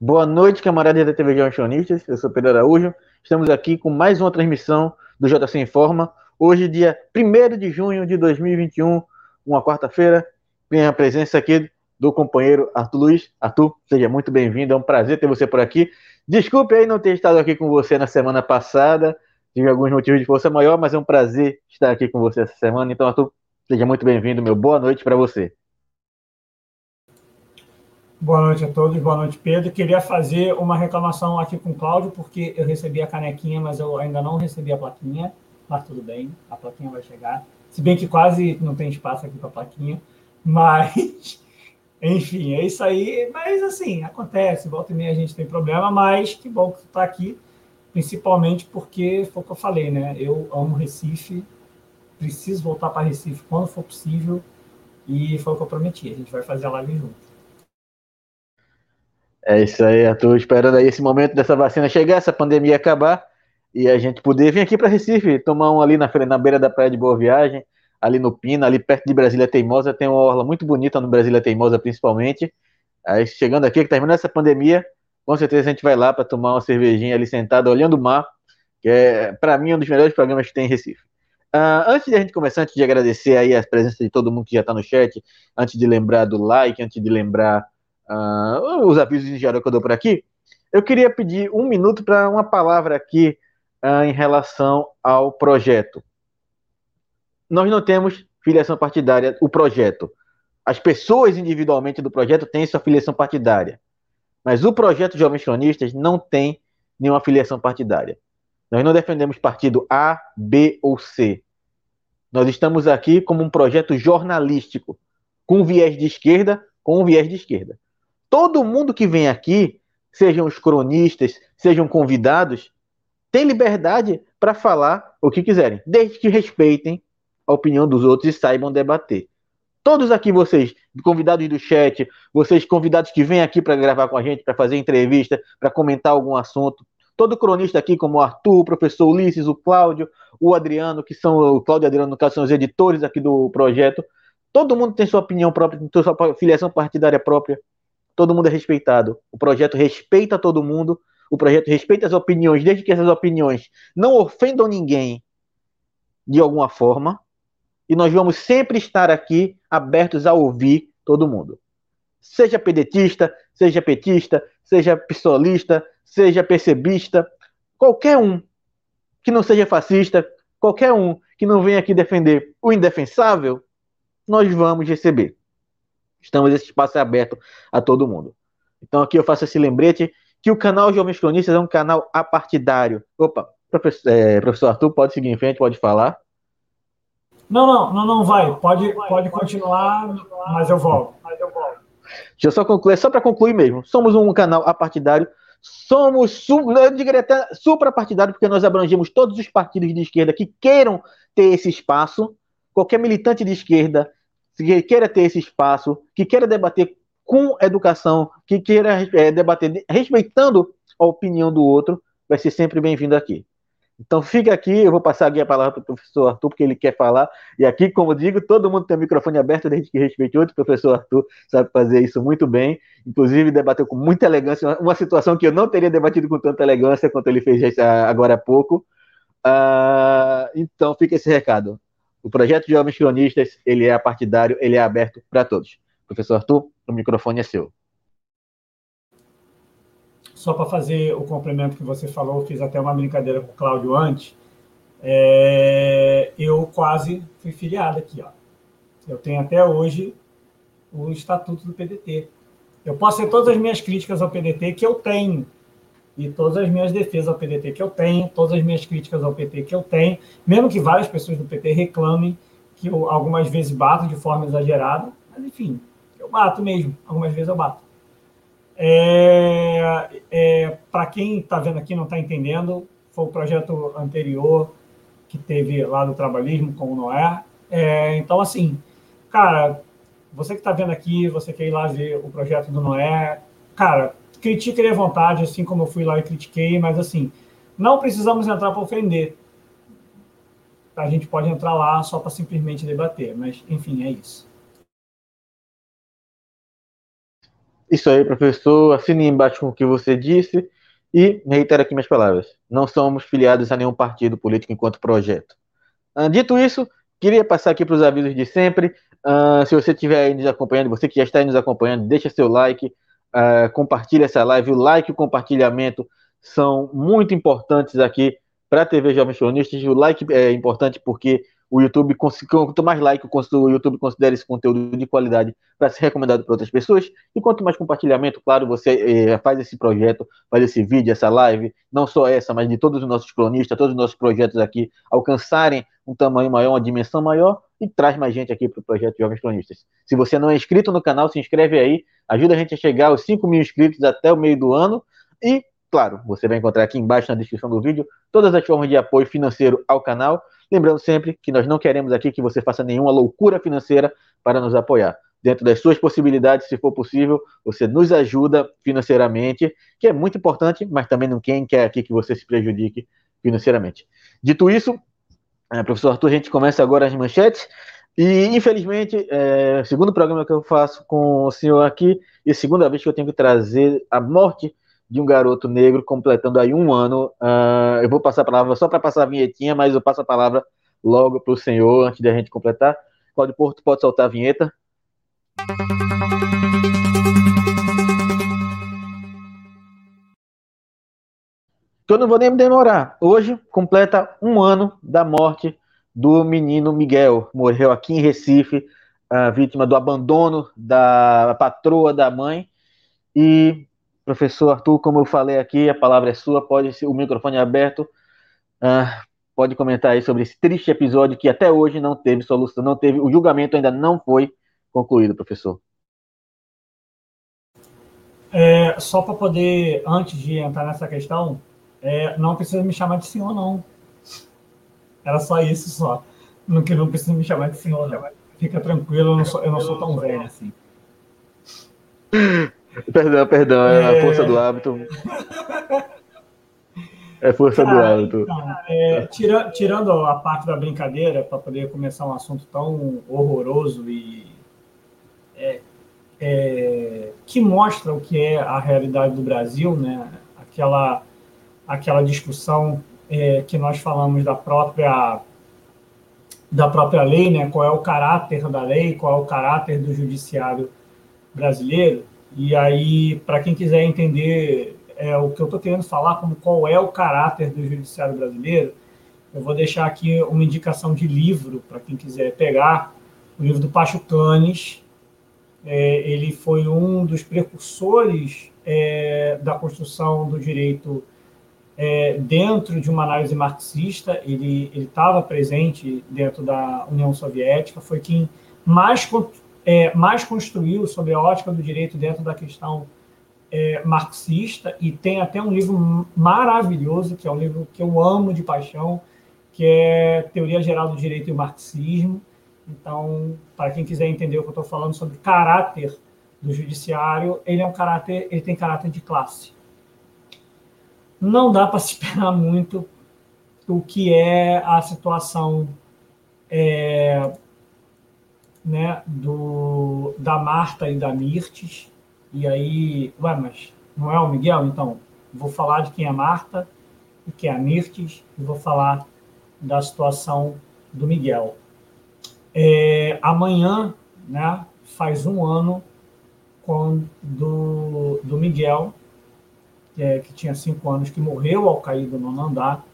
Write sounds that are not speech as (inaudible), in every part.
Boa noite, camaradas da TV Jornalistas. Eu sou Pedro Araújo. Estamos aqui com mais uma transmissão do JC Informa. Hoje, dia 1 de junho de 2021, uma quarta-feira. Tem a presença aqui do companheiro Arthur Luiz. Arthur, seja muito bem-vindo. É um prazer ter você por aqui. Desculpe aí não ter estado aqui com você na semana passada. Tive alguns motivos de força maior, mas é um prazer estar aqui com você essa semana. Então, Arthur, seja muito bem-vindo. Meu boa noite para você. Boa noite a todos, boa noite, Pedro. Queria fazer uma reclamação aqui com o Cláudio, porque eu recebi a canequinha, mas eu ainda não recebi a plaquinha. Mas tudo bem, a plaquinha vai chegar. Se bem que quase não tem espaço aqui para a plaquinha. Mas, (laughs) enfim, é isso aí. Mas, assim, acontece, volta e meia a gente tem problema, mas que bom que tu está aqui, principalmente porque foi o que eu falei, né? Eu amo Recife, preciso voltar para Recife quando for possível, e foi o que eu prometi. A gente vai fazer a live junto. É isso aí, Arthur. Esperando aí esse momento dessa vacina chegar, essa pandemia acabar e a gente poder vir aqui para Recife, tomar um ali na, na beira da praia de Boa Viagem, ali no Pina, ali perto de Brasília Teimosa. Tem uma orla muito bonita no Brasília Teimosa, principalmente. Aí chegando aqui, que terminando essa pandemia, com certeza a gente vai lá para tomar uma cervejinha ali sentado, olhando o mar, que é, para mim, um dos melhores programas que tem em Recife. Uh, antes de a gente começar, antes de agradecer aí a presença de todo mundo que já está no chat, antes de lembrar do like, antes de lembrar uh, os avisos de geral que eu dou por aqui, eu queria pedir um minuto para uma palavra aqui uh, em relação ao projeto. Nós não temos filiação partidária, o projeto. As pessoas individualmente do projeto têm sua filiação partidária. Mas o projeto Jovens Cronistas não tem nenhuma filiação partidária. Nós não defendemos partido A, B ou C. Nós estamos aqui como um projeto jornalístico, com viés de esquerda, com viés de esquerda todo mundo que vem aqui, sejam os cronistas, sejam convidados, tem liberdade para falar o que quiserem, desde que respeitem a opinião dos outros e saibam debater. Todos aqui, vocês, convidados do chat, vocês convidados que vêm aqui para gravar com a gente, para fazer entrevista, para comentar algum assunto, todo cronista aqui, como o Arthur, o professor Ulisses, o Cláudio, o Adriano, que são o Cláudio e Adriano, no caso, são os editores aqui do projeto. Todo mundo tem sua opinião própria, tem sua filiação partidária própria todo mundo é respeitado. O projeto respeita todo mundo, o projeto respeita as opiniões, desde que essas opiniões não ofendam ninguém de alguma forma. E nós vamos sempre estar aqui abertos a ouvir todo mundo. Seja pedetista, seja petista, seja pistolista, seja percebista, qualquer um que não seja fascista, qualquer um que não venha aqui defender o indefensável, nós vamos receber. Estamos, esse espaço é aberto a todo mundo. Então aqui eu faço esse lembrete que o canal Jovens Cronistas é um canal apartidário. Opa, professor, é, professor Arthur, pode seguir em frente, pode falar. Não, não, não, não vai. Pode, pode continuar, mas eu volto. Mas eu volto. Deixa eu só concluir, só para concluir mesmo. Somos um canal apartidário. Somos, eu diria até suprapartidário, porque nós abrangemos todos os partidos de esquerda que queiram ter esse espaço. Qualquer militante de esquerda que queira ter esse espaço, que queira debater com educação, que queira é, debater respeitando a opinião do outro, vai ser sempre bem-vindo aqui. Então fica aqui, eu vou passar aqui a palavra para o professor Arthur, porque ele quer falar. E aqui, como digo, todo mundo tem o microfone aberto, desde que respeite outro. O professor Arthur sabe fazer isso muito bem. Inclusive, debateu com muita elegância, uma situação que eu não teria debatido com tanta elegância quanto ele fez agora há pouco. Uh, então, fica esse recado. O projeto de Jovens Cronistas, ele é partidário, ele é aberto para todos. Professor Arthur, o microfone é seu. Só para fazer o complemento que você falou, fiz até uma brincadeira com o Cláudio antes. É, eu quase fui filiado aqui. Ó. Eu tenho até hoje o estatuto do PDT. Eu posso ter todas as minhas críticas ao PDT que eu tenho, e todas as minhas defesas ao PDT que eu tenho, todas as minhas críticas ao PT que eu tenho, mesmo que várias pessoas do PT reclamem que eu algumas vezes bato de forma exagerada, mas enfim, eu bato mesmo, algumas vezes eu bato. É, é, Para quem está vendo aqui não está entendendo, foi o projeto anterior que teve lá do trabalhismo com o Noé. É, então, assim, cara, você que está vendo aqui, você quer ir lá ver o projeto do Noé, cara, critique ele à vontade, assim como eu fui lá e critiquei, mas assim, não precisamos entrar para ofender. a gente pode entrar lá só para simplesmente debater. Mas, enfim, é isso. Isso aí, professor. Assine embaixo com o que você disse e reitero aqui minhas palavras. Não somos filiados a nenhum partido político enquanto projeto. Uh, dito isso, queria passar aqui para os avisos de sempre. Uh, se você estiver aí nos acompanhando, você que já está aí nos acompanhando, deixa seu like, uh, compartilha essa live. O like e o compartilhamento são muito importantes aqui para a TV Jovens Cronistas. O like é importante porque o YouTube, quanto mais like o YouTube considera esse conteúdo de qualidade para ser recomendado para outras pessoas, e quanto mais compartilhamento, claro, você eh, faz esse projeto, faz esse vídeo, essa live, não só essa, mas de todos os nossos cronistas, todos os nossos projetos aqui, alcançarem um tamanho maior, uma dimensão maior, e traz mais gente aqui para o projeto Jovens Cronistas. Se você não é inscrito no canal, se inscreve aí, ajuda a gente a chegar aos 5 mil inscritos até o meio do ano, e Claro, você vai encontrar aqui embaixo na descrição do vídeo todas as formas de apoio financeiro ao canal. Lembrando sempre que nós não queremos aqui que você faça nenhuma loucura financeira para nos apoiar. Dentro das suas possibilidades, se for possível, você nos ajuda financeiramente, que é muito importante, mas também não quem quer aqui que você se prejudique financeiramente. Dito isso, é, professor Arthur, a gente começa agora as manchetes. E, infelizmente, é, segundo programa que eu faço com o senhor aqui, e segunda vez que eu tenho que trazer a morte de um garoto negro completando aí um ano. Uh, eu vou passar a palavra só para passar a vinhetinha, mas eu passo a palavra logo para o senhor antes de a gente completar. Cláudio Porto, pode soltar a vinheta. Então não vou nem demorar. Hoje completa um ano da morte do menino Miguel. Morreu aqui em Recife, vítima do abandono da patroa da mãe. E Professor Arthur, como eu falei aqui, a palavra é sua, pode ser, o microfone é aberto. Uh, pode comentar aí sobre esse triste episódio que até hoje não teve solução, não teve, o julgamento ainda não foi concluído, professor. É, só para poder, antes de entrar nessa questão, é, não precisa me chamar de senhor, não. Era só isso, só. Não, que não precisa me chamar de senhor, não. Fica tranquilo, eu não sou, eu não sou tão velho assim. (laughs) Perdão, perdão, é, a é. força do hábito. É força Cara, do hábito. Então, é, tira, tirando a parte da brincadeira, para poder começar um assunto tão horroroso e é, é, que mostra o que é a realidade do Brasil, né? aquela, aquela discussão é, que nós falamos da própria da própria lei, né? qual é o caráter da lei, qual é o caráter do judiciário brasileiro. E aí, para quem quiser entender é, o que eu estou querendo falar, como qual é o caráter do judiciário brasileiro, eu vou deixar aqui uma indicação de livro para quem quiser pegar, o livro do Pacho Canes. É, ele foi um dos precursores é, da construção do direito é, dentro de uma análise marxista. Ele estava presente dentro da União Soviética, foi quem mais é, mais construiu sobre a ótica do direito dentro da questão é, marxista e tem até um livro maravilhoso, que é um livro que eu amo de paixão, que é Teoria Geral do Direito e o Marxismo. Então, para quem quiser entender o que eu estou falando sobre caráter do judiciário, ele é um caráter, ele tem caráter de classe. Não dá para se esperar muito o que é a situação é, né, do, da Marta e da Mirtes. E aí, ué, mas não é o Miguel? Então, vou falar de quem é Marta e quem é a Mirtes, e vou falar da situação do Miguel. É, amanhã, né, faz um ano quando, do, do Miguel, é, que tinha cinco anos, que morreu ao cair do nono andar.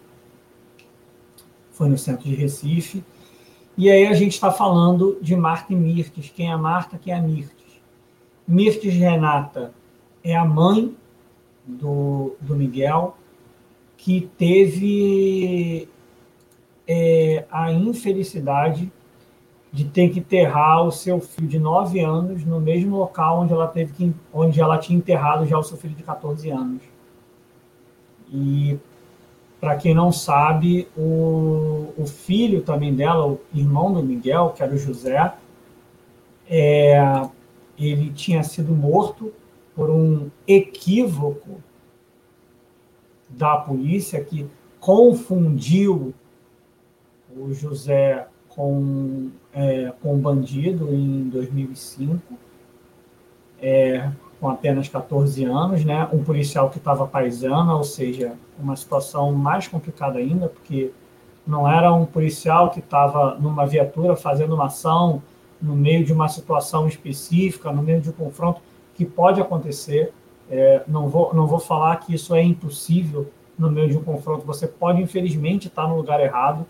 Foi no centro de Recife. E aí a gente está falando de Marta e Mirtes. Quem é Marta, quem é a Mirtes? Mirtes Renata é a mãe do, do Miguel, que teve é, a infelicidade de ter que enterrar o seu filho de 9 anos no mesmo local onde ela teve que, onde ela tinha enterrado já o seu filho de 14 anos. E para quem não sabe, o, o, filho também dela, o irmão do Miguel, que era o José, é, ele tinha sido morto por um equívoco da polícia que confundiu o José com, é, com bandido em 2005, é, com apenas 14 anos, né? Um policial que estava paisana, ou seja, uma situação mais complicada ainda, porque não era um policial que estava numa viatura fazendo uma ação no meio de uma situação específica, no meio de um confronto que pode acontecer. É, não, vou, não vou falar que isso é impossível no meio de um confronto. Você pode, infelizmente, estar no lugar errado.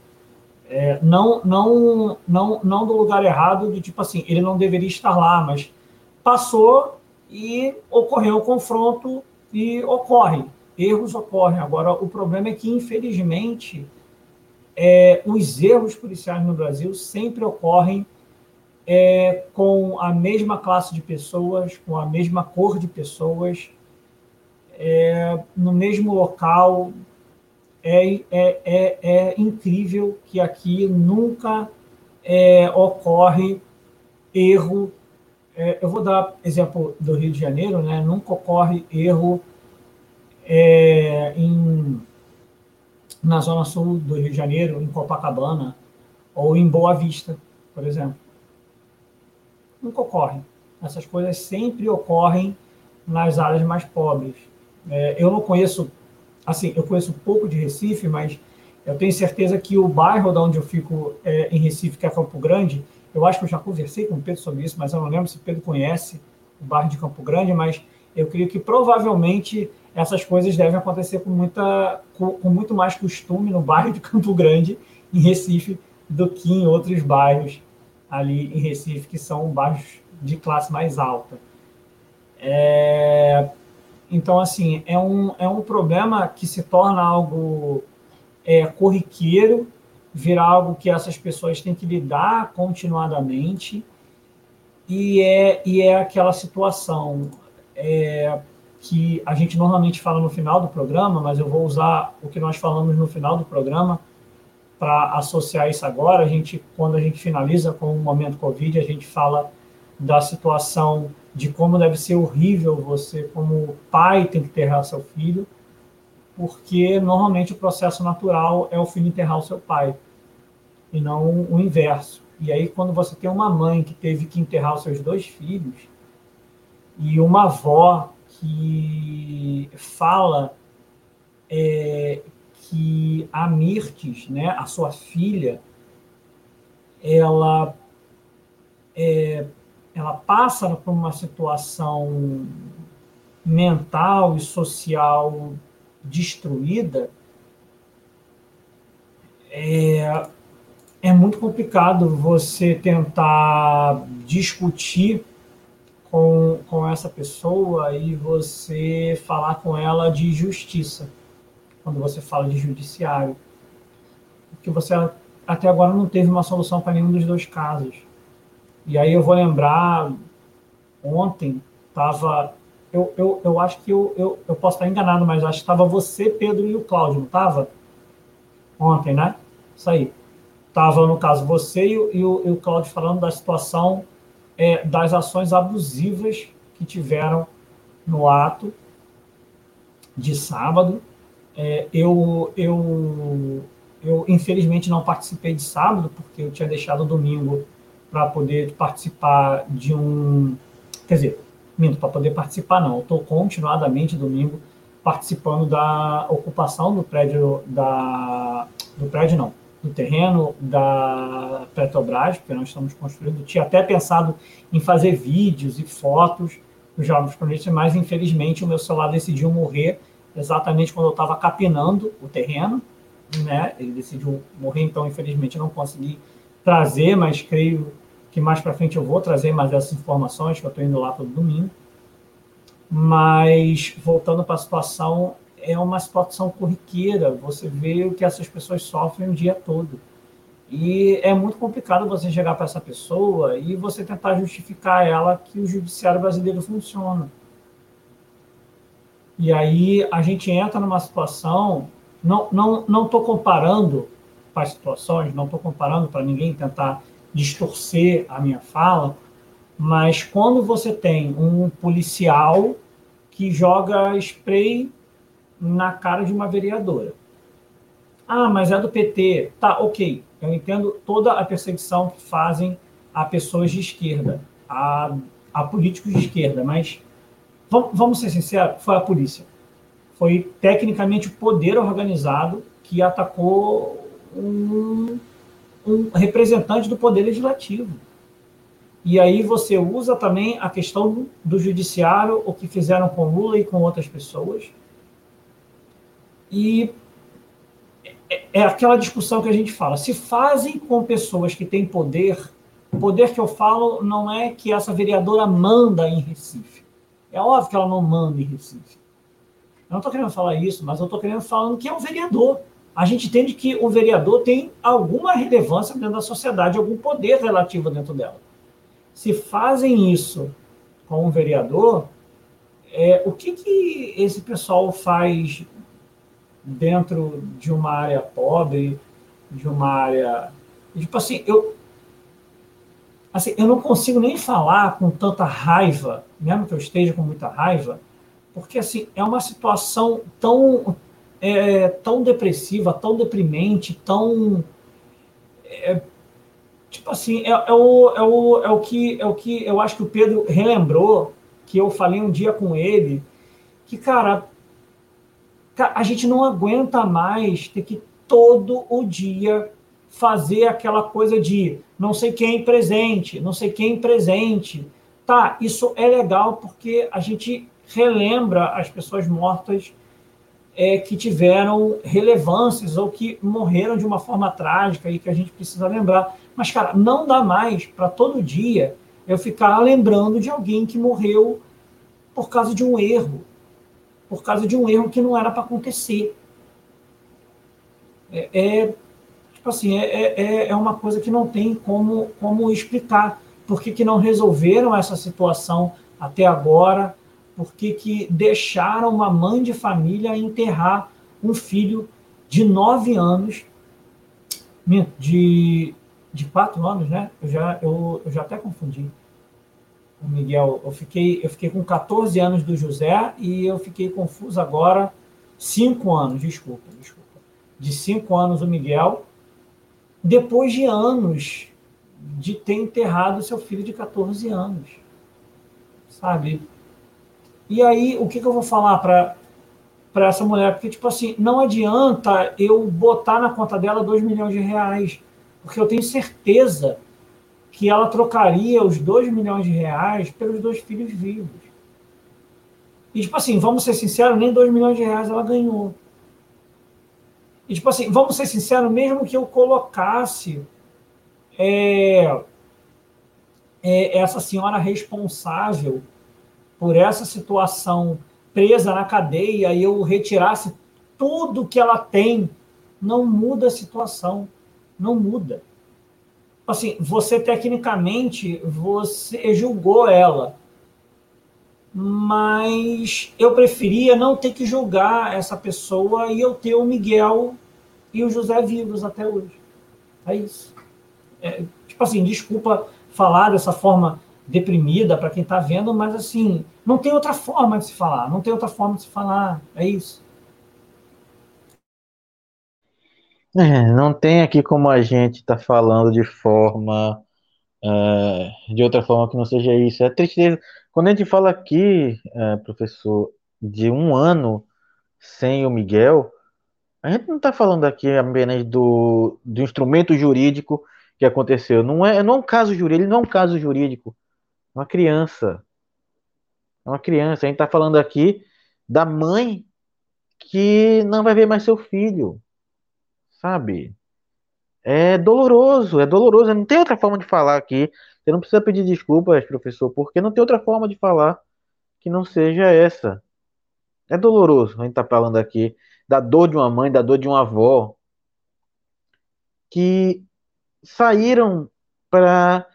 É, não, não, não, não do lugar errado, de tipo assim, ele não deveria estar lá, mas passou e ocorreu o confronto e ocorre. Erros ocorrem. Agora, o problema é que, infelizmente, é, os erros policiais no Brasil sempre ocorrem é, com a mesma classe de pessoas, com a mesma cor de pessoas, é, no mesmo local. É, é, é, é, incrível que aqui nunca é, ocorre erro é, eu vou dar exemplo do Rio de Janeiro, né? Nunca ocorre erro é, em, na zona sul do Rio de Janeiro, em Copacabana ou em Boa Vista, por exemplo. Nunca ocorre. Essas coisas sempre ocorrem nas áreas mais pobres. É, eu não conheço, assim, eu conheço pouco de Recife, mas eu tenho certeza que o bairro de onde eu fico é, em Recife, que é Campo Grande, eu acho que eu já conversei com o Pedro sobre isso, mas eu não lembro se o Pedro conhece o bairro de Campo Grande, mas eu creio que provavelmente essas coisas devem acontecer com, muita, com, com muito mais costume no bairro de Campo Grande, em Recife, do que em outros bairros ali em Recife, que são bairros de classe mais alta. É, então, assim, é um, é um problema que se torna algo é, corriqueiro virar algo que essas pessoas têm que lidar continuadamente e é, e é aquela situação é, que a gente normalmente fala no final do programa, mas eu vou usar o que nós falamos no final do programa para associar isso agora. A gente, quando a gente finaliza com o momento Covid, a gente fala da situação de como deve ser horrível você, como pai, tem que enterrar seu filho, porque normalmente o processo natural é o filho enterrar o seu pai e não o inverso. E aí, quando você tem uma mãe que teve que enterrar os seus dois filhos e uma avó que fala é, que a Mirtes, né, a sua filha, ela, é, ela passa por uma situação mental e social destruída, é, é muito complicado você tentar discutir com, com essa pessoa e você falar com ela de justiça, quando você fala de judiciário. Porque você até agora não teve uma solução para nenhum dos dois casos. E aí eu vou lembrar, ontem estava. Eu, eu, eu acho que eu, eu, eu posso estar enganado, mas acho que estava você, Pedro e o Cláudio, não estava? Ontem, né? Isso aí estava, no caso, você e e o, e o Claudio falando da situação é, das ações abusivas que tiveram no ato de sábado. É, eu, eu, eu, infelizmente, não participei de sábado, porque eu tinha deixado domingo para poder participar de um. Quer dizer, minto, para poder participar, não. Estou continuadamente domingo participando da ocupação do prédio da. Do prédio, não do terreno da Petrobras, porque nós estamos construindo. Tinha até pensado em fazer vídeos e fotos dos Jogos Cronistas, mas infelizmente o meu celular decidiu morrer exatamente quando eu estava capinando o terreno. Né? Ele decidiu morrer, então infelizmente eu não consegui trazer, mas creio que mais para frente eu vou trazer mais essas informações, que eu estou indo lá todo domingo. Mas voltando para a situação, é uma situação corriqueira, você vê o que essas pessoas sofrem o dia todo. E é muito complicado você chegar para essa pessoa e você tentar justificar ela que o judiciário brasileiro funciona. E aí a gente entra numa situação, não não não estou comparando as situações, não estou comparando para ninguém tentar distorcer a minha fala, mas quando você tem um policial que joga spray na cara de uma vereadora. Ah, mas é do PT. Tá, ok. Eu entendo toda a perseguição que fazem a pessoas de esquerda, a, a políticos de esquerda, mas vamos, vamos ser sinceros, foi a polícia. Foi tecnicamente o poder organizado que atacou um, um representante do poder legislativo. E aí você usa também a questão do, do judiciário, o que fizeram com Lula e com outras pessoas. E é, é aquela discussão que a gente fala. Se fazem com pessoas que têm poder, o poder que eu falo não é que essa vereadora manda em Recife. É óbvio que ela não manda em Recife. Eu não estou querendo falar isso, mas eu estou querendo falar que é um vereador. A gente entende que o vereador tem alguma relevância dentro da sociedade, algum poder relativo dentro dela. Se fazem isso com um vereador, é, o que, que esse pessoal faz dentro de uma área pobre, de uma área. Tipo assim, eu. Assim, eu não consigo nem falar com tanta raiva, mesmo que eu esteja com muita raiva, porque assim, é uma situação tão, é, tão depressiva, tão deprimente, tão. É, tipo assim, é, é, o, é, o, é, o que, é o que eu acho que o Pedro relembrou, que eu falei um dia com ele, que, cara, a gente não aguenta mais ter que todo o dia fazer aquela coisa de não sei quem presente, não sei quem presente. Tá, isso é legal porque a gente relembra as pessoas mortas é, que tiveram relevâncias ou que morreram de uma forma trágica e que a gente precisa lembrar. Mas, cara, não dá mais para todo dia eu ficar lembrando de alguém que morreu por causa de um erro, por causa de um erro que não era para acontecer. É, é, tipo assim, é, é, é uma coisa que não tem como, como explicar. Por que, que não resolveram essa situação até agora? Por que, que deixaram uma mãe de família enterrar um filho de nove anos, de, de quatro anos, né? Eu já, eu, eu já até confundi Miguel. Eu fiquei, eu fiquei com 14 anos do José e eu fiquei confuso agora. Cinco anos, desculpa, desculpa. De cinco anos o Miguel, depois de anos de ter enterrado seu filho de 14 anos. Sabe? E aí, o que, que eu vou falar para para essa mulher? Porque, tipo assim, não adianta eu botar na conta dela 2 milhões de reais, porque eu tenho certeza que ela trocaria os 2 milhões de reais pelos dois filhos vivos. E, tipo assim, vamos ser sinceros, nem 2 milhões de reais ela ganhou. E, tipo assim, vamos ser sinceros, mesmo que eu colocasse é, é, essa senhora responsável por essa situação presa na cadeia e eu retirasse tudo que ela tem, não muda a situação. Não muda assim, você tecnicamente você julgou ela, mas eu preferia não ter que julgar essa pessoa e eu ter o Miguel e o José vivos até hoje. É isso. É, tipo assim, desculpa falar dessa forma deprimida para quem está vendo, mas assim, não tem outra forma de se falar, não tem outra forma de se falar. É isso. É, não tem aqui como a gente tá falando de forma, é, de outra forma que não seja isso. É tristeza. Quando a gente fala aqui, é, professor, de um ano sem o Miguel, a gente não está falando aqui apenas do, do instrumento jurídico que aconteceu. Não é, não é um caso jurídico, ele não é um caso jurídico. É uma criança. É uma criança. A gente está falando aqui da mãe que não vai ver mais seu filho sabe? É doloroso, é doloroso. Não tem outra forma de falar aqui. Você não precisa pedir desculpas, professor, porque não tem outra forma de falar que não seja essa. É doloroso a gente tá falando aqui da dor de uma mãe, da dor de uma avó que saíram para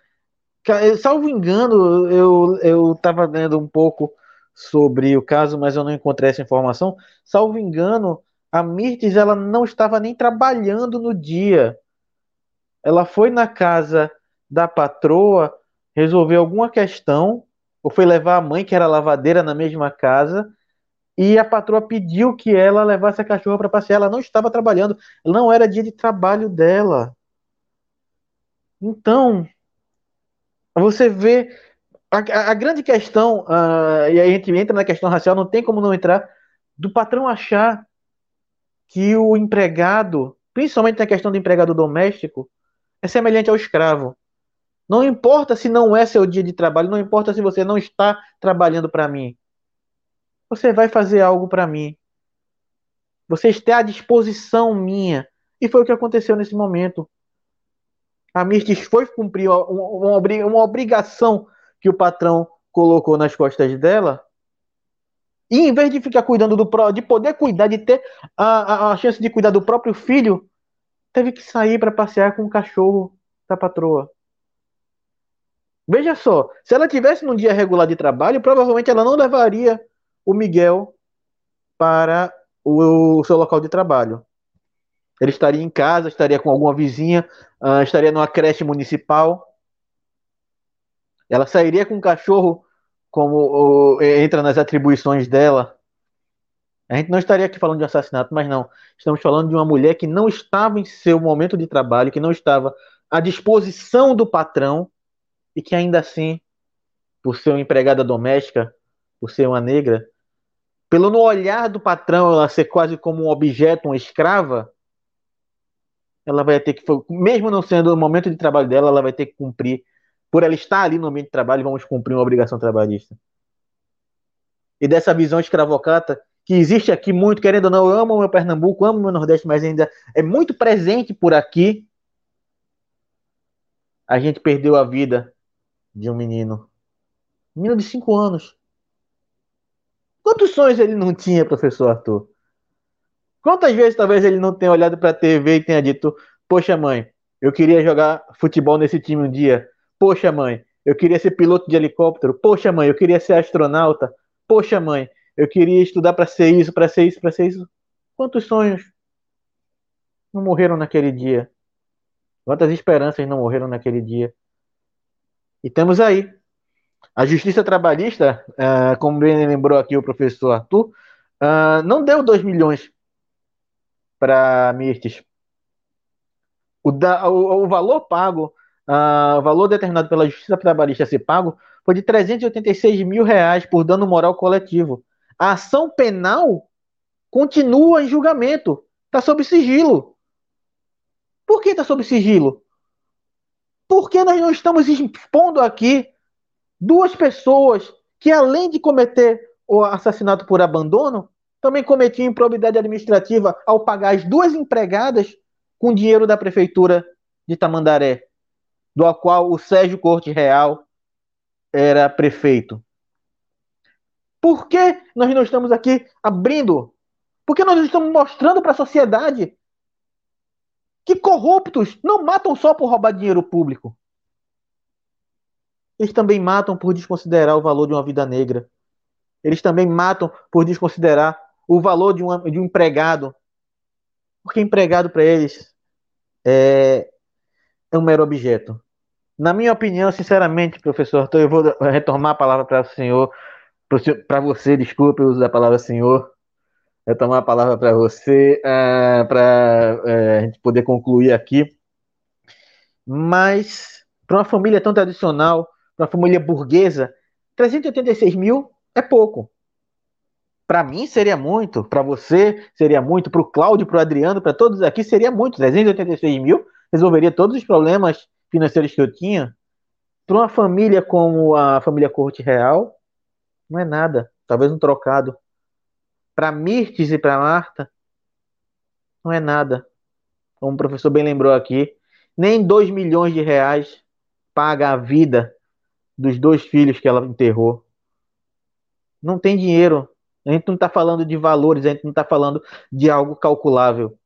salvo engano, eu eu estava lendo um pouco sobre o caso, mas eu não encontrei essa informação. Salvo engano, a Mirtes ela não estava nem trabalhando no dia. Ela foi na casa da patroa resolver alguma questão, ou foi levar a mãe, que era lavadeira, na mesma casa, e a patroa pediu que ela levasse a cachorra para passear. Ela não estava trabalhando, não era dia de trabalho dela. Então, você vê a, a, grande questão, uh, e aí a gente entra na questão racial, não tem como não entrar, do patrão achar que o empregado, principalmente na questão do empregado doméstico, é semelhante ao escravo. Não importa se não é seu dia de trabalho, não importa se você não está trabalhando para mim. Você vai fazer algo para mim. Você está à disposição minha. E foi o que aconteceu nesse momento. A Mirtes foi cumprir uma, uma obrigação que o patrão colocou nas costas dela. E em vez de ficar cuidando do de poder cuidar, de ter a, a, a chance de cuidar do próprio filho, teve que sair para passear com o cachorro da patroa. Veja só, se ela tivesse num dia regular de trabalho, provavelmente ela não levaria o Miguel para o, o seu local de trabalho. Ele estaria em casa, estaria com alguma vizinha, uh, estaria numa creche municipal. Ela sairia com o cachorro, como entra nas atribuições dela. A gente não estaria aqui falando de assassinato, mas não. Estamos falando de uma mulher que não estava em seu momento de trabalho, que não estava à disposição do patrão e que ainda assim, por ser uma empregada doméstica, por ser uma negra, pelo no olhar do patrão ela ser quase como um objeto, uma escrava, ela vai ter que, mesmo não sendo o momento de trabalho dela, ela vai ter que cumprir, por ela estar ali no ambiente de trabalho, vamos cumprir uma obrigação trabalhista. E dessa visão escravocrata, que existe aqui muito, querendo ou não, eu amo o meu Pernambuco, amo o meu Nordeste, mas ainda é muito presente por aqui. A gente perdeu a vida de um menino. Um menino de 5 anos. Quantos sonhos ele não tinha, professor Arthur? Quantas vezes talvez ele não tenha olhado para a TV e tenha dito: Poxa, mãe, eu queria jogar futebol nesse time um dia. Poxa, mãe, eu queria ser piloto de helicóptero. Poxa, mãe, eu queria ser astronauta. Poxa, mãe, eu queria estudar para ser isso, para ser isso, para ser isso. Quantos sonhos não morreram naquele dia? Quantas esperanças não morreram naquele dia? E temos aí a justiça trabalhista, uh, como bem lembrou aqui o professor Arthur, uh, não deu 2 milhões para Mirtes. O, o, valor pago, o valor determinado pela justiça trabalhista a ser pago, foi de 386 mil reais por dano moral coletivo. A ação penal continua em julgamento. Está sob sigilo. Por que está sob sigilo? Porque nós não estamos expondo aqui duas pessoas que, além de cometer o assassinato por abandono, também cometiam improbidade administrativa ao pagar as duas empregadas com dinheiro da prefeitura de Tamandaré, do qual o Sérgio Corte Real era prefeito. Por que nós não estamos aqui abrindo? Por que nós não estamos mostrando para a sociedade que corruptos não matam só por roubar dinheiro público? Eles também matam por desconsiderar o valor de uma vida negra. Eles também matam por desconsiderar o valor de, de um empregado. Porque empregado para eles é, é um mero objeto. Na minha opinião, sinceramente, professor, eu vou retomar a palavra para o senhor, para você, desculpe eu usar a palavra senhor, retomar a palavra para você, uh, para uh, a gente poder concluir aqui. Mas, para uma família tão tradicional, para uma família burguesa, 386 mil é pouco. Para mim seria muito, para você seria muito, para o Cláudio, para o Adriano, para todos aqui seria muito. 386 mil resolveria todos os problemas financeiros que eu tinha. Para uma família como a família Corte Real, não é nada. Talvez um trocado. Para Mirtes e para Marta, não é nada. Como o professor bem lembrou aqui, nem 2 milhões de reais paga a vida dos dois filhos que ela enterrou. Não tem dinheiro. A gente não está falando de valores, a gente não está falando de algo calculável.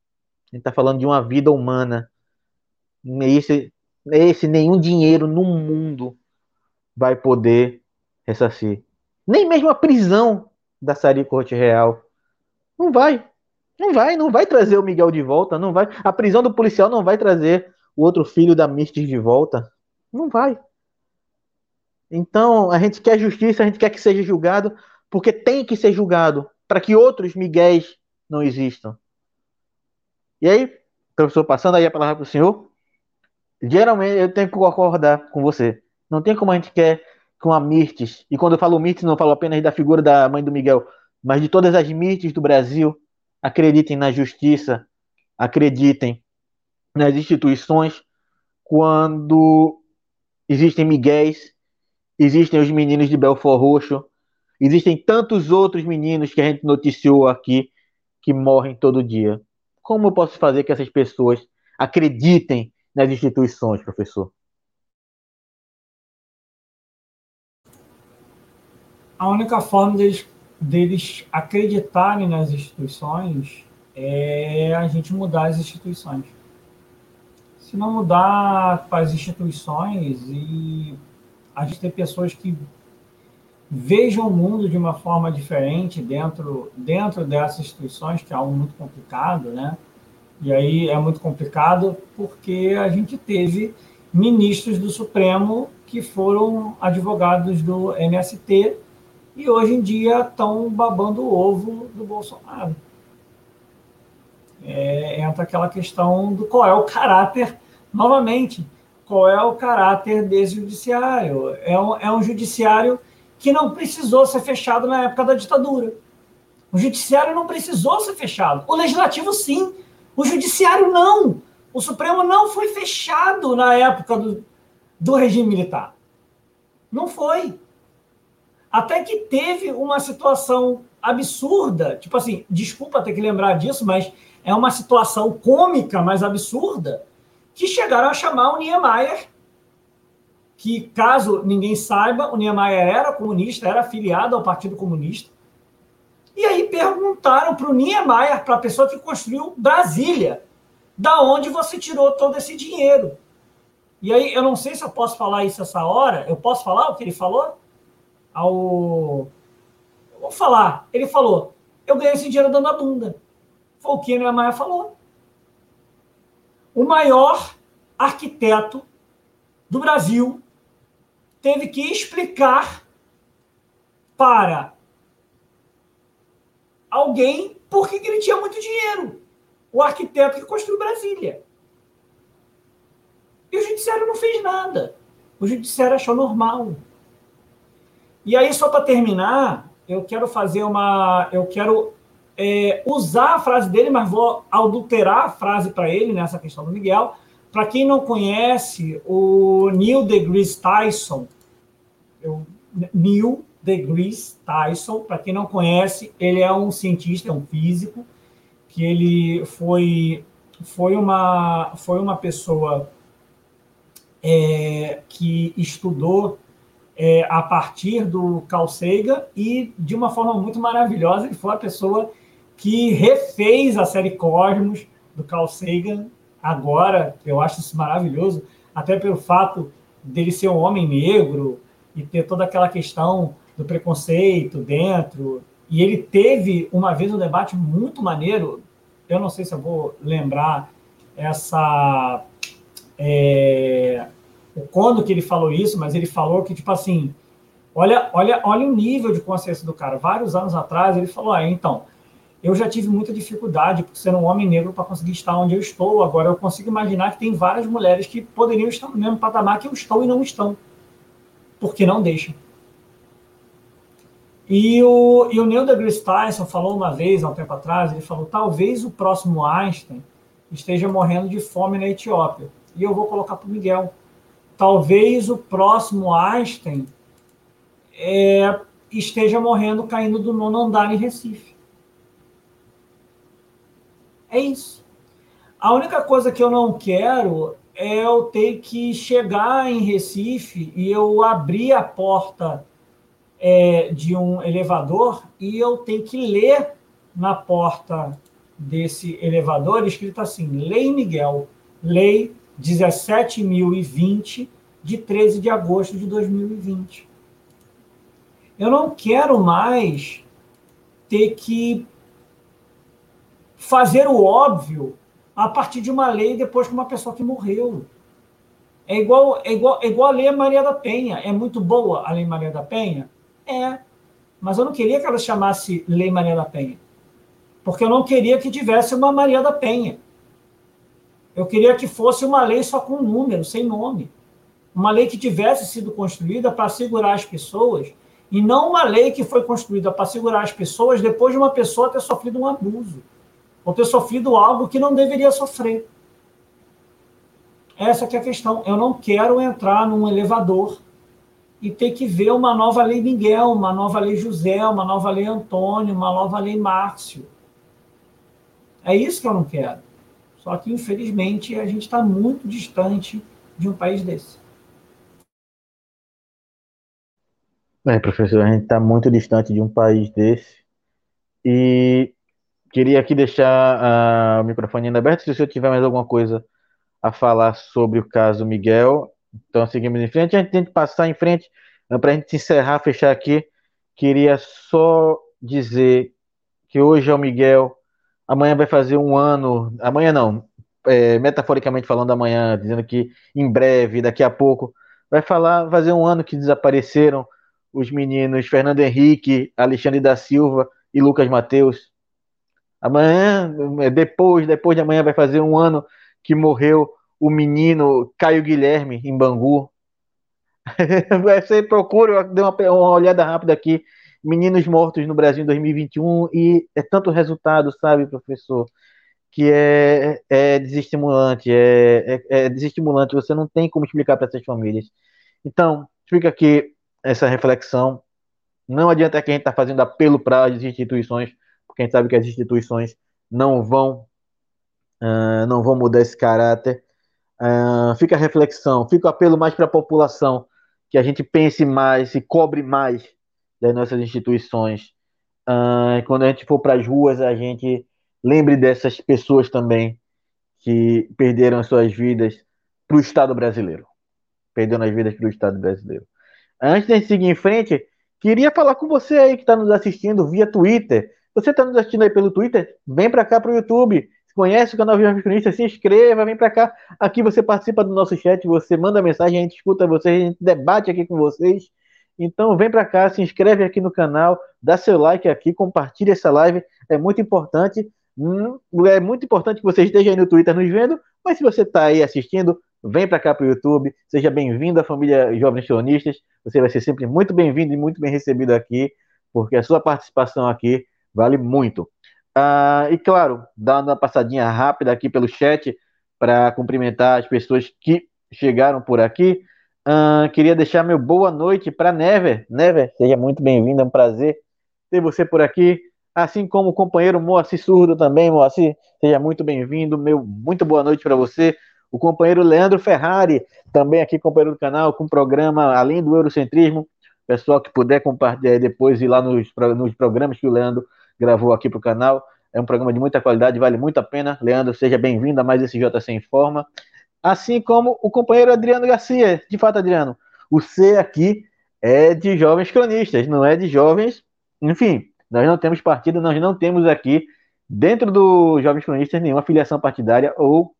A gente está falando de uma vida humana. Esse, esse nenhum dinheiro no mundo vai poder ressarcir. Nem mesmo a prisão da Sari Corte Real. Não vai. Não vai, não vai trazer o Miguel de volta, não vai. A prisão do policial não vai trazer o outro filho da Misty de volta. Não vai. Então, a gente quer justiça, a gente quer que seja julgado, porque tem que ser julgado, para que outros miguéis não existam. E aí, professor, passando aí a palavra para o senhor. Geralmente eu tenho que concordar com você. Não tem como a gente quer com a Mirtes, e quando eu falo Mirtes, não falo apenas da figura da mãe do Miguel, mas de todas as Mirtes do Brasil, acreditem na justiça, acreditem nas instituições, quando existem Miguéis, existem os meninos de Belfor Roxo, existem tantos outros meninos que a gente noticiou aqui que morrem todo dia. Como eu posso fazer que essas pessoas acreditem nas instituições, professor? A única forma deles, deles acreditarem nas instituições é a gente mudar as instituições. Se não mudar as instituições e a gente ter pessoas que vejam o mundo de uma forma diferente dentro, dentro dessas instituições, que é algo muito complicado, né? E aí é muito complicado porque a gente teve ministros do Supremo que foram advogados do MST e hoje em dia estão babando o ovo do Bolsonaro. É, entra aquela questão do qual é o caráter, novamente, qual é o caráter desse judiciário. É um, é um judiciário que não precisou ser fechado na época da ditadura. O judiciário não precisou ser fechado. O legislativo, sim. O judiciário, não. O Supremo não foi fechado na época do, do regime militar. Não foi. Até que teve uma situação absurda, tipo assim, desculpa ter que lembrar disso, mas é uma situação cômica, mas absurda, que chegaram a chamar o Niemeyer que, caso ninguém saiba, o Niemeyer era comunista, era afiliado ao Partido Comunista. E aí perguntaram para o Niemeyer, para a pessoa que construiu Brasília, da onde você tirou todo esse dinheiro? E aí, eu não sei se eu posso falar isso essa hora. Eu posso falar o que ele falou? Ao... Vou falar. Ele falou, eu ganhei esse dinheiro dando a bunda. Foi o que Niemeyer falou. O maior arquiteto do Brasil teve que explicar para alguém por que ele tinha muito dinheiro. O arquiteto que construiu Brasília. E o judiciário não fez nada. O judiciário achou normal. E aí, só para terminar, eu quero fazer uma. Eu quero é, usar a frase dele, mas vou adulterar a frase para ele nessa questão do Miguel para quem não conhece, o Neil deGrasse Tyson, eu, Neil deGrasse Tyson, para quem não conhece, ele é um cientista, é um físico, que ele foi, foi, uma, foi uma pessoa é, que estudou é, a partir do Carl Sagan e, de uma forma muito maravilhosa, ele foi a pessoa que refez a série Cosmos do Carl Sagan agora, eu acho isso maravilhoso, até pelo fato dele ser um homem negro e ter toda aquela questão do preconceito dentro. E ele teve uma vez um debate muito maneiro, eu não sei se eu vou lembrar essa. É, quando que ele falou isso, mas ele falou que, tipo assim, olha, olha, olha o nível de consciência do cara. Vários anos atrás, ele falou: ah, então, eu já tive muita dificuldade por ser um homem negro para conseguir estar onde eu estou. Agora eu consigo imaginar que tem várias mulheres que poderiam estar no mesmo patamar que eu estou e não estão, porque não deixam. E o, e o Neil deGrasse Tyson falou uma vez, há um tempo atrás, ele falou, talvez o próximo Einstein esteja morrendo de fome na Etiópia. E eu vou colocar para o Miguel. Talvez o próximo Einstein é, esteja morrendo caindo do nono andar em Recife. É isso. A única coisa que eu não quero é eu ter que chegar em Recife e eu abrir a porta é, de um elevador e eu tenho que ler na porta desse elevador escrito assim: Lei Miguel, Lei 17.020, de 13 de agosto de 2020. Eu não quero mais ter que fazer o óbvio a partir de uma lei depois com uma pessoa que morreu. É igual, é igual, é igual a Lei Maria da Penha. É muito boa a Lei Maria da Penha? É. Mas eu não queria que ela chamasse Lei Maria da Penha. Porque eu não queria que tivesse uma Maria da Penha. Eu queria que fosse uma lei só com número, sem nome. Uma lei que tivesse sido construída para segurar as pessoas e não uma lei que foi construída para segurar as pessoas depois de uma pessoa ter sofrido um abuso ou ter sofrido algo que não deveria sofrer. Essa é a questão. Eu não quero entrar num elevador e ter que ver uma nova lei Miguel, uma nova lei José, uma nova lei Antônio, uma nova lei Márcio. É isso que eu não quero. Só que, infelizmente, a gente está muito distante de um país desse. É, professor, a gente está muito distante de um país desse. E queria aqui deixar uh, o microfone ainda aberto. Se o senhor tiver mais alguma coisa a falar sobre o caso Miguel, então seguimos em frente. A gente tem que passar em frente para a gente encerrar, fechar aqui. Queria só dizer que hoje é o Miguel, amanhã vai fazer um ano. Amanhã não, é, metaforicamente falando, amanhã, dizendo que em breve, daqui a pouco, vai falar, fazer um ano que desapareceram os meninos Fernando Henrique, Alexandre da Silva e Lucas Mateus. Amanhã, é, depois, depois de amanhã, vai fazer um ano que morreu o menino Caio Guilherme em Bangu. (laughs) Você procura, dei uma, uma olhada rápida aqui, meninos mortos no Brasil em 2021 e é tanto resultado, sabe, professor, que é, é desestimulante, é, é, é desestimulante, você não tem como explicar para essas famílias. Então, fica aqui essa reflexão. Não adianta que a gente está fazendo apelo para as instituições, porque a gente sabe que as instituições não vão, uh, não vão mudar esse caráter. Uh, fica a reflexão, fica o apelo mais para a população, que a gente pense mais e cobre mais das nossas instituições. Uh, quando a gente for para as ruas, a gente lembre dessas pessoas também que perderam suas vidas para o Estado brasileiro. Perderam as vidas para o Estado brasileiro. Antes de seguir em frente, queria falar com você aí que está nos assistindo via Twitter. Você está nos assistindo aí pelo Twitter? Vem para cá para o YouTube. Conhece o canal Jovem Cronista? Se inscreva, vem para cá. Aqui você participa do nosso chat, você manda mensagem, a gente escuta vocês, a gente debate aqui com vocês. Então vem para cá, se inscreve aqui no canal, dá seu like aqui, compartilha essa live, é muito importante. Hum, é muito importante que você esteja aí no Twitter nos vendo, mas se você está aí assistindo, vem para cá para o YouTube, seja bem-vindo à família Jovens Cronistas, você vai ser sempre muito bem-vindo e muito bem recebido aqui, porque a sua participação aqui vale muito. Ah, e claro, dando uma passadinha rápida aqui pelo chat para cumprimentar as pessoas que chegaram por aqui. Ah, queria deixar meu boa noite para Never. Never, seja muito bem-vindo, é um prazer ter você por aqui. Assim como o companheiro Moacir Surdo também, Moacir, seja muito bem-vindo. Meu muito boa noite para você o companheiro Leandro Ferrari, também aqui companheiro do canal, com o programa Além do Eurocentrismo. Pessoal que puder compartilhar depois ir lá nos, nos programas que o Leandro gravou aqui para o canal. É um programa de muita qualidade, vale muito a pena. Leandro, seja bem-vindo a mais esse JC em Forma. Assim como o companheiro Adriano Garcia. De fato, Adriano, o C aqui é de jovens cronistas, não é de jovens. Enfim, nós não temos partido, nós não temos aqui, dentro do Jovens Cronistas, nenhuma filiação partidária ou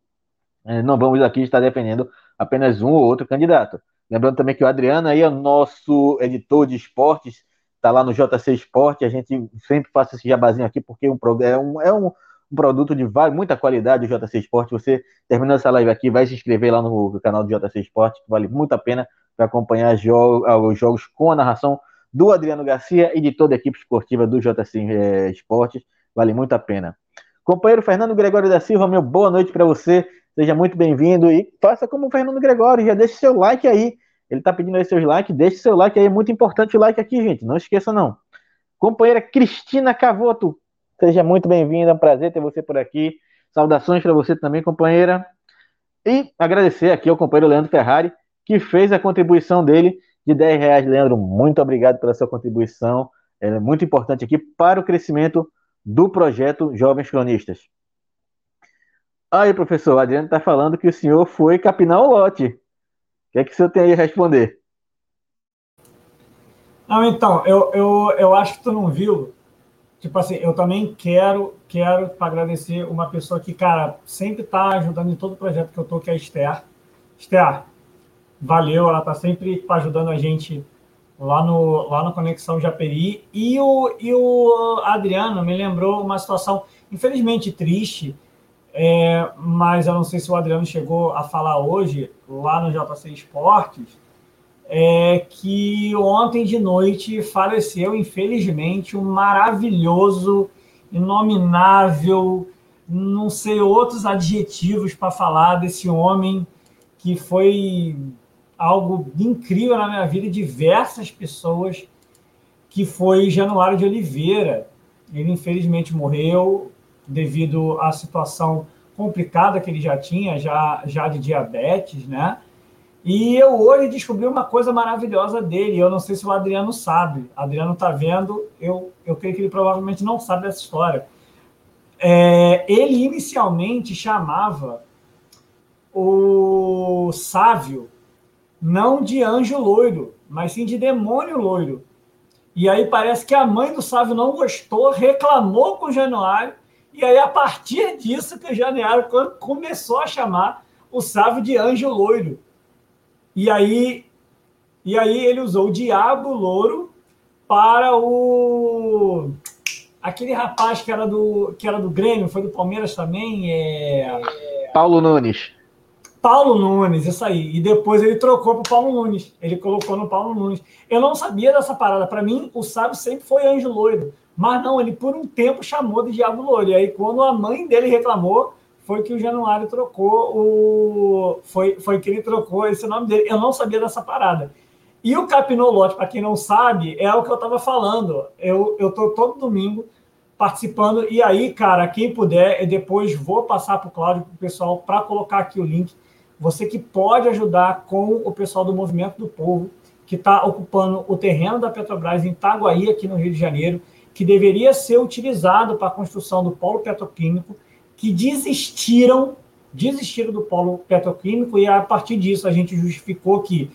é, não vamos aqui estar defendendo apenas um ou outro candidato. Lembrando também que o Adriano aí é o nosso editor de esportes, está lá no JC Esporte, a gente sempre faz esse jabazinho aqui, porque um, é, um, é um, produto de muita qualidade o JC Esporte. Você, terminando essa live aqui, vai se inscrever lá no canal do JC Esporte, que vale muito a pena para acompanhar jo os jogos com a narração do Adriano Garcia e de toda a equipe esportiva do JC é, Esportes. Vale muito a pena. Companheiro Fernando Gregório da Silva, meu boa noite para você. Seja muito bem-vindo e faça como o Fernando Gregório, já deixe seu like aí. Ele está pedindo aí seus likes, deixe seu like aí, é muito importante o like aqui, gente, não esqueça não. Companheira Cristina Cavoto, seja muito bem-vinda, é um prazer ter você por aqui. Saudações para você também, companheira. E agradecer aqui ao companheiro Leandro Ferrari, que fez a contribuição dele de 10 reais. Leandro, muito obrigado pela sua contribuição. É muito importante aqui para o crescimento do projeto Jovens Cronistas. Aí, professor, o Adriano está falando que o senhor foi capinar o lote. O que é que senhor tem aí a responder? Não, então, eu, eu, eu acho que tu não viu. Tipo assim, eu também quero, quero agradecer uma pessoa que, cara, sempre está ajudando em todo o projeto que eu tô, que é a Esther. Esther, valeu, ela está sempre ajudando a gente lá no, lá no Conexão Japeri. E o, e o Adriano me lembrou uma situação, infelizmente, triste, é, mas eu não sei se o Adriano chegou a falar hoje, lá no JC Esportes, é que ontem de noite faleceu, infelizmente, um maravilhoso, inominável, não sei outros adjetivos para falar desse homem que foi algo incrível na minha vida diversas pessoas, que foi Januário de Oliveira. Ele infelizmente morreu devido à situação complicada que ele já tinha, já, já de diabetes, né? E eu hoje descobri uma coisa maravilhosa dele. Eu não sei se o Adriano sabe. O Adriano está vendo. Eu, eu creio que ele provavelmente não sabe dessa história. É, ele inicialmente chamava o Sávio não de anjo loiro, mas sim de demônio loiro. E aí parece que a mãe do Sávio não gostou, reclamou com o Januário, e aí a partir disso que o Januário começou a chamar o Sávio de anjo loiro. E aí, e aí ele usou o diabo louro para o aquele rapaz que era do que era do Grêmio, foi do Palmeiras também, é Paulo Nunes. Paulo Nunes, isso aí. E depois ele trocou para o Paulo Nunes. Ele colocou no Paulo Nunes. Eu não sabia dessa parada. Para mim, o sábio sempre foi anjo loiro. Mas não, ele por um tempo chamou de diabo loiro. E aí, quando a mãe dele reclamou, foi que o Januário trocou o. Foi, foi que ele trocou esse nome dele. Eu não sabia dessa parada. E o Capinolote, para quem não sabe, é o que eu estava falando. Eu estou todo domingo participando. E aí, cara, quem puder, eu depois vou passar para o Cláudio, para o pessoal, para colocar aqui o link você que pode ajudar com o pessoal do Movimento do Povo, que está ocupando o terreno da Petrobras em Itaguaí, aqui no Rio de Janeiro, que deveria ser utilizado para a construção do polo petroquímico, que desistiram, desistiram do polo petroquímico, e a partir disso a gente justificou que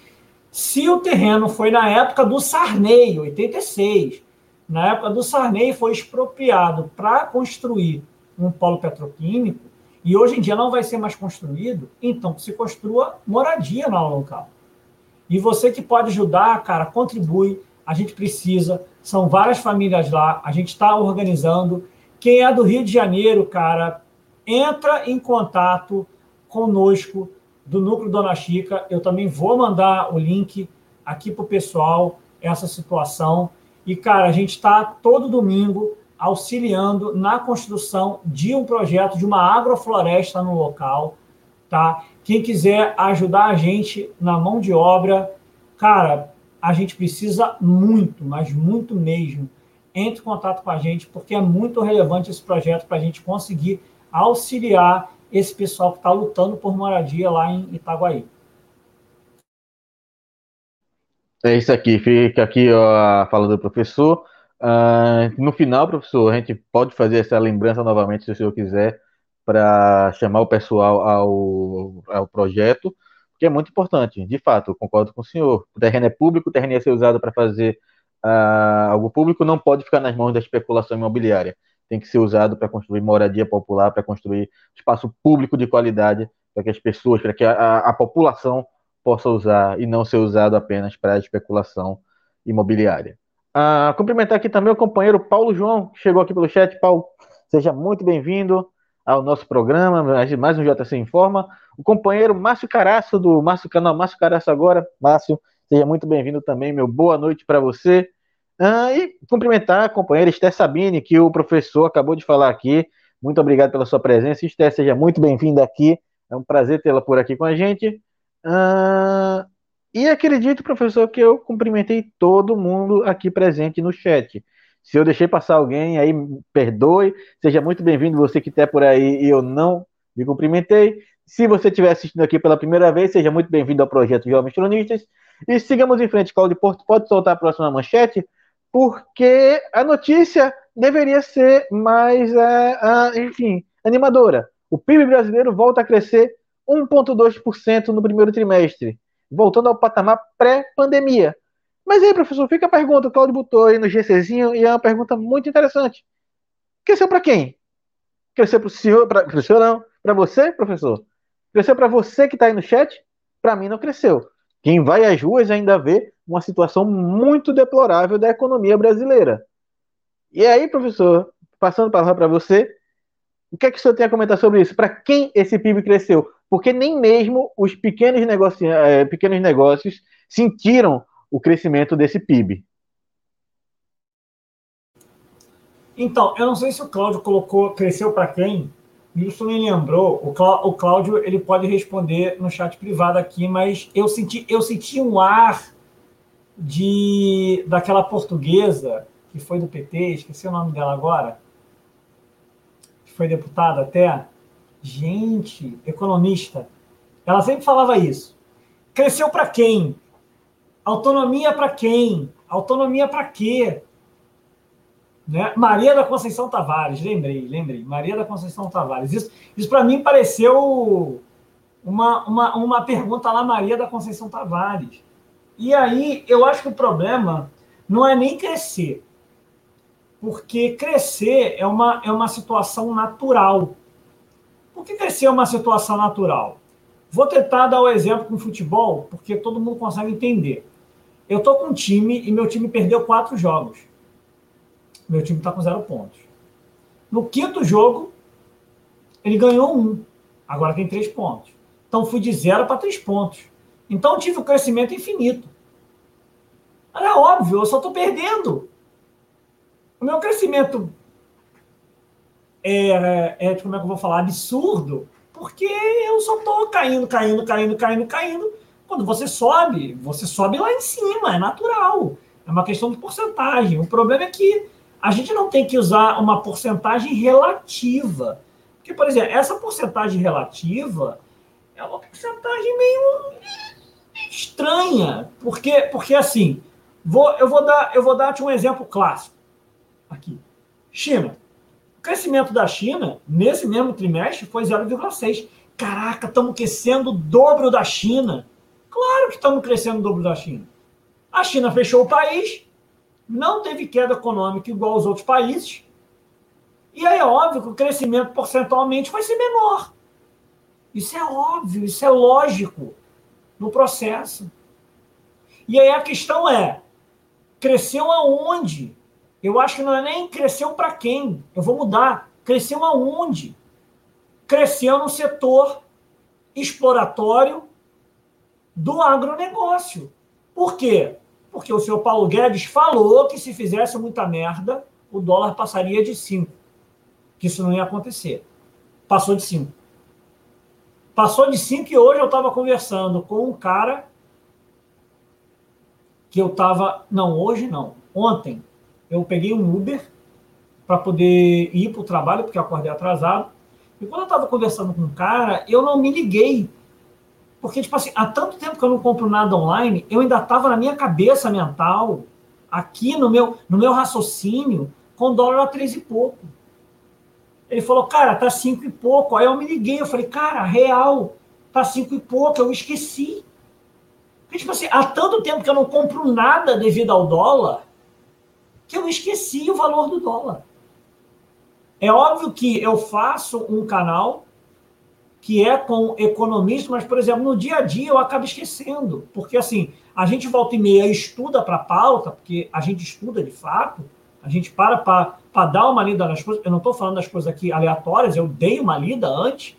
se o terreno foi na época do Sarney, 86, na época do Sarney foi expropriado para construir um polo petroquímico, e hoje em dia não vai ser mais construído, então se construa moradia no local. E você que pode ajudar, cara, contribui. A gente precisa. São várias famílias lá. A gente está organizando. Quem é do Rio de Janeiro, cara, entra em contato conosco do Núcleo Dona Chica. Eu também vou mandar o link aqui para o pessoal, essa situação. E, cara, a gente está todo domingo auxiliando na construção de um projeto de uma agrofloresta no local, tá? Quem quiser ajudar a gente na mão de obra, cara, a gente precisa muito, mas muito mesmo. Entre em contato com a gente, porque é muito relevante esse projeto para a gente conseguir auxiliar esse pessoal que está lutando por moradia lá em Itaguaí. É isso aqui, fica aqui ó, a fala do professor. Uh, no final, professor, a gente pode fazer essa lembrança novamente, se o senhor quiser, para chamar o pessoal ao, ao projeto, que é muito importante. De fato, concordo com o senhor. O terreno é público, o terreno ia ser usado para fazer uh, algo público, não pode ficar nas mãos da especulação imobiliária. Tem que ser usado para construir moradia popular, para construir espaço público de qualidade, para que as pessoas, para que a, a população possa usar e não ser usado apenas para especulação imobiliária. Ah, cumprimentar aqui também o companheiro Paulo João, que chegou aqui pelo chat. Paulo, seja muito bem-vindo ao nosso programa, mais um JC Informa. O companheiro Márcio Caraço, do Márcio Canal Márcio Caraço agora. Márcio, seja muito bem-vindo também, meu boa noite para você. Ah, e cumprimentar a companheira Esther Sabine, que o professor acabou de falar aqui. Muito obrigado pela sua presença. Esther, seja muito bem-vinda aqui. É um prazer tê-la por aqui com a gente. Ah, e acredito, professor, que eu cumprimentei todo mundo aqui presente no chat. Se eu deixei passar alguém, aí perdoe. Seja muito bem-vindo, você que está por aí e eu não me cumprimentei. Se você estiver assistindo aqui pela primeira vez, seja muito bem-vindo ao projeto Jovens Cronistas. E sigamos em frente, Cláudio Porto. Pode soltar a próxima manchete, porque a notícia deveria ser mais, uh, enfim, animadora. O PIB brasileiro volta a crescer 1,2% no primeiro trimestre voltando ao patamar pré-pandemia. Mas aí, professor, fica a pergunta, o Claudio botou aí no GCzinho, e é uma pergunta muito interessante. Cresceu para quem? Cresceu para o senhor, para o senhor não, para você, professor? Cresceu para você que está aí no chat? Para mim não cresceu. Quem vai às ruas ainda vê uma situação muito deplorável da economia brasileira. E aí, professor, passando a palavra para você, O que é que o senhor tem a comentar sobre isso? Para quem esse PIB cresceu? Porque nem mesmo os pequenos, negoci... É, pequenos negócios sentiram o crescimento desse PIB. Então, eu não sei se o Cláudio colocou cresceu para quem. Isso me lembrou. O Cláudio ele pode responder no chat privado aqui, mas eu senti eu senti um ar de daquela portuguesa que foi do PT, esqueci o nome dela agora foi deputada até, gente, economista, ela sempre falava isso. Cresceu para quem? Autonomia para quem? Autonomia para quê? Né? Maria da Conceição Tavares, lembrei, lembrei. Maria da Conceição Tavares. Isso, isso para mim pareceu uma, uma, uma pergunta lá, Maria da Conceição Tavares. E aí, eu acho que o problema não é nem crescer porque crescer é uma, é uma situação natural. Por que crescer é uma situação natural? Vou tentar dar o exemplo com futebol, porque todo mundo consegue entender. Eu estou com um time e meu time perdeu quatro jogos. Meu time está com zero pontos. No quinto jogo, ele ganhou um. Agora tem três pontos. Então fui de zero para três pontos. Então tive um crescimento infinito. Era óbvio, eu só estou perdendo. O meu crescimento é, é, como é que eu vou falar, absurdo, porque eu só estou caindo, caindo, caindo, caindo, caindo. Quando você sobe, você sobe lá em cima, é natural. É uma questão de porcentagem. O problema é que a gente não tem que usar uma porcentagem relativa. Porque, por exemplo, essa porcentagem relativa é uma porcentagem meio estranha. Porque, porque assim, vou, eu, vou dar, eu vou dar-te um exemplo clássico aqui. China. O crescimento da China, nesse mesmo trimestre, foi 0,6. Caraca, estamos crescendo o dobro da China. Claro que estamos crescendo o dobro da China. A China fechou o país, não teve queda econômica igual aos outros países. E aí é óbvio que o crescimento porcentualmente vai ser menor. Isso é óbvio, isso é lógico no processo. E aí a questão é: cresceu aonde? Eu acho que não é nem cresceu para quem. Eu vou mudar. Cresceu aonde? Cresceu no setor exploratório do agronegócio. Por quê? Porque o senhor Paulo Guedes falou que se fizesse muita merda, o dólar passaria de 5. Que isso não ia acontecer. Passou de 5. Passou de 5 e hoje eu estava conversando com um cara que eu estava. Não, hoje não. Ontem eu peguei um Uber para poder ir para o trabalho, porque eu acordei atrasado. E quando eu estava conversando com um cara, eu não me liguei. Porque, tipo assim, há tanto tempo que eu não compro nada online, eu ainda estava na minha cabeça mental, aqui no meu, no meu raciocínio, com dólar a três e pouco. Ele falou, cara, tá cinco e pouco. Aí eu me liguei, eu falei, cara, real, tá cinco e pouco, eu esqueci. Porque, tipo assim, há tanto tempo que eu não compro nada devido ao dólar, que eu esqueci o valor do dólar. É óbvio que eu faço um canal que é com economistas, mas, por exemplo, no dia a dia eu acabo esquecendo, porque assim, a gente volta e meia estuda para pauta, porque a gente estuda de fato, a gente para para dar uma lida nas coisas, eu não estou falando das coisas aqui aleatórias, eu dei uma lida antes,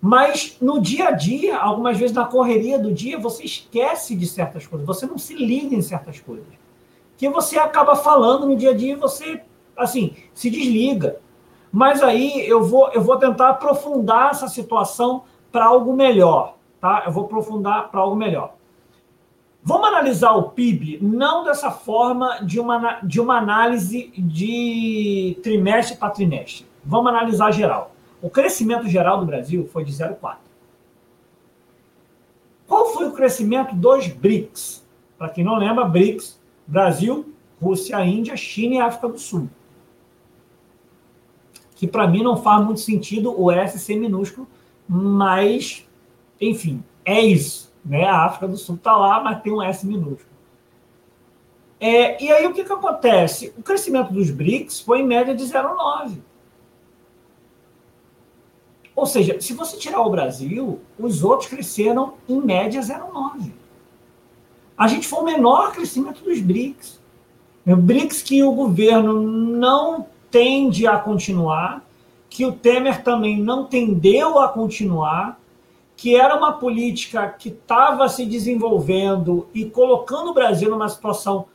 mas no dia a dia, algumas vezes na correria do dia, você esquece de certas coisas, você não se liga em certas coisas que você acaba falando no dia a dia e você, assim, se desliga. Mas aí eu vou, eu vou tentar aprofundar essa situação para algo melhor, tá? Eu vou aprofundar para algo melhor. Vamos analisar o PIB não dessa forma de uma, de uma análise de trimestre para trimestre. Vamos analisar geral. O crescimento geral do Brasil foi de 0,4. Qual foi o crescimento dos BRICS? Para quem não lembra, BRICS Brasil, Rússia, Índia, China e África do Sul. Que para mim não faz muito sentido o S ser minúsculo, mas, enfim, é isso. Né? A África do Sul está lá, mas tem um S minúsculo. É, e aí o que, que acontece? O crescimento dos BRICS foi em média de 0,9. Ou seja, se você tirar o Brasil, os outros cresceram em média 0,9 a gente foi o menor crescimento dos BRICS. O BRICS que o governo não tende a continuar, que o Temer também não tendeu a continuar, que era uma política que estava se desenvolvendo e colocando o Brasil numa situação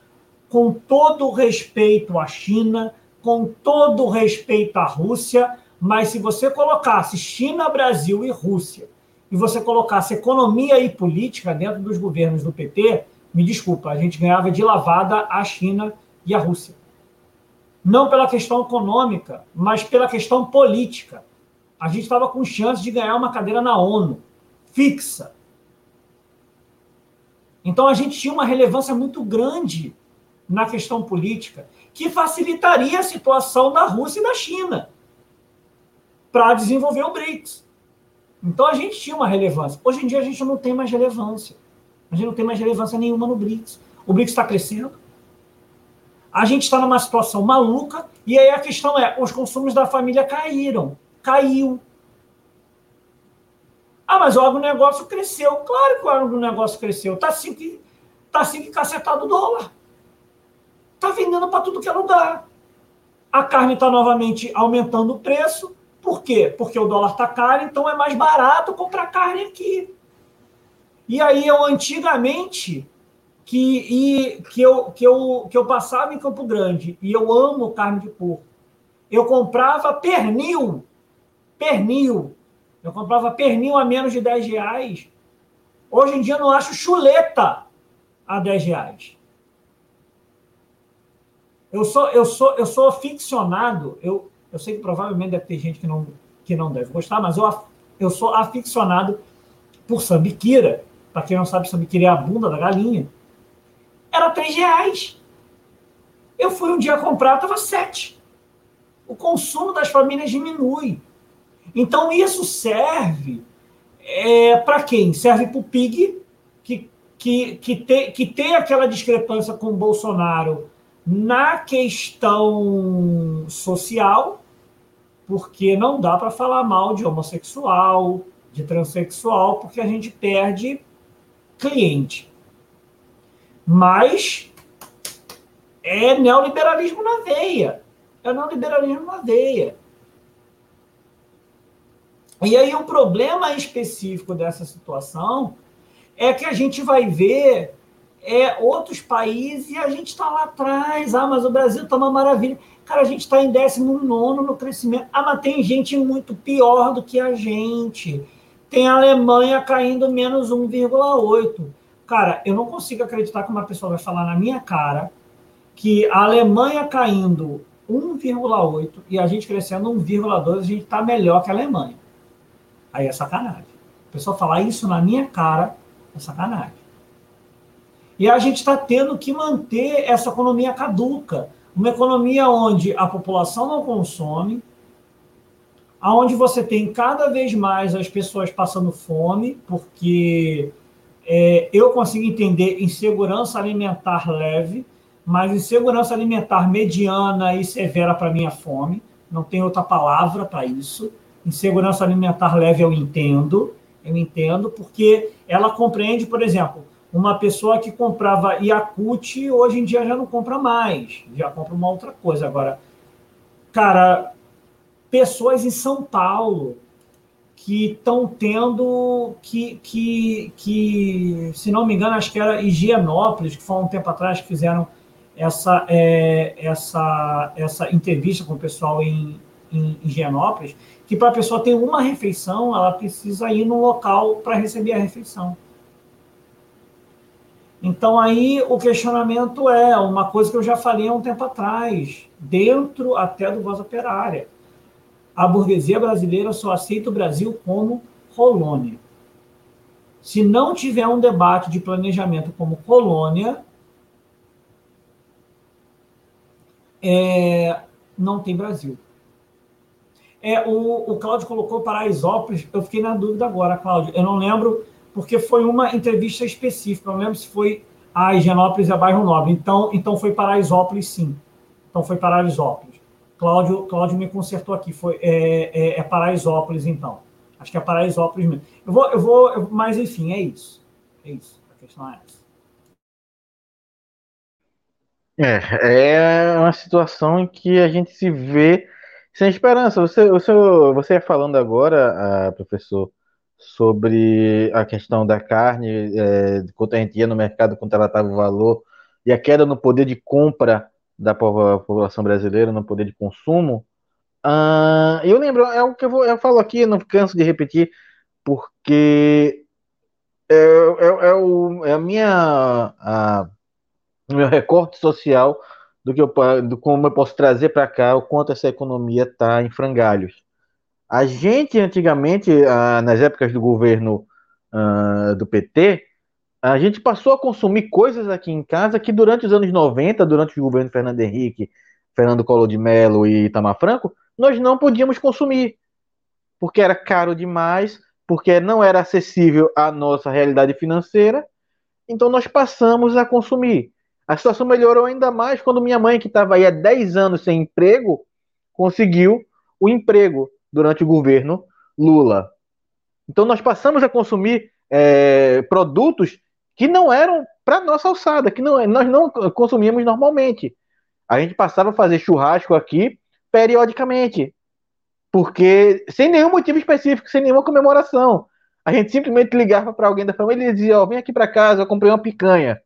com todo o respeito à China, com todo o respeito à Rússia, mas se você colocasse China, Brasil e Rússia, e você colocasse economia e política dentro dos governos do PT, me desculpa, a gente ganhava de lavada a China e a Rússia. Não pela questão econômica, mas pela questão política. A gente estava com chance de ganhar uma cadeira na ONU fixa. Então a gente tinha uma relevância muito grande na questão política, que facilitaria a situação da Rússia e da China para desenvolver o BRICS. Então a gente tinha uma relevância. Hoje em dia a gente não tem mais relevância. A gente não tem mais relevância nenhuma no BRICS. O BRICS está crescendo. A gente está numa situação maluca. E aí a questão é: os consumos da família caíram. Caiu. Ah, mas o agronegócio cresceu. Claro que o agronegócio cresceu. Está assim que, tá assim que cacetado o dólar. Está vendendo para tudo que é lugar. A carne está novamente aumentando o preço. Por quê? Porque o dólar está caro, então é mais barato comprar carne aqui. E aí eu antigamente que, e, que, eu, que, eu, que eu passava em Campo Grande e eu amo carne de porco. Eu comprava pernil. Pernil eu comprava pernil a menos de 10 reais. Hoje em dia eu não acho chuleta a 10 reais. Eu sou, eu sou, eu sou aficionado. Eu, eu sei que provavelmente deve ter gente que não, que não deve gostar, mas eu, eu sou aficionado por sambiquira. Para quem não sabe, sambiquira é a bunda da galinha. Era 3 reais. Eu fui um dia comprar, estava 7. O consumo das famílias diminui. Então, isso serve é, para quem? Serve para o PIG, que, que, que, te, que tem aquela discrepância com o Bolsonaro na questão social, porque não dá para falar mal de homossexual, de transexual, porque a gente perde cliente. Mas é neoliberalismo na veia. É neoliberalismo na veia. E aí o problema específico dessa situação é que a gente vai ver é, outros países e a gente está lá atrás. Ah, mas o Brasil está uma maravilha. Cara, a gente está em 19 no crescimento. Ah, mas tem gente muito pior do que a gente. Tem a Alemanha caindo menos 1,8. Cara, eu não consigo acreditar que uma pessoa vai falar na minha cara que a Alemanha caindo 1,8 e a gente crescendo 1,2, a gente está melhor que a Alemanha. Aí é sacanagem. A pessoa falar isso na minha cara é sacanagem. E a gente está tendo que manter essa economia caduca. Uma economia onde a população não consome, aonde você tem cada vez mais as pessoas passando fome, porque é, eu consigo entender insegurança alimentar leve, mas insegurança alimentar mediana e severa para é fome. Não tem outra palavra para isso. Insegurança alimentar leve eu entendo, eu entendo, porque ela compreende, por exemplo, uma pessoa que comprava Yakut, hoje em dia já não compra mais, já compra uma outra coisa. Agora, cara, pessoas em São Paulo que estão tendo que, que, que, se não me engano, acho que era Higienópolis, que foi um tempo atrás que fizeram essa, é, essa, essa entrevista com o pessoal em, em Higienópolis, que para a pessoa ter uma refeição, ela precisa ir no local para receber a refeição. Então aí o questionamento é uma coisa que eu já falei há um tempo atrás, dentro até do Voz Operária. A burguesia brasileira só aceita o Brasil como colônia. Se não tiver um debate de planejamento como colônia, é, não tem Brasil. É, o, o Cláudio colocou Paraisópolis, eu fiquei na dúvida agora, Cláudio. Eu não lembro, porque foi uma entrevista específica, não lembro se foi a Higienópolis e a Bairro Nobre. Então, então foi Paraisópolis, sim. Então foi Paraisópolis. Cláudio, Cláudio me consertou aqui, foi, é, é, é Paraisópolis, então. Acho que é Paraisópolis mesmo. Eu vou, eu vou, eu, mas enfim, é isso. É isso. A questão é essa. É, é uma situação em que a gente se vê sem esperança. Você, você, você falando agora, professor, sobre a questão da carne, é, quanto a gente ia no mercado, quanto ela estava o valor, e a queda no poder de compra da população brasileira, no poder de consumo. Uh, eu lembro, é o que eu, vou, eu falo aqui, não canso de repetir, porque é, é, é, o, é a minha a, meu recorte social do que eu do como eu posso trazer para cá o quanto essa economia está em frangalhos. A gente antigamente, ah, nas épocas do governo ah, do PT, a gente passou a consumir coisas aqui em casa que durante os anos 90, durante o governo Fernando Henrique, Fernando Collor de Mello e Itamar Franco, nós não podíamos consumir, porque era caro demais, porque não era acessível à nossa realidade financeira, então nós passamos a consumir. A situação melhorou ainda mais quando minha mãe, que estava aí há 10 anos sem emprego, conseguiu o emprego durante o governo Lula. Então nós passamos a consumir é, produtos que não eram para nossa alçada, que não, nós não consumíamos normalmente. A gente passava a fazer churrasco aqui periodicamente, porque sem nenhum motivo específico, sem nenhuma comemoração. A gente simplesmente ligava para alguém da família e dizia: Ó, oh, vem aqui para casa, eu comprei uma picanha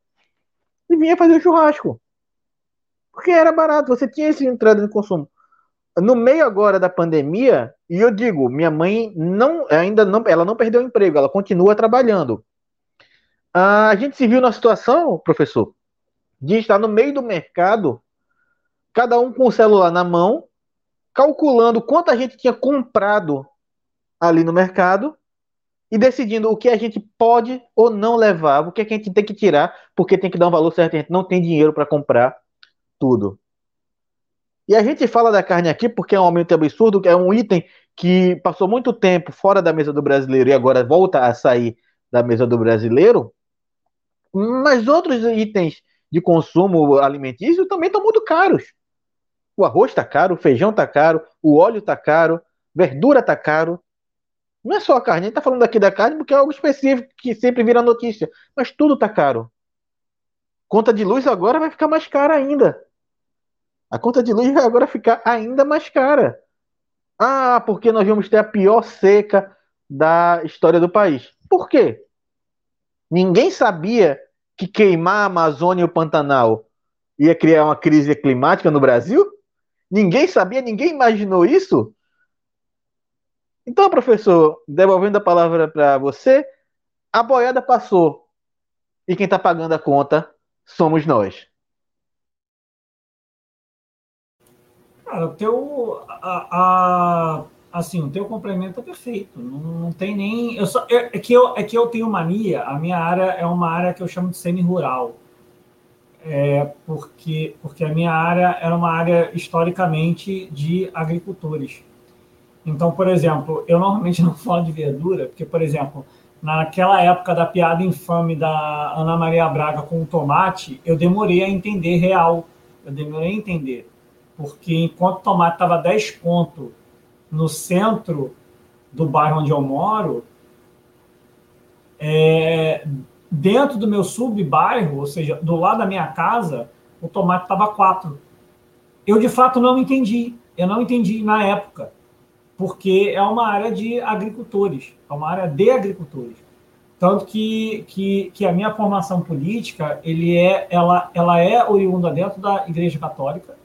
e vinha fazer o churrasco. Porque era barato, você tinha esse entrada de consumo. No meio agora da pandemia, e eu digo, minha mãe não ainda não, ela não perdeu o emprego, ela continua trabalhando. A gente se viu na situação, professor, de estar no meio do mercado, cada um com o celular na mão, calculando quanto a gente tinha comprado ali no mercado e decidindo o que a gente pode ou não levar, o que a gente tem que tirar, porque tem que dar um valor certo, a gente não tem dinheiro para comprar tudo. E a gente fala da carne aqui porque é um aumento absurdo, é um item que passou muito tempo fora da mesa do brasileiro e agora volta a sair da mesa do brasileiro. Mas outros itens de consumo alimentício também estão muito caros. O arroz está caro, o feijão está caro, o óleo está caro, verdura está caro. Não é só a carne, a gente está falando aqui da carne porque é algo específico que sempre vira notícia. Mas tudo está caro. Conta de luz agora vai ficar mais cara ainda. A conta de luz vai agora ficar ainda mais cara. Ah, porque nós vamos ter a pior seca da história do país. Por quê? Ninguém sabia que queimar a Amazônia e o Pantanal ia criar uma crise climática no Brasil? Ninguém sabia, ninguém imaginou isso? Então, professor, devolvendo a palavra para você, a boiada passou. E quem está pagando a conta somos nós. Cara, teu, a, a, assim, o teu complemento é perfeito. Não, não tem nem. Eu só, é, é, que eu, é que eu tenho mania. A minha área é uma área que eu chamo de semi-rural. É porque, porque a minha área era uma área historicamente de agricultores. Então, por exemplo, eu normalmente (laughs) não falo de verdura, porque, por exemplo, naquela época da piada infame da Ana Maria Braga com o tomate, eu demorei a entender real. Eu demorei a entender. Porque enquanto o tomate estava 10 pontos no centro do bairro onde eu moro, é, dentro do meu sub-bairro, ou seja, do lado da minha casa, o tomate estava 4. Eu, de fato, não entendi. Eu não entendi na época porque é uma área de agricultores, é uma área de agricultores. Tanto que, que, que a minha formação política ele é, ela, ela é oriunda dentro da Igreja Católica,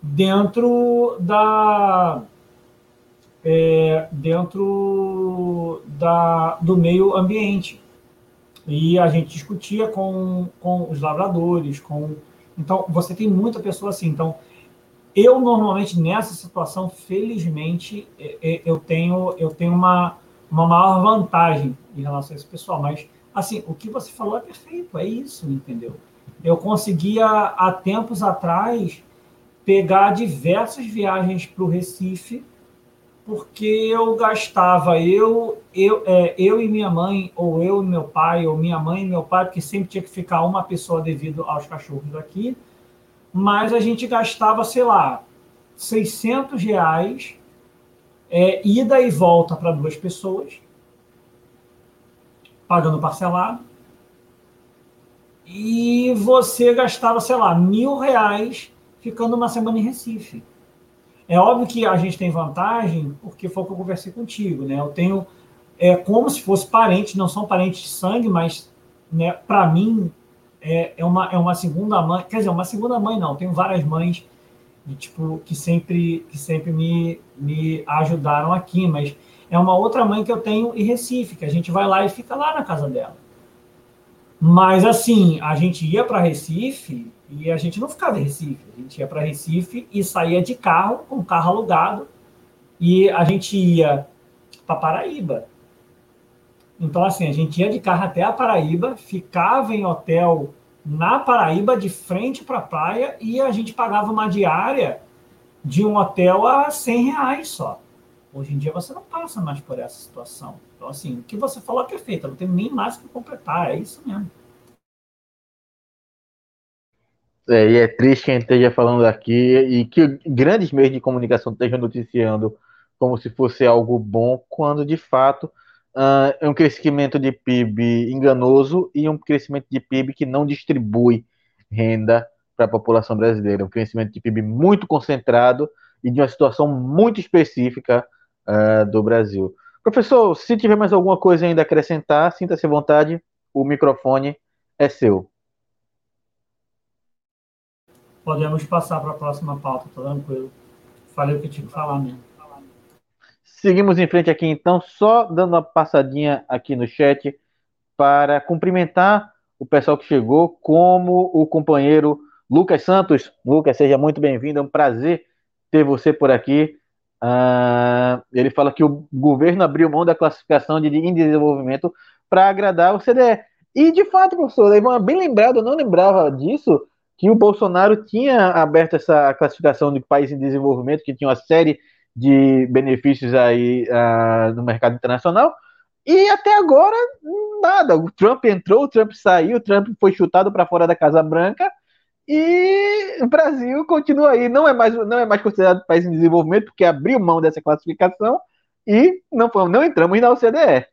dentro da é, dentro da, do meio ambiente. E a gente discutia com, com os lavradores, com então você tem muita pessoa assim. Então eu normalmente nessa situação, felizmente, é, é, eu tenho eu tenho uma, uma maior vantagem em relação a esse pessoal. Mas assim, o que você falou é perfeito, é isso, entendeu? Eu conseguia há tempos atrás pegar diversas viagens para o Recife porque eu gastava eu eu é, eu e minha mãe ou eu e meu pai ou minha mãe e meu pai porque sempre tinha que ficar uma pessoa devido aos cachorros aqui mas a gente gastava, sei lá, 600 reais é, ida e volta para duas pessoas, pagando parcelado, e você gastava, sei lá, mil reais ficando uma semana em Recife. É óbvio que a gente tem vantagem, porque foi o que eu conversei contigo, né? Eu tenho é como se fosse parente, não são parentes de sangue, mas né, para mim é, é, uma, é uma segunda mãe, quer dizer, uma segunda mãe não, tenho várias mães de, tipo, que sempre, que sempre me, me ajudaram aqui, mas é uma outra mãe que eu tenho em Recife, que a gente vai lá e fica lá na casa dela. Mas assim, a gente ia para Recife e a gente não ficava em Recife, a gente ia para Recife e saía de carro, com carro alugado, e a gente ia para Paraíba. Então, assim, a gente ia de carro até a Paraíba, ficava em hotel na Paraíba, de frente para a praia, e a gente pagava uma diária de um hotel a 100 reais só. Hoje em dia você não passa mais por essa situação. Então, assim, o que você falou é perfeito, não tem nem mais que completar, é isso mesmo. É, e é triste que a gente esteja falando aqui e que grandes meios de comunicação estejam noticiando como se fosse algo bom, quando de fato uh, é um crescimento de PIB enganoso e um crescimento de PIB que não distribui renda para a população brasileira. Um crescimento de PIB muito concentrado e de uma situação muito específica uh, do Brasil. Professor, se tiver mais alguma coisa ainda a acrescentar, sinta-se à vontade, o microfone é seu. Podemos passar para a próxima pauta, tá tranquilo. Falei o que tinha que falar mesmo. Seguimos em frente aqui então, só dando uma passadinha aqui no chat para cumprimentar o pessoal que chegou, como o companheiro Lucas Santos. Lucas, seja muito bem-vindo, é um prazer ter você por aqui. Uh, ele fala que o governo abriu mão da classificação de desenvolvimento para agradar o CDE. E, de fato, professor, bem lembrado, eu não lembrava disso, que o Bolsonaro tinha aberto essa classificação de país em desenvolvimento, que tinha uma série de benefícios aí uh, no mercado internacional. E até agora, nada. O Trump entrou, o Trump saiu, o Trump foi chutado para fora da Casa Branca e o Brasil continua aí. Não é mais, não é mais considerado país em desenvolvimento, porque abriu mão dessa classificação e não, não entramos na OCDE.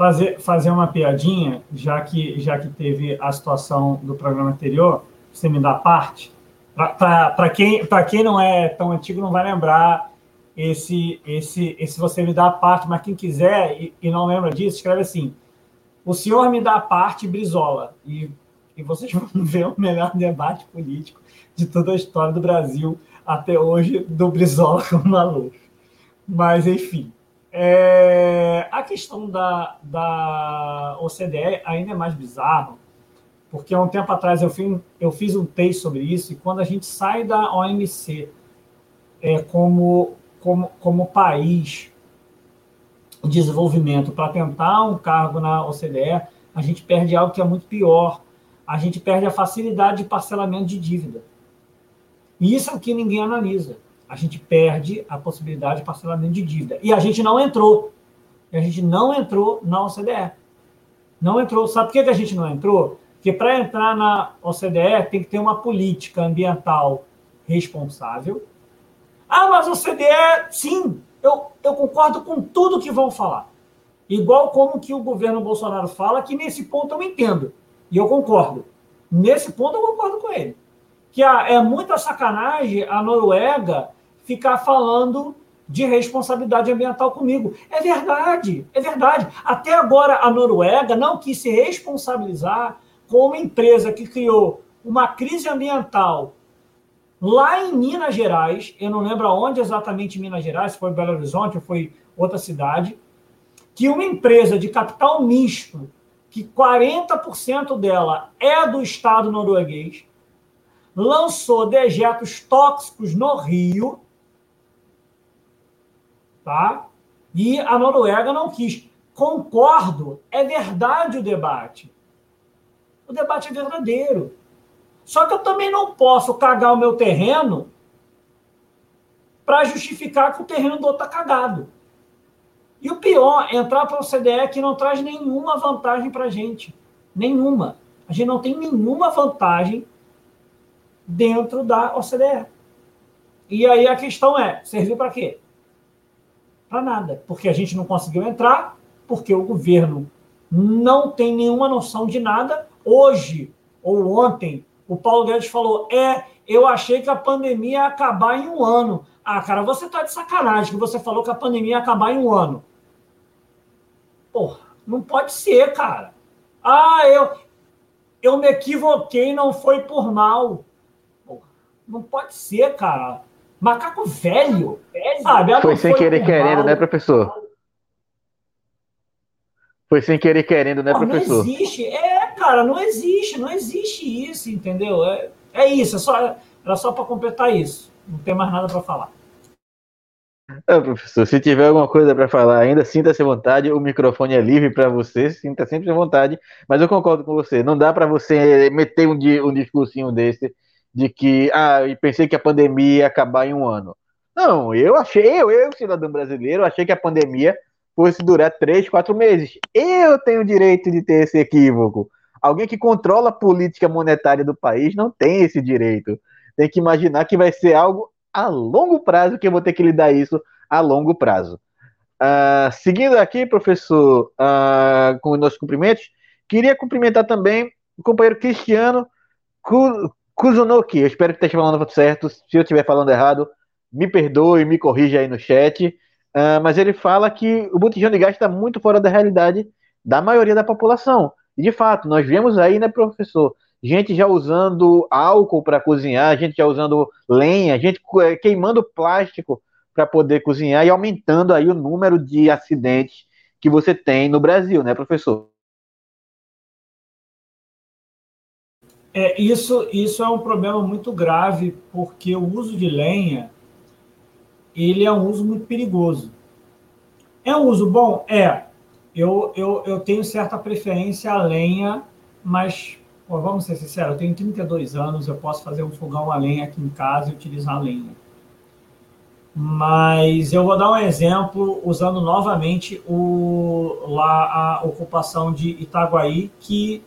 Fazer, fazer uma piadinha, já que, já que teve a situação do programa anterior, você me dá parte. Para quem, quem não é tão antigo, não vai lembrar esse, esse, esse você me dá a parte, mas quem quiser e, e, não lembra disso, escreve assim: O senhor me dá a parte, Brizola. E, e vocês (laughs) vão ver o melhor debate político de toda a história do Brasil até hoje, do Brizola (laughs) com o. Mas, enfim. É, a questão da, da OCDE ainda é mais bizarro, porque há um tempo atrás eu fiz, eu fiz um texto sobre isso, e quando a gente sai da OMC é, como, como, como país de desenvolvimento para tentar um cargo na OCDE, a gente perde algo que é muito pior. A gente perde a facilidade de parcelamento de dívida. E isso é o que ninguém analisa. A gente perde a possibilidade de parcelamento de dívida. E a gente não entrou. E a gente não entrou na OCDE. Não entrou. Sabe por que a gente não entrou? que para entrar na OCDE tem que ter uma política ambiental responsável. Ah, mas a OCDE, sim, eu, eu concordo com tudo que vão falar. Igual como que o governo Bolsonaro fala, que nesse ponto eu entendo. E eu concordo. Nesse ponto eu concordo com ele. Que é muita sacanagem a Noruega ficar falando de responsabilidade ambiental comigo. É verdade, é verdade. Até agora a Noruega não quis se responsabilizar como empresa que criou uma crise ambiental lá em Minas Gerais, eu não lembro aonde exatamente em Minas Gerais, se foi Belo Horizonte ou foi outra cidade, que uma empresa de capital misto, que 40% dela é do Estado norueguês, lançou dejetos tóxicos no Rio, tá? E a Noruega não quis. Concordo, é verdade o debate. O debate é verdadeiro. Só que eu também não posso cagar o meu terreno para justificar que o terreno do outro está cagado. E o pior é entrar para o CDE que não traz nenhuma vantagem para a gente. Nenhuma. A gente não tem nenhuma vantagem dentro da OCDE. E aí a questão é: serviu para quê? Para nada. Porque a gente não conseguiu entrar, porque o governo não tem nenhuma noção de nada Hoje ou ontem, o Paulo Guedes falou: é, eu achei que a pandemia ia acabar em um ano. Ah, cara, você tá de sacanagem que você falou que a pandemia ia acabar em um ano. Porra, não pode ser, cara. Ah, eu, eu me equivoquei, não foi por mal. Porra, não pode ser, cara. Macaco velho, sabe? Foi sem querer querendo, mal. né, professor? Foi sem querer querendo, né, Pô, professor? Não existe. É, cara, não existe. Não existe isso, entendeu? É, é isso. É só, era só para completar isso. Não tem mais nada para falar. É, professor, se tiver alguma coisa para falar ainda, sinta-se à vontade, o microfone é livre para você, sinta sempre à vontade, mas eu concordo com você, não dá para você meter um, um discursinho desse de que, ah, e pensei que a pandemia ia acabar em um ano. Não, eu achei, eu, eu, cidadão brasileiro, achei que a pandemia fosse durar três, quatro meses. Eu tenho o direito de ter esse equívoco. Alguém que controla a política monetária do país não tem esse direito. Tem que imaginar que vai ser algo a longo prazo que eu vou ter que lidar isso a longo prazo. Uh, seguindo aqui, professor, uh, com os nossos cumprimentos, queria cumprimentar também o companheiro Cristiano Kuzunoki. Eu espero que esteja falando certo. Se eu estiver falando errado, me perdoe, me corrija aí no chat. Uh, mas ele fala que o botijão de gás está muito fora da realidade da maioria da população. E de fato, nós vemos aí, né, professor, gente já usando álcool para cozinhar, gente já usando lenha, gente é, queimando plástico para poder cozinhar e aumentando aí o número de acidentes que você tem no Brasil, né, professor? É, isso, isso é um problema muito grave, porque o uso de lenha ele é um uso muito perigoso. É um uso bom? É. Eu, eu, eu tenho certa preferência à lenha, mas Pô, vamos ser sinceros, eu tenho 32 anos, eu posso fazer um fogão a lenha aqui em casa e utilizar a lenha. Mas eu vou dar um exemplo usando novamente o, lá a ocupação de Itaguaí, que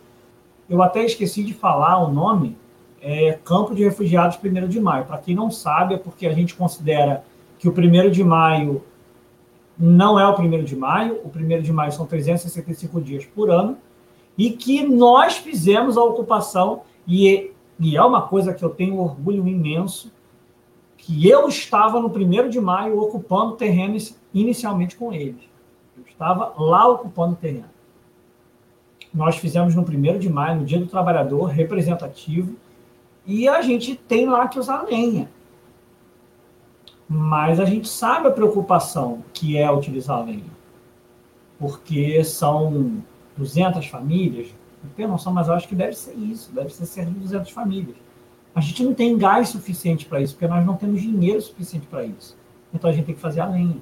eu até esqueci de falar o nome, é Campo de Refugiados 1 de Maio. Para quem não sabe, é porque a gente considera que o 1 de maio não é o 1 de maio, o 1 de maio são 365 dias por ano, e que nós fizemos a ocupação, e, e é uma coisa que eu tenho orgulho imenso, que eu estava no 1 de maio ocupando terreno inicialmente com eles. Eu estava lá ocupando terreno. Nós fizemos no 1 de maio, no Dia do Trabalhador, representativo, e a gente tem lá que usar lenha. Mas a gente sabe a preocupação que é utilizar a lenha. Porque são 200 famílias, não tenho noção, mas eu acho que deve ser isso, deve ser cerca de 200 famílias. A gente não tem gás suficiente para isso, porque nós não temos dinheiro suficiente para isso. Então a gente tem que fazer a lenha.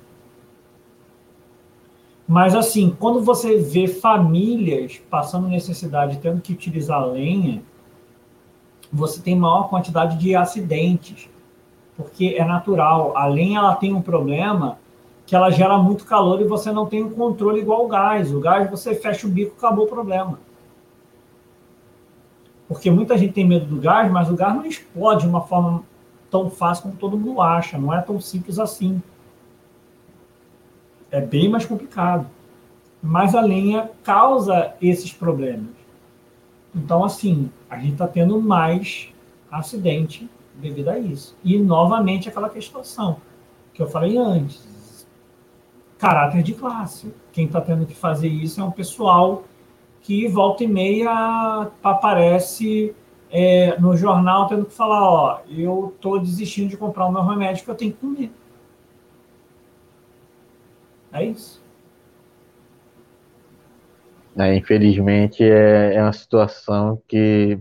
Mas assim, quando você vê famílias passando necessidade, tendo que utilizar lenha, você tem maior quantidade de acidentes, porque é natural. A lenha ela tem um problema que ela gera muito calor e você não tem um controle igual o gás. O gás, você fecha o bico, acabou o problema. Porque muita gente tem medo do gás, mas o gás não explode de uma forma tão fácil como todo mundo acha. Não é tão simples assim. É bem mais complicado. Mas a lenha causa esses problemas. Então, assim, a gente está tendo mais acidente devido a isso. E, novamente, aquela questão que eu falei antes caráter de classe. Quem está tendo que fazer isso é um pessoal que volta e meia aparece é, no jornal tendo que falar, ó, eu estou desistindo de comprar o meu remédio que eu tenho que comer. É isso. É, infelizmente é, é uma situação que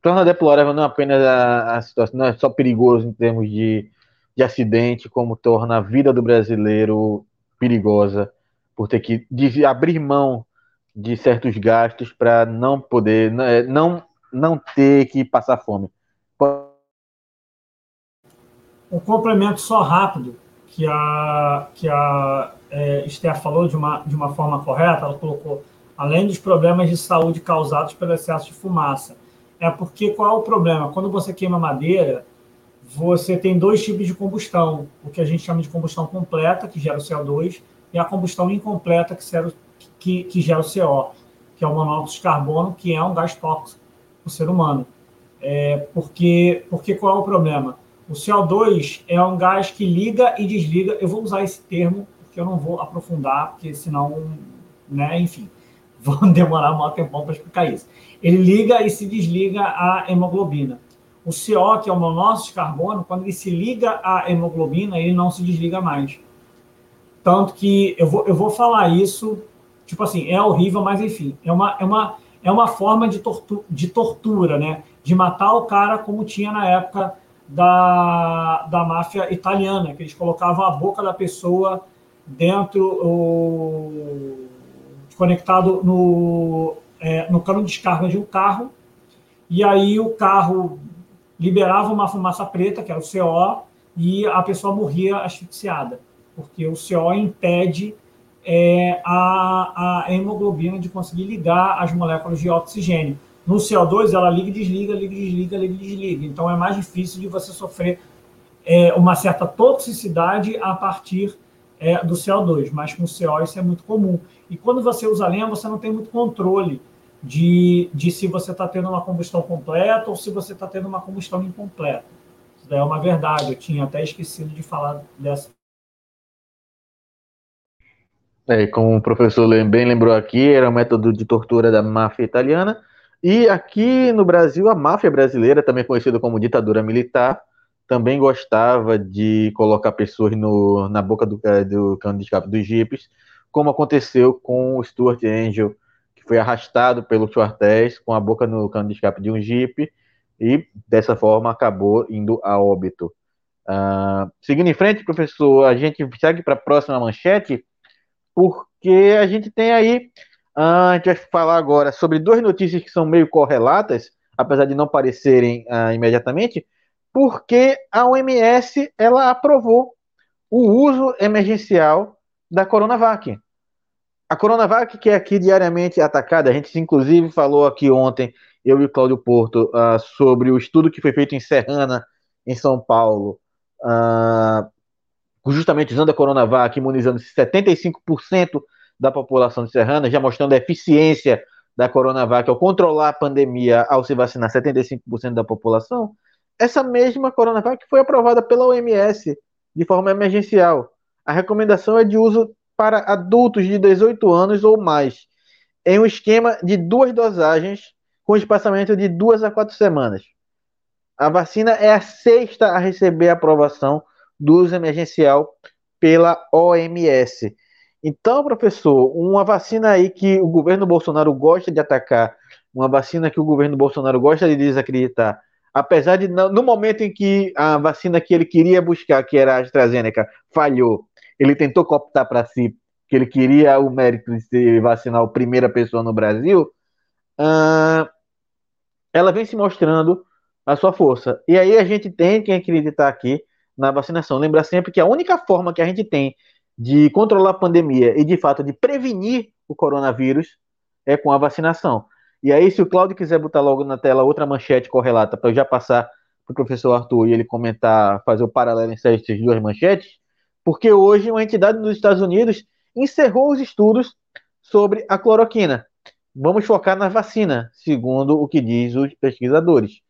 torna deplorável não apenas a, a situação, não é só perigoso em termos de, de acidente, como torna a vida do brasileiro perigosa por ter que abrir mão de certos gastos para não poder, é, não, não ter que passar fome. Um complemento só rápido que a, que a é, Esther falou de uma, de uma forma correta, ela colocou, além dos problemas de saúde causados pelo excesso de fumaça. É porque qual é o problema? Quando você queima madeira, você tem dois tipos de combustão, o que a gente chama de combustão completa, que gera o CO2, e a combustão incompleta, que gera, que, que gera o CO, que é o monóxido de carbono, que é um gás tóxico para o ser humano. É, porque, porque qual é o problema? O CO2 é um gás que liga e desliga. Eu vou usar esse termo, porque eu não vou aprofundar, porque senão, né, enfim, (laughs) vou demorar um tempão para explicar isso. Ele liga e se desliga a hemoglobina. O CO, que é o monóxido de carbono, quando ele se liga à hemoglobina, ele não se desliga mais. Tanto que eu vou, eu vou falar isso, tipo assim, é horrível, mas enfim, é uma, é uma, é uma forma de, tortu de tortura, né? De matar o cara como tinha na época da, da máfia italiana, que eles colocavam a boca da pessoa dentro, o, conectado no, é, no cano de descarga de um carro, e aí o carro liberava uma fumaça preta, que era o CO, e a pessoa morria asfixiada porque o CO impede é, a, a hemoglobina de conseguir ligar as moléculas de oxigênio. No CO2, ela liga e desliga, liga e desliga, liga e desliga. Então, é mais difícil de você sofrer é, uma certa toxicidade a partir é, do CO2, mas com o CO isso é muito comum. E quando você usa lenha, você não tem muito controle de, de se você está tendo uma combustão completa ou se você está tendo uma combustão incompleta. Isso daí é uma verdade, eu tinha até esquecido de falar dessa é, como o professor bem lembrou aqui, era um método de tortura da máfia italiana. E aqui no Brasil, a máfia brasileira, também conhecida como ditadura militar, também gostava de colocar pessoas no, na boca do, é, do cano de escape dos jipes, como aconteceu com o Stuart Angel, que foi arrastado pelos quartéis com a boca no cano de escape de um jipe e dessa forma acabou indo a óbito. Uh, seguindo em frente, professor, a gente segue para a próxima manchete porque a gente tem aí, uh, a gente vai falar agora sobre duas notícias que são meio correlatas, apesar de não parecerem uh, imediatamente, porque a OMS ela aprovou o uso emergencial da Coronavac. A Coronavac, que é aqui diariamente atacada, a gente inclusive falou aqui ontem, eu e o Cláudio Porto, uh, sobre o estudo que foi feito em Serrana, em São Paulo, justamente usando a Coronavac, imunizando 75% da população de Serrana, já mostrando a eficiência da Coronavac ao controlar a pandemia ao se vacinar 75% da população, essa mesma Coronavac foi aprovada pela OMS de forma emergencial. A recomendação é de uso para adultos de 18 anos ou mais, em um esquema de duas dosagens, com espaçamento de duas a quatro semanas. A vacina é a sexta a receber aprovação do uso emergencial pela OMS. Então, professor, uma vacina aí que o governo Bolsonaro gosta de atacar, uma vacina que o governo Bolsonaro gosta de desacreditar, apesar de no momento em que a vacina que ele queria buscar, que era a AstraZeneca, falhou, ele tentou cooptar para si que ele queria o mérito de se vacinar a primeira pessoa no Brasil, uh, ela vem se mostrando a sua força. E aí a gente tem que acreditar aqui na vacinação. Lembrar sempre que a única forma que a gente tem de controlar a pandemia e, de fato, de prevenir o coronavírus é com a vacinação. E aí, se o Cláudio quiser botar logo na tela outra manchete correlata, para eu já passar para o professor Arthur e ele comentar, fazer o paralelo entre essas duas manchetes, porque hoje uma entidade dos Estados Unidos encerrou os estudos sobre a cloroquina. Vamos focar na vacina, segundo o que diz os pesquisadores.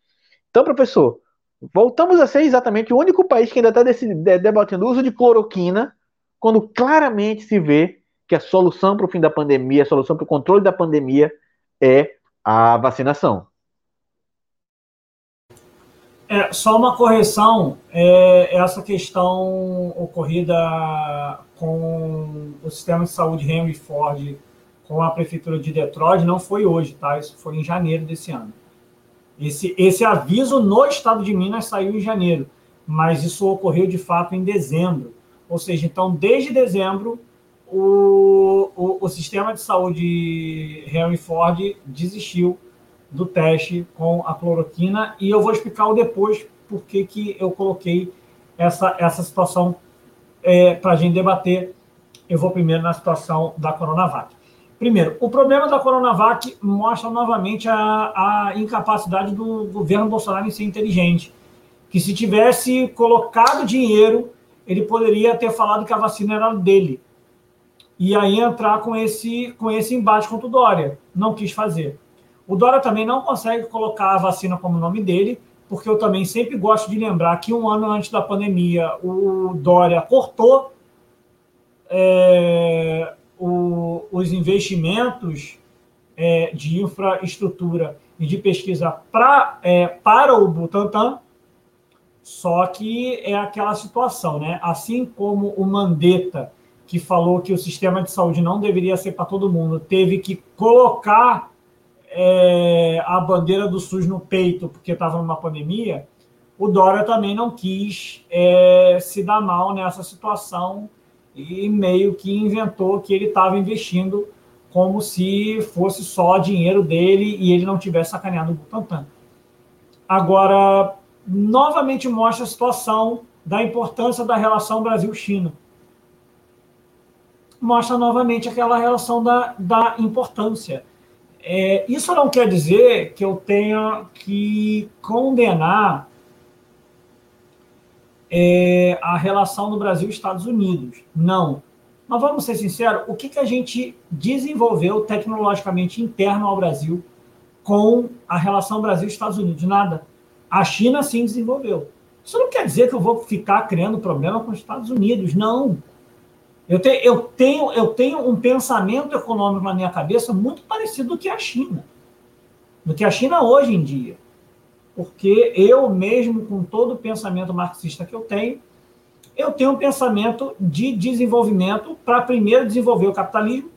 Então, professor, voltamos a ser exatamente o único país que ainda está debatendo o uso de cloroquina, quando claramente se vê que a solução para o fim da pandemia, a solução para o controle da pandemia é a vacinação. É, só uma correção, é, essa questão ocorrida com o sistema de saúde Henry Ford com a prefeitura de Detroit não foi hoje, tá? Isso foi em janeiro desse ano. Esse, esse aviso no estado de Minas saiu em janeiro, mas isso ocorreu de fato em dezembro. Ou seja, então, desde dezembro, o, o, o sistema de saúde Henry Ford desistiu do teste com a cloroquina e eu vou explicar depois por que, que eu coloquei essa, essa situação é, para a gente debater. Eu vou primeiro na situação da Coronavac. Primeiro, o problema da Coronavac mostra novamente a, a incapacidade do governo Bolsonaro em ser inteligente. Que se tivesse colocado dinheiro, ele poderia ter falado que a vacina era dele. E aí entrar com esse, com esse embate contra o Dória. Não quis fazer. O Dória também não consegue colocar a vacina como nome dele, porque eu também sempre gosto de lembrar que um ano antes da pandemia, o Dória cortou é, o, os investimentos é, de infraestrutura e de pesquisa pra, é, para o Butantan, só que é aquela situação, né? Assim como o Mandetta, que falou que o sistema de saúde não deveria ser para todo mundo, teve que colocar é, a bandeira do SUS no peito porque estava numa pandemia, o Dória também não quis é, se dar mal nessa situação e meio que inventou que ele estava investindo como se fosse só dinheiro dele e ele não tivesse sacaneado o Butantan. Agora, novamente mostra a situação da importância da relação Brasil-China. Mostra novamente aquela relação da, da importância. É, isso não quer dizer que eu tenha que condenar é, a relação do Brasil Estados Unidos. Não. Mas vamos ser sinceros, o que, que a gente desenvolveu tecnologicamente interno ao Brasil com a relação Brasil-Estados Unidos? Nada. A China sim desenvolveu. Isso não quer dizer que eu vou ficar criando problema com os Estados Unidos, não. Eu, te, eu, tenho, eu tenho um pensamento econômico na minha cabeça muito parecido do que a China. Do que a China hoje em dia. Porque eu mesmo, com todo o pensamento marxista que eu tenho, eu tenho um pensamento de desenvolvimento para primeiro desenvolver o capitalismo.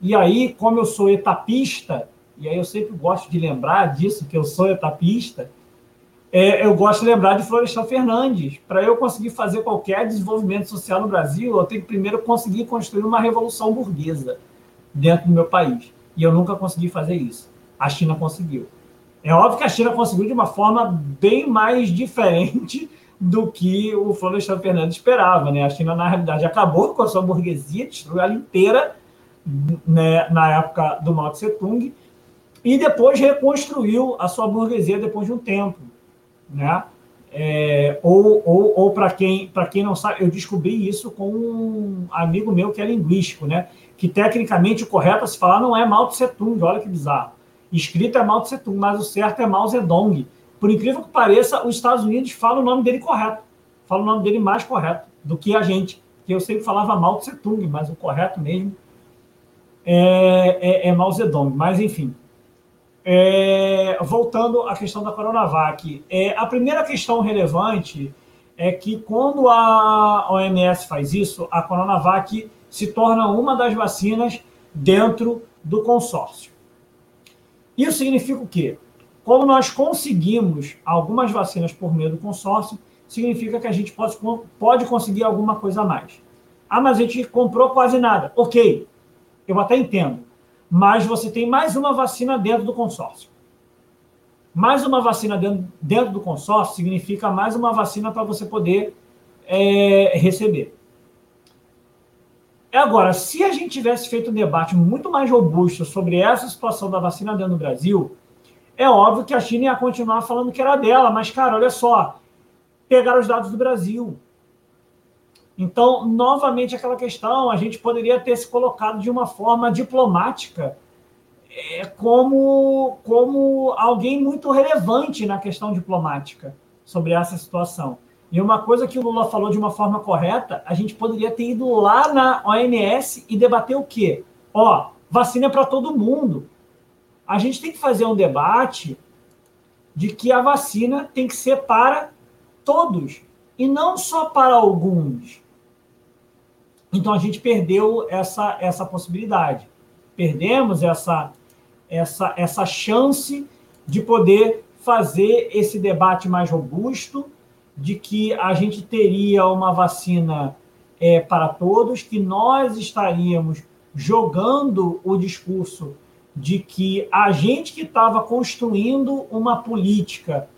E aí, como eu sou etapista, e aí eu sempre gosto de lembrar disso, que eu sou etapista, é, eu gosto de lembrar de Florestan Fernandes. Para eu conseguir fazer qualquer desenvolvimento social no Brasil, eu tenho que primeiro conseguir construir uma revolução burguesa dentro do meu país. E eu nunca consegui fazer isso. A China conseguiu. É óbvio que a China conseguiu de uma forma bem mais diferente (laughs) do que o Florestan Fernandes esperava. Né? A China, na realidade, acabou com a sua burguesia, destruiu ela inteira né, na época do Mao Tse Tung, e depois reconstruiu a sua burguesia depois de um tempo né? É, ou ou, ou para quem, quem não sabe, eu descobri isso com um amigo meu que é linguístico, né? que tecnicamente o correto a se falar não é Mao Tse Tung, olha que bizarro. Escrito é Mao Tse Tung, mas o certo é Mao Zedong. Por incrível que pareça, os Estados Unidos falam o nome dele correto, falam o nome dele mais correto do que a gente, que eu sempre falava Mao Tse Tung, mas o correto mesmo é, é, é Mao Zedong. Mas, enfim, é, voltando à questão da Coronavac, é, a primeira questão relevante é que quando a OMS faz isso, a Coronavac se torna uma das vacinas dentro do consórcio. Isso significa o quê? Como nós conseguimos algumas vacinas por meio do consórcio, significa que a gente pode, pode conseguir alguma coisa a mais. Ah, mas a gente comprou quase nada. Ok, eu até entendo mas você tem mais uma vacina dentro do consórcio. Mais uma vacina dentro, dentro do consórcio significa mais uma vacina para você poder é, receber. Agora, se a gente tivesse feito um debate muito mais robusto sobre essa situação da vacina dentro do Brasil, é óbvio que a China ia continuar falando que era dela, mas, cara, olha só, pegaram os dados do Brasil. Então, novamente, aquela questão, a gente poderia ter se colocado de uma forma diplomática é, como, como alguém muito relevante na questão diplomática sobre essa situação. E uma coisa que o Lula falou de uma forma correta, a gente poderia ter ido lá na OMS e debater o quê? Ó, vacina é para todo mundo. A gente tem que fazer um debate de que a vacina tem que ser para todos e não só para alguns. Então a gente perdeu essa, essa possibilidade. Perdemos essa, essa, essa chance de poder fazer esse debate mais robusto, de que a gente teria uma vacina é, para todos, que nós estaríamos jogando o discurso de que a gente que estava construindo uma política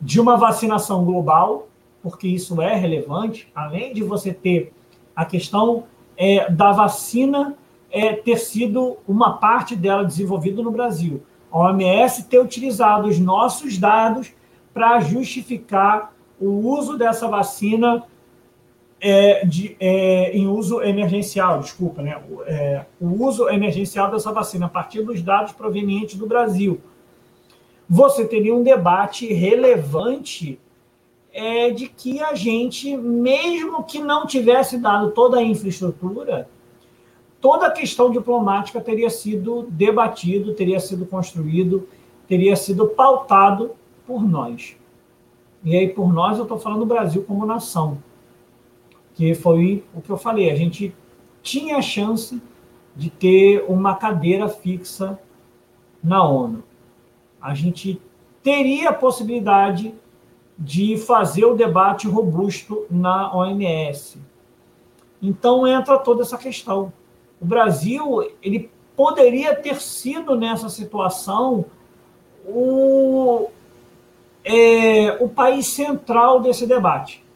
de uma vacinação global, porque isso é relevante, além de você ter a questão é, da vacina é, ter sido uma parte dela desenvolvida no Brasil. A OMS ter utilizado os nossos dados para justificar o uso dessa vacina é, de, é, em uso emergencial, desculpa, né? É, o uso emergencial dessa vacina a partir dos dados provenientes do Brasil. Você teria um debate relevante é, de que a gente, mesmo que não tivesse dado toda a infraestrutura, toda a questão diplomática teria sido debatido, teria sido construído, teria sido pautado por nós. E aí, por nós, eu estou falando do Brasil como nação que foi o que eu falei, a gente tinha a chance de ter uma cadeira fixa na ONU. A gente teria a possibilidade de fazer o debate robusto na OMS. Então entra toda essa questão. O Brasil ele poderia ter sido nessa situação o, é, o país central desse debate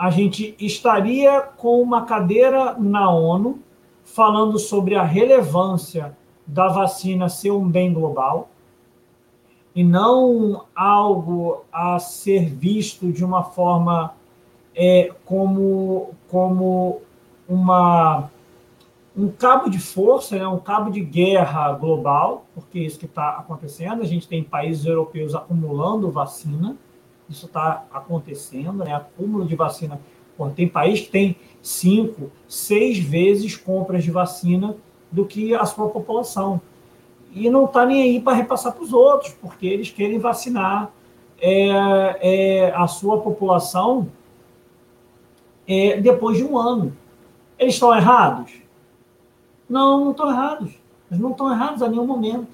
a gente estaria com uma cadeira na ONU falando sobre a relevância da vacina ser um bem global e não algo a ser visto de uma forma é, como, como uma, um cabo de força, né, um cabo de guerra global, porque é isso que está acontecendo. A gente tem países europeus acumulando vacina isso está acontecendo, né? Acúmulo de vacina. Bom, tem país que tem cinco, seis vezes compras de vacina do que a sua população. E não está nem aí para repassar para os outros, porque eles querem vacinar é, é, a sua população é, depois de um ano. Eles estão errados? Não, não estão errados. Eles não estão errados a nenhum momento.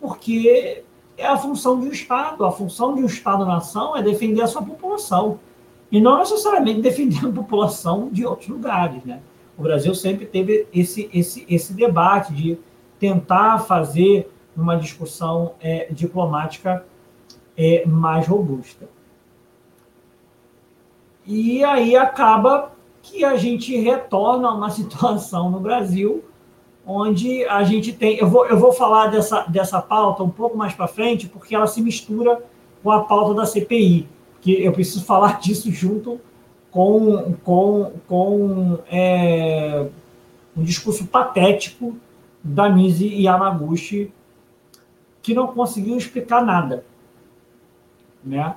Porque é a função de um Estado. A função de um Estado-nação é defender a sua população. E não necessariamente defender a população de outros lugares. Né? O Brasil sempre teve esse, esse, esse debate de tentar fazer uma discussão é, diplomática é, mais robusta. E aí acaba que a gente retorna a uma (laughs) situação no Brasil onde a gente tem. Eu vou, eu vou falar dessa, dessa pauta um pouco mais para frente, porque ela se mistura com a pauta da CPI, que eu preciso (laughs) falar disso junto com, com, com é, um discurso patético da Nise Yamaguchi, que não conseguiu explicar nada. Né?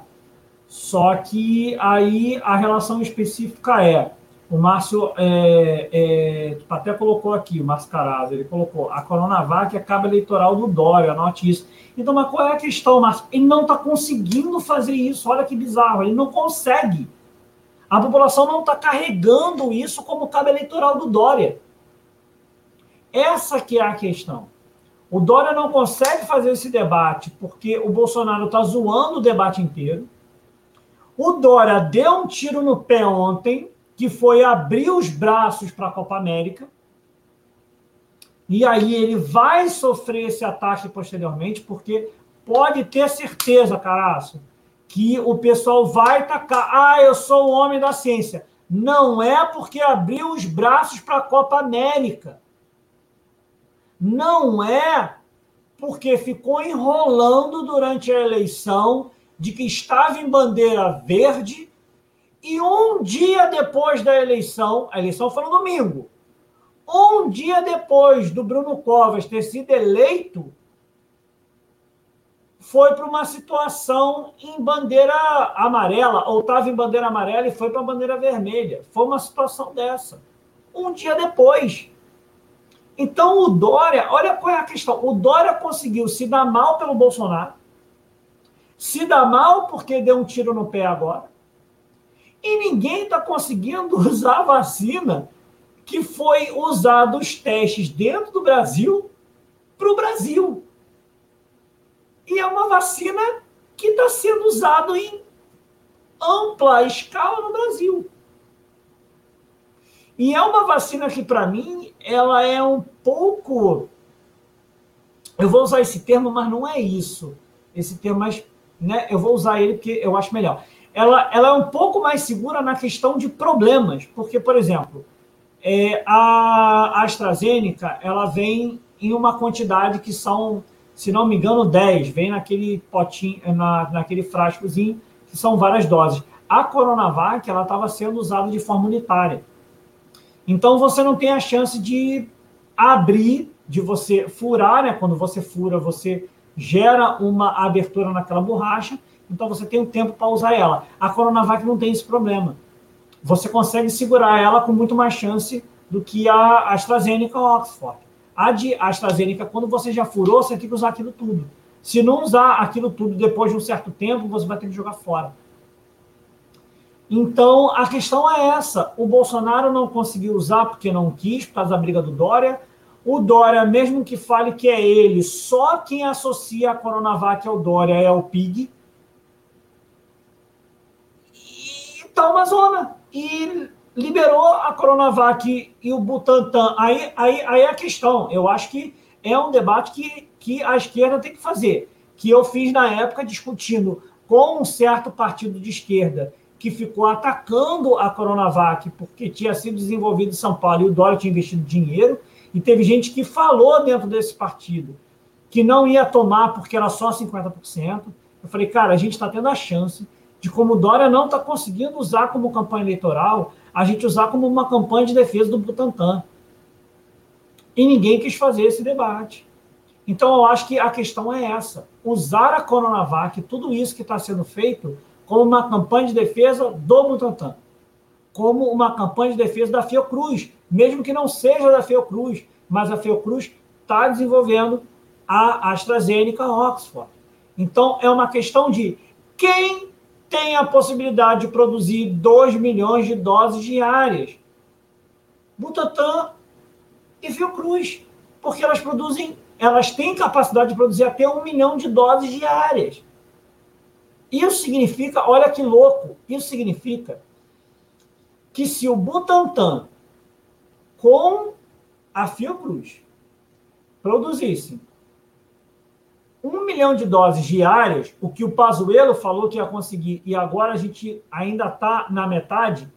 Só que aí a relação específica é o Márcio é, é, até colocou aqui, o Márcio ele colocou a Coronavac acaba eleitoral do Dória, anote isso. Então, mas qual é a questão, Márcio? Ele não está conseguindo fazer isso, olha que bizarro, ele não consegue. A população não está carregando isso como cabo eleitoral do Dória. Essa que é a questão. O Dória não consegue fazer esse debate porque o Bolsonaro está zoando o debate inteiro. O Dória deu um tiro no pé ontem, que foi abrir os braços para a Copa América. E aí ele vai sofrer esse ataque posteriormente, porque pode ter certeza, caraço, que o pessoal vai tacar. Ah, eu sou o homem da ciência. Não é porque abriu os braços para a Copa América. Não é porque ficou enrolando durante a eleição de que estava em bandeira verde e um dia depois da eleição, a eleição foi no domingo, um dia depois do Bruno Covas ter sido eleito, foi para uma situação em bandeira amarela, ou estava em bandeira amarela e foi para bandeira vermelha. Foi uma situação dessa. Um dia depois. Então o Dória, olha qual é a questão. O Dória conseguiu se dar mal pelo Bolsonaro, se dar mal porque deu um tiro no pé agora, e ninguém está conseguindo (laughs) usar a vacina que foi usado os testes dentro do Brasil para o Brasil. E é uma vacina que está sendo usada em ampla escala no Brasil. E é uma vacina que, para mim, ela é um pouco. Eu vou usar esse termo, mas não é isso. Esse termo, mas né, eu vou usar ele porque eu acho melhor ela, ela é um pouco mais segura na questão de problemas, porque, por exemplo, é, a AstraZeneca ela vem em uma quantidade que são, se não me engano, 10, vem naquele potinho, na, naquele frascozinho, que são várias doses. A Coronavac ela estava sendo usada de forma unitária. Então você não tem a chance de abrir, de você furar, né? Quando você fura, você gera uma abertura naquela borracha, então você tem o um tempo para usar ela. A Coronavac não tem esse problema. Você consegue segurar ela com muito mais chance do que a AstraZeneca ou Oxford. A de AstraZeneca, quando você já furou, você tem que usar aquilo tudo. Se não usar aquilo tudo depois de um certo tempo, você vai ter que jogar fora. Então, a questão é essa. O Bolsonaro não conseguiu usar porque não quis, por causa da briga do Dória. O Dória, mesmo que fale que é ele, só quem associa a Coronavac ao Dória é o PIG. E tá uma zona. E liberou a Coronavac e o Butantan. Aí, aí, aí é a questão. Eu acho que é um debate que, que a esquerda tem que fazer. Que eu fiz na época discutindo com um certo partido de esquerda que ficou atacando a Coronavac porque tinha sido desenvolvido em São Paulo e o Dória tinha investido dinheiro. E teve gente que falou dentro desse partido que não ia tomar porque era só 50%. Eu falei, cara, a gente está tendo a chance de como o Dória não está conseguindo usar como campanha eleitoral a gente usar como uma campanha de defesa do Butantan. E ninguém quis fazer esse debate. Então, eu acho que a questão é essa: usar a Coronavac, tudo isso que está sendo feito, como uma campanha de defesa do Butantan, como uma campanha de defesa da Fiocruz, mesmo que não seja da Fiocruz, mas a Fiocruz está desenvolvendo a AstraZeneca Oxford. Então, é uma questão de quem tem a possibilidade de produzir 2 milhões de doses diárias. Butantan e Fiocruz, porque elas produzem, elas têm capacidade de produzir até um milhão de doses diárias. Isso significa, olha que louco, isso significa que se o Butantan com a Fiocruz produzissem um milhão de doses diárias, o que o Pazuello falou que ia conseguir, e agora a gente ainda está na metade,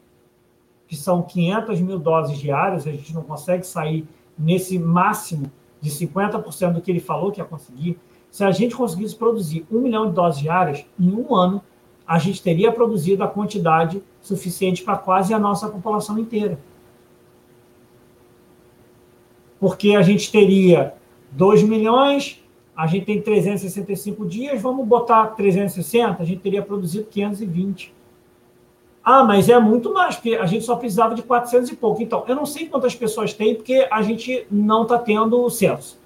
que são 500 mil doses diárias, a gente não consegue sair nesse máximo de 50% do que ele falou que ia conseguir. Se a gente conseguisse produzir um milhão de doses diárias, em um ano, a gente teria produzido a quantidade suficiente para quase a nossa população inteira. Porque a gente teria 2 milhões a gente tem 365 dias, vamos botar 360, a gente teria produzido 520. Ah, mas é muito mais, porque a gente só precisava de 400 e pouco. Então, eu não sei quantas pessoas tem, porque a gente não está tendo censo.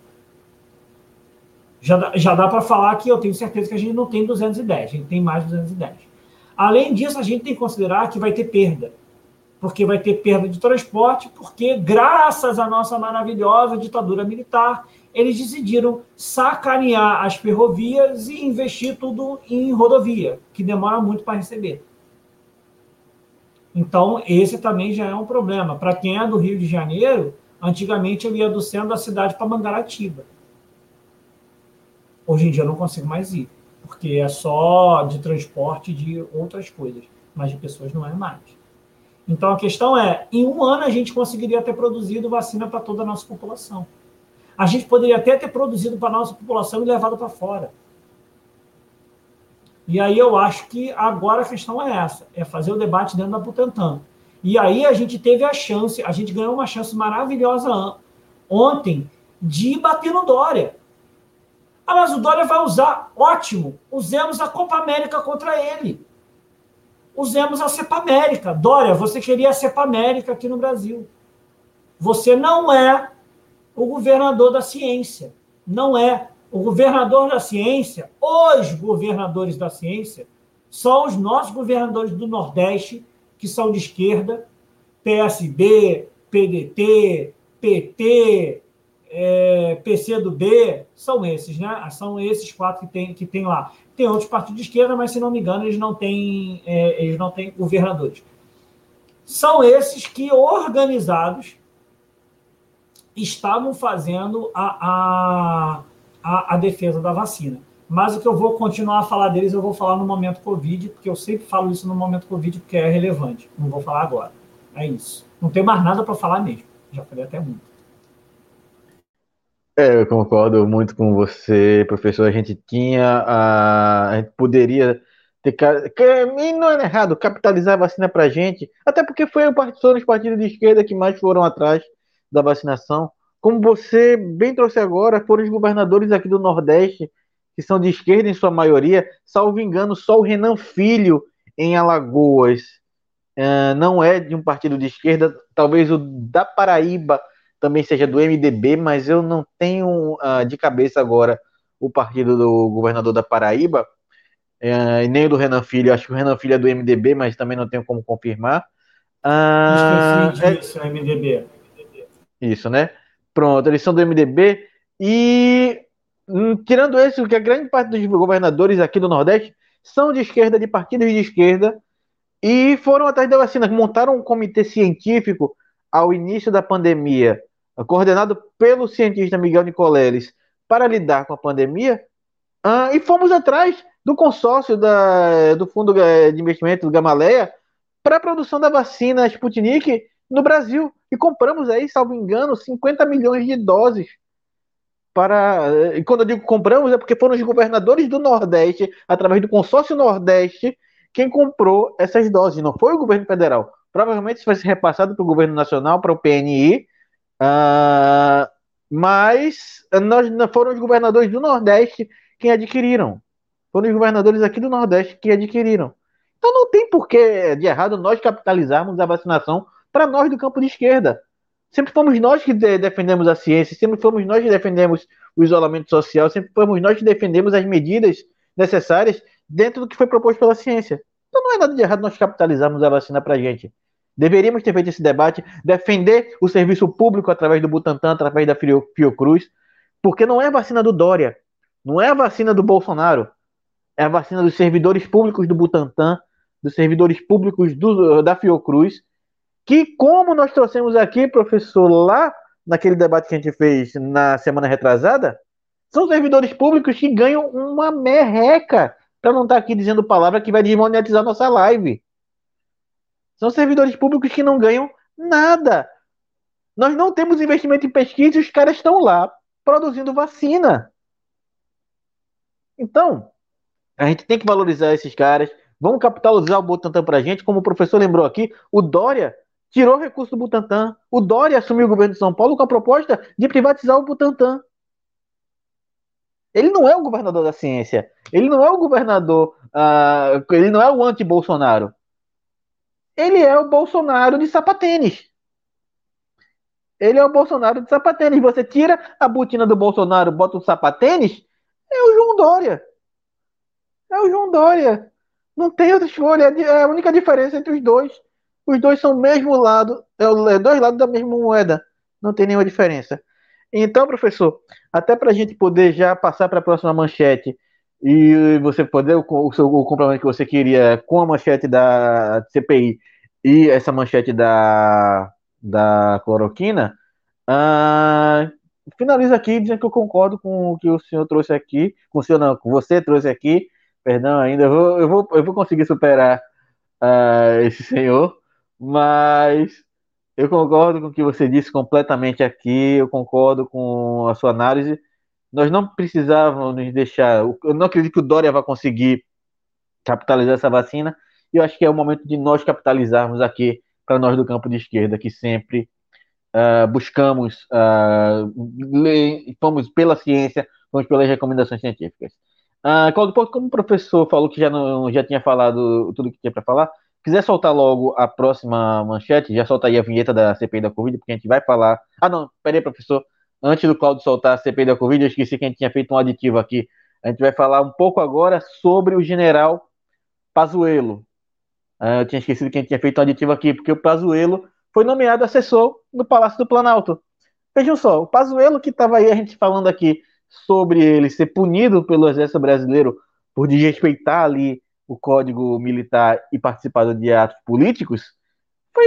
Já dá, já dá para falar que eu tenho certeza que a gente não tem 210, a gente tem mais de 210. Além disso, a gente tem que considerar que vai ter perda. Porque vai ter perda de transporte, porque graças à nossa maravilhosa ditadura militar, eles decidiram sacanear as ferrovias e investir tudo em rodovia, que demora muito para receber. Então, esse também já é um problema. Para quem é do Rio de Janeiro, antigamente eu ia do centro da cidade para Mangaratiba. Hoje em dia eu não consigo mais ir, porque é só de transporte de outras coisas, mas de pessoas não é mais. Então a questão é: em um ano a gente conseguiria ter produzido vacina para toda a nossa população. A gente poderia até ter produzido para a nossa população e levado para fora. E aí eu acho que agora a questão é essa, é fazer o debate dentro da Butantan. E aí a gente teve a chance, a gente ganhou uma chance maravilhosa ontem de bater no Dória. Ah, mas o Dória vai usar. Ótimo. Usemos a Copa América contra ele. Usemos a Cepa América. Dória, você queria a Cepa América aqui no Brasil. Você não é o governador da ciência. Não é. O governador da ciência, os governadores da ciência, são os nossos governadores do Nordeste, que são de esquerda, PSB, PDT, PT, é, PCdoB, são esses, né? São esses quatro que tem, que tem lá. Tem outros partidos de esquerda, mas se não me engano, eles não têm, é, eles não têm governadores. São esses que, organizados, estavam fazendo a, a, a, a, defesa da vacina. Mas o que eu vou continuar a falar deles, eu vou falar no momento Covid, porque eu sempre falo isso no momento Covid, porque é relevante. Não vou falar agora. É isso. Não tem mais nada para falar mesmo. Já falei até muito. É, eu concordo muito com você, professor. A gente tinha, a, a gente poderia Ter, e não é errado capitalizar a vacina para gente, até porque foi o partido, os partidos de esquerda que mais foram atrás da vacinação. Como você bem trouxe agora, foram os governadores aqui do Nordeste, que são de esquerda em sua maioria, salvo engano, só o Renan Filho em Alagoas uh, não é de um partido de esquerda, talvez o da Paraíba também seja do MDB, mas eu não tenho uh, de cabeça agora o partido do governador da Paraíba, uh, nem o do Renan Filho, acho que o Renan Filho é do MDB, mas também não tenho como confirmar. Uh, Esqueci disso, é... MDB. Isso, né? Pronto, eles são do MDB e hum, tirando isso, que a grande parte dos governadores aqui do Nordeste são de esquerda, de partidos de esquerda, e foram atrás da vacina, montaram um comitê científico ao início da pandemia, coordenado pelo cientista Miguel Nicoleles, para lidar com a pandemia, uh, e fomos atrás do consórcio da, do Fundo de Investimento do Gamaleia para a produção da vacina Sputnik no Brasil. E compramos aí, salvo engano, 50 milhões de doses. Para, e quando eu digo compramos, é porque foram os governadores do Nordeste, através do consórcio Nordeste, quem comprou essas doses, não foi o governo federal. Provavelmente isso vai ser repassado para o governo nacional, para o PNI, uh, mas nós, foram os governadores do Nordeste quem adquiriram. Foram os governadores aqui do Nordeste que adquiriram. Então não tem porquê de errado nós capitalizarmos a vacinação para nós do campo de esquerda. Sempre fomos nós que de defendemos a ciência, sempre fomos nós que defendemos o isolamento social, sempre fomos nós que defendemos as medidas necessárias dentro do que foi proposto pela ciência. Então não é nada de errado nós capitalizarmos a vacina para a gente. Deveríamos ter feito esse debate, defender o serviço público através do Butantan, através da Fiocruz, porque não é a vacina do Dória, não é a vacina do Bolsonaro, é a vacina dos servidores públicos do Butantan, dos servidores públicos do, da Fiocruz, que, como nós trouxemos aqui, professor, lá naquele debate que a gente fez na semana retrasada, são servidores públicos que ganham uma merreca para não estar tá aqui dizendo palavra que vai desmonetizar nossa live. São servidores públicos que não ganham nada. Nós não temos investimento em pesquisa e os caras estão lá produzindo vacina. Então, a gente tem que valorizar esses caras. Vamos capitalizar o Butantan para a gente. Como o professor lembrou aqui, o Dória tirou recurso do Butantan. O Dória assumiu o governo de São Paulo com a proposta de privatizar o Butantan. Ele não é o governador da ciência. Ele não é o governador. Uh, ele não é o anti-Bolsonaro. Ele é o Bolsonaro de sapatênis. Ele é o Bolsonaro de sapatênis. Você tira a botina do Bolsonaro, bota o sapatênis, é o João Dória. É o João Dória. Não tem outra escolha. É a única diferença entre os dois. Os dois são o mesmo lado. É, é dois lados da mesma moeda. Não tem nenhuma diferença. Então, professor, até para a gente poder já passar para a próxima manchete e você poder o, o, o complemento que você queria com a manchete da CPI e essa manchete da, da cloroquina, uh, aqui dizendo que eu concordo com o que o senhor trouxe aqui, com o senhor não, com você trouxe aqui, perdão ainda, eu vou, eu vou, eu vou conseguir superar uh, esse senhor, mas eu concordo com o que você disse completamente aqui, eu concordo com a sua análise. Nós não precisávamos nos deixar. Eu não acredito que o Dória vai conseguir capitalizar essa vacina. E eu acho que é o momento de nós capitalizarmos aqui, para nós do campo de esquerda, que sempre uh, buscamos, uh, pela ciência, fomos pelas recomendações científicas. Uh, como o professor falou que já, não, já tinha falado tudo que tinha para falar, quiser soltar logo a próxima manchete, já solta aí a vinheta da CPI da Covid, porque a gente vai falar. Ah, não, peraí, professor. Antes do Claudio soltar a CPI da Covid, eu esqueci que a gente tinha feito um aditivo aqui. A gente vai falar um pouco agora sobre o general Pazuello. Ah, eu tinha esquecido que a gente tinha feito um aditivo aqui, porque o Pazuello foi nomeado assessor no Palácio do Planalto. Vejam só, o Pazuello que estava aí a gente falando aqui sobre ele ser punido pelo Exército Brasileiro por desrespeitar ali o Código Militar e participado de atos políticos, foi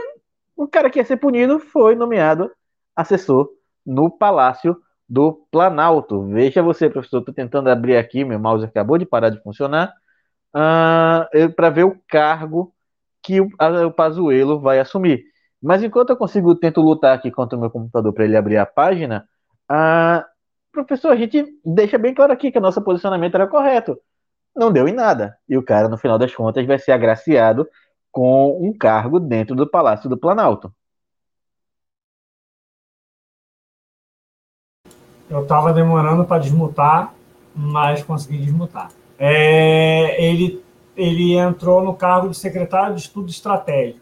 o cara que ia ser punido foi nomeado assessor no Palácio do Planalto. Veja você, professor, estou tentando abrir aqui, meu mouse acabou de parar de funcionar, uh, ah, para ver o cargo que o, a, o vai assumir. Mas enquanto eu consigo, tento lutar aqui contra o meu computador para ele abrir a página, uh, professor, a gente deixa bem claro aqui que o nosso posicionamento era correto. não deu em nada. E o cara, no final das contas, vai ser agraciado com um cargo dentro do Palácio do Planalto. Eu estava demorando para desmutar, mas consegui desmutar. É, ele, ele entrou no cargo de secretário de estudo estratégico.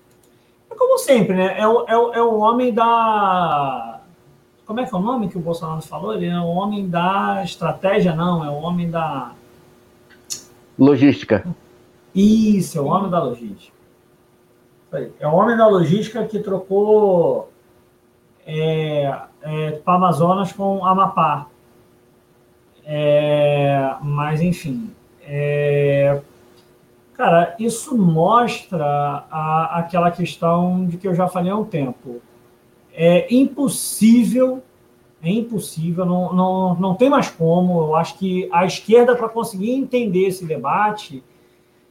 É como sempre, né? É o, é, o, é o homem da. Como é que é o nome que o Bolsonaro falou? Ele é o homem da estratégia, não, é o homem da. Logística. Isso, é o homem da logística. É o homem da logística que trocou é, é, para Amazonas com Amapá. É, mas, enfim. É, cara, isso mostra a, aquela questão de que eu já falei há um tempo. É impossível, é impossível, não, não, não tem mais como. Eu acho que a esquerda, para conseguir entender esse debate,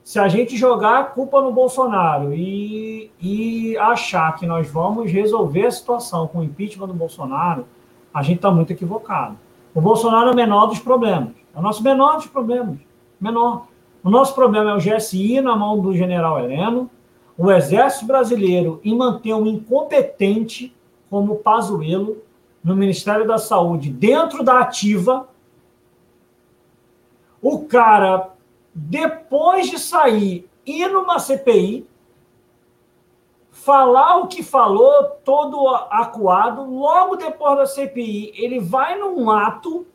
se a gente jogar a culpa no Bolsonaro e, e achar que nós vamos resolver a situação com o impeachment do Bolsonaro, a gente está muito equivocado. O Bolsonaro é o menor dos problemas. É o nosso menor dos problemas. Menor. O nosso problema é o GSI na mão do general Heleno, o Exército Brasileiro em manter um incompetente como Pazuello no Ministério da Saúde dentro da ativa. O cara depois de sair, ir numa CPI, falar o que falou, todo acuado, logo depois da CPI, ele vai num ato,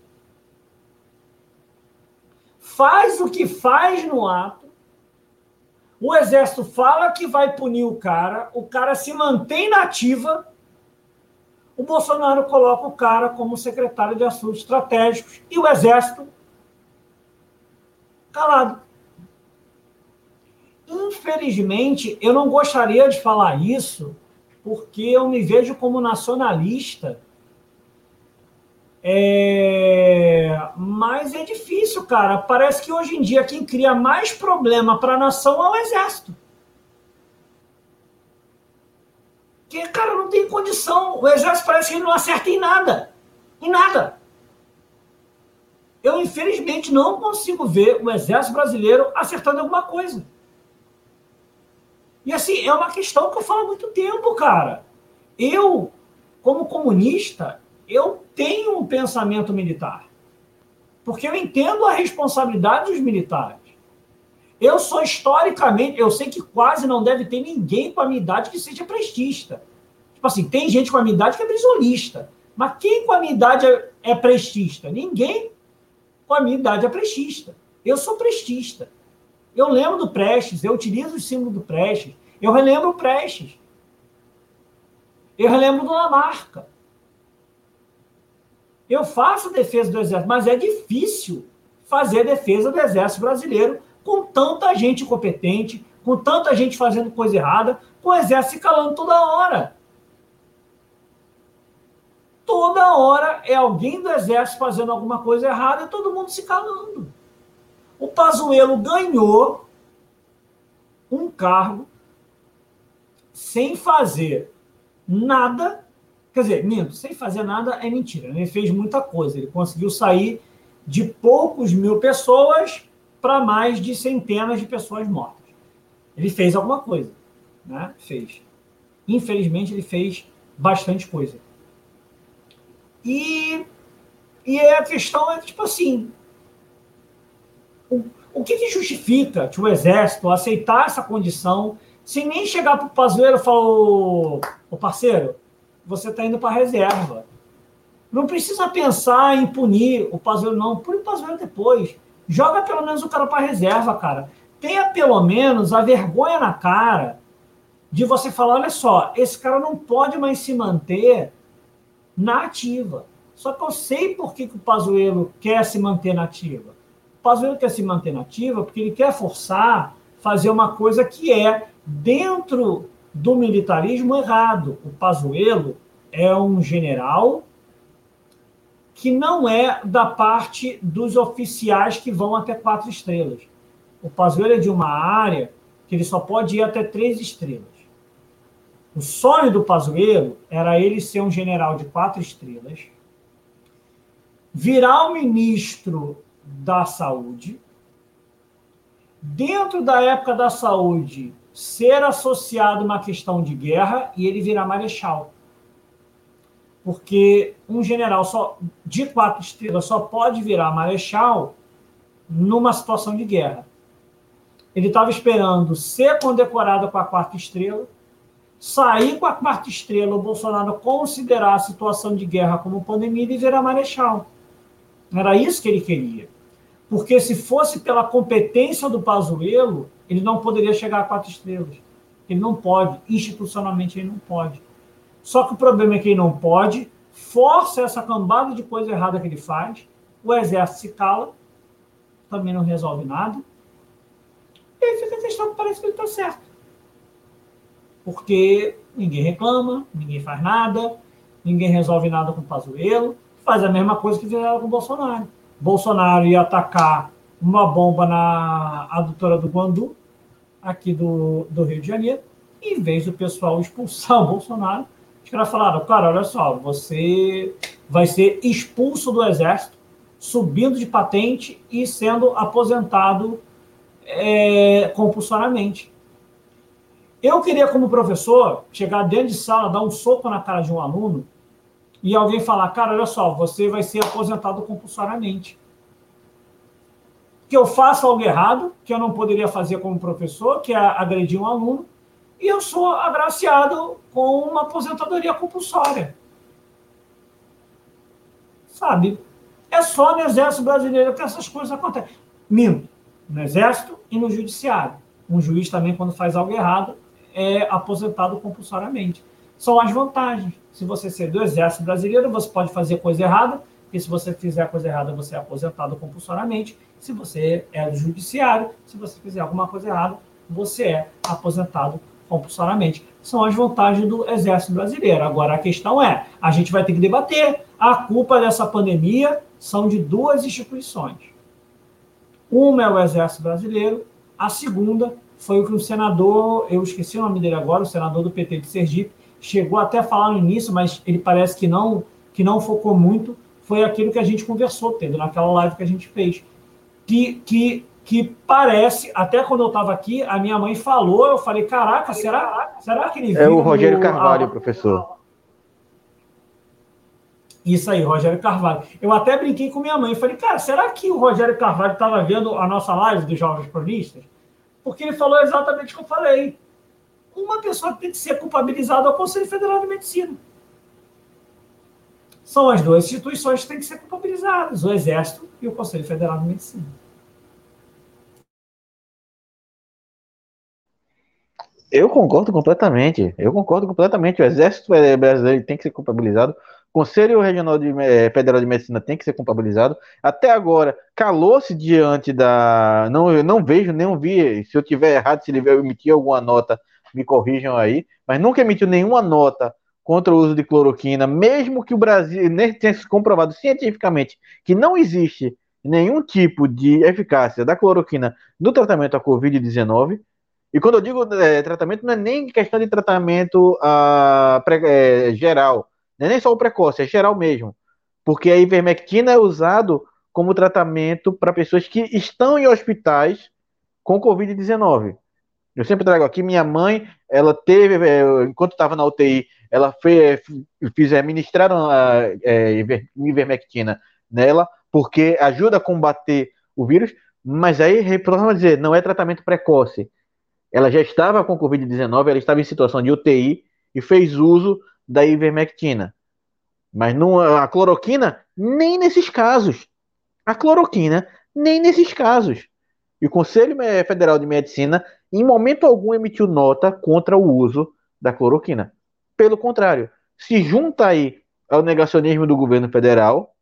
faz o que faz no ato, o exército fala que vai punir o cara, o cara se mantém na ativa, o Bolsonaro coloca o cara como secretário de assuntos estratégicos e o exército calado. Infelizmente, eu não gostaria de falar isso, porque eu me vejo como nacionalista. É... Mas é difícil, cara. Parece que hoje em dia quem cria mais problema para a nação é o exército. Porque, cara, não tem condição. O exército parece que não acerta em nada. Em nada eu infelizmente não consigo ver o exército brasileiro acertando alguma coisa. E assim, é uma questão que eu falo há muito tempo, cara. Eu, como comunista, eu tenho um pensamento militar. Porque eu entendo a responsabilidade dos militares. Eu sou historicamente, eu sei que quase não deve ter ninguém com a minha idade que seja prestista. Tipo assim, tem gente com a minha idade que é brisolista. Mas quem com a minha idade é, é prestista? Ninguém com a minha idade é prestista. Eu sou prestista. Eu lembro do Prestes, eu utilizo o símbolo do Prestes, eu relembro o Prestes. Eu relembro do Lamarca. Eu faço defesa do Exército, mas é difícil fazer defesa do Exército brasileiro com tanta gente incompetente, com tanta gente fazendo coisa errada, com o Exército se calando toda hora toda hora é alguém do exército fazendo alguma coisa errada e todo mundo se calando. O Pazuello ganhou um cargo sem fazer nada. Quer dizer, minto, sem fazer nada é mentira. Ele fez muita coisa. Ele conseguiu sair de poucos mil pessoas para mais de centenas de pessoas mortas. Ele fez alguma coisa, né? Fez. Infelizmente, ele fez bastante coisa. E, e a questão é tipo assim: o, o que, que justifica que o exército aceitar essa condição sem nem chegar para o Pazuello e falar: ô parceiro, você está indo para a reserva. Não precisa pensar em punir o Pazuello, não. Pune o Pazuello depois. Joga pelo menos o cara para a reserva, cara. Tenha pelo menos a vergonha na cara de você falar: olha só, esse cara não pode mais se manter na ativa. Só que eu sei por que, que o Pazuello quer se manter na ativa. O Pazuello quer se manter na ativa porque ele quer forçar fazer uma coisa que é dentro do militarismo errado. O Pazuello é um general que não é da parte dos oficiais que vão até quatro estrelas. O Pazuello é de uma área que ele só pode ir até três estrelas. O sonho do Pazuello era ele ser um general de quatro estrelas, virar o ministro da Saúde dentro da época da saúde, ser associado a uma questão de guerra e ele virar marechal. Porque um general só de quatro estrelas só pode virar marechal numa situação de guerra. Ele estava esperando ser condecorado com a quarta estrela, sair com a quarta estrela, o Bolsonaro considerar a situação de guerra como pandemia e virar marechal. Era isso que ele queria. Porque se fosse pela competência do Pazuello, ele não poderia chegar a quatro estrelas. Ele não pode, institucionalmente ele não pode. Só que o problema é que ele não pode, força essa cambada de coisa errada que ele faz, o exército se cala, também não resolve nada, e aí fica a parece que ele está certo. Porque ninguém reclama, ninguém faz nada, ninguém resolve nada com o Pazuello, faz a mesma coisa que fizeram com o Bolsonaro. Bolsonaro ia atacar uma bomba na adutora do Guandu, aqui do, do Rio de Janeiro, em vez do pessoal expulsar (laughs) o Bolsonaro, os caras falaram, cara, olha só, você vai ser expulso do exército, subindo de patente e sendo aposentado é, compulsoriamente. Eu queria, como professor, chegar dentro de sala, dar um soco na cara de um aluno e alguém falar, cara, olha só, você vai ser aposentado compulsoriamente. Que eu faço algo errado, que eu não poderia fazer como professor, que é agredir um aluno, e eu sou agraciado com uma aposentadoria compulsória. Sabe? É só no Exército Brasileiro que essas coisas acontecem. Minto. No Exército e no Judiciário. Um juiz também, quando faz algo errado, é aposentado compulsoriamente. São as vantagens. Se você ser do Exército Brasileiro, você pode fazer coisa errada, e se você fizer coisa errada, você é aposentado compulsoriamente. Se você é do Judiciário, se você fizer alguma coisa errada, você é aposentado compulsoriamente. São as vantagens do Exército Brasileiro. Agora, a questão é: a gente vai ter que debater. A culpa dessa pandemia são de duas instituições. Uma é o Exército Brasileiro, a segunda foi o que o senador, eu esqueci o nome dele agora, o senador do PT de Sergipe, chegou até a falar no início, mas ele parece que não, que não focou muito, foi aquilo que a gente conversou, tendo naquela live que a gente fez. Que, que, que parece, até quando eu estava aqui, a minha mãe falou, eu falei, caraca, será, será que ele viu... É o Rogério Carvalho, a... professor. Isso aí, Rogério Carvalho. Eu até brinquei com minha mãe, falei, cara, será que o Rogério Carvalho estava vendo a nossa live dos Jovens Cronistas? Porque ele falou exatamente o que eu falei uma pessoa que tem que ser culpabilizada ao Conselho Federal de Medicina. São as duas instituições que têm que ser culpabilizadas, o Exército e o Conselho Federal de Medicina. Eu concordo completamente. Eu concordo completamente. O Exército Brasileiro tem que ser culpabilizado. Conselho Regional de, eh, Federal de Medicina tem que ser culpabilizado. Até agora, calou-se diante da. Não, eu não vejo, nem vi. Se eu tiver errado, se ele emitir alguma nota me corrijam aí, mas nunca emitiu nenhuma nota contra o uso de cloroquina, mesmo que o Brasil tenha se comprovado cientificamente que não existe nenhum tipo de eficácia da cloroquina no tratamento à Covid-19. E quando eu digo é, tratamento, não é nem questão de tratamento ah, é, geral, não é nem só o precoce, é geral mesmo. Porque a ivermectina é usado como tratamento para pessoas que estão em hospitais com Covid-19. Eu sempre trago aqui, minha mãe, ela teve, é, enquanto estava na UTI, ela fez, fiz, administraram a é, ivermectina nela, porque ajuda a combater o vírus, mas aí, vamos dizer, não é tratamento precoce. Ela já estava com Covid-19, ela estava em situação de UTI e fez uso da ivermectina. Mas não, a cloroquina, nem nesses casos. A cloroquina, nem nesses casos. E o Conselho Federal de Medicina em momento algum emitiu nota contra o uso da cloroquina. Pelo contrário, se junta aí ao negacionismo do governo federal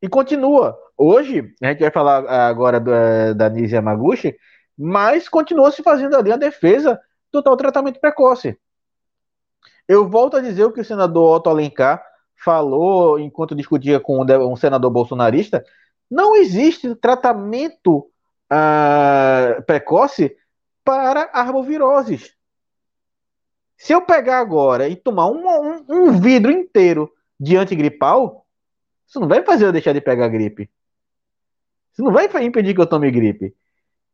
e continua. Hoje, a gente vai falar agora da, da Nise Yamaguchi, mas continua se fazendo ali a defesa do tal tratamento precoce. Eu volto a dizer o que o senador Otto Alencar falou enquanto discutia com um senador bolsonarista: não existe tratamento uh, precoce para arboviroses. Se eu pegar agora e tomar um, um, um vidro inteiro de antigripal, isso não vai fazer eu deixar de pegar gripe. Isso não vai impedir que eu tome gripe.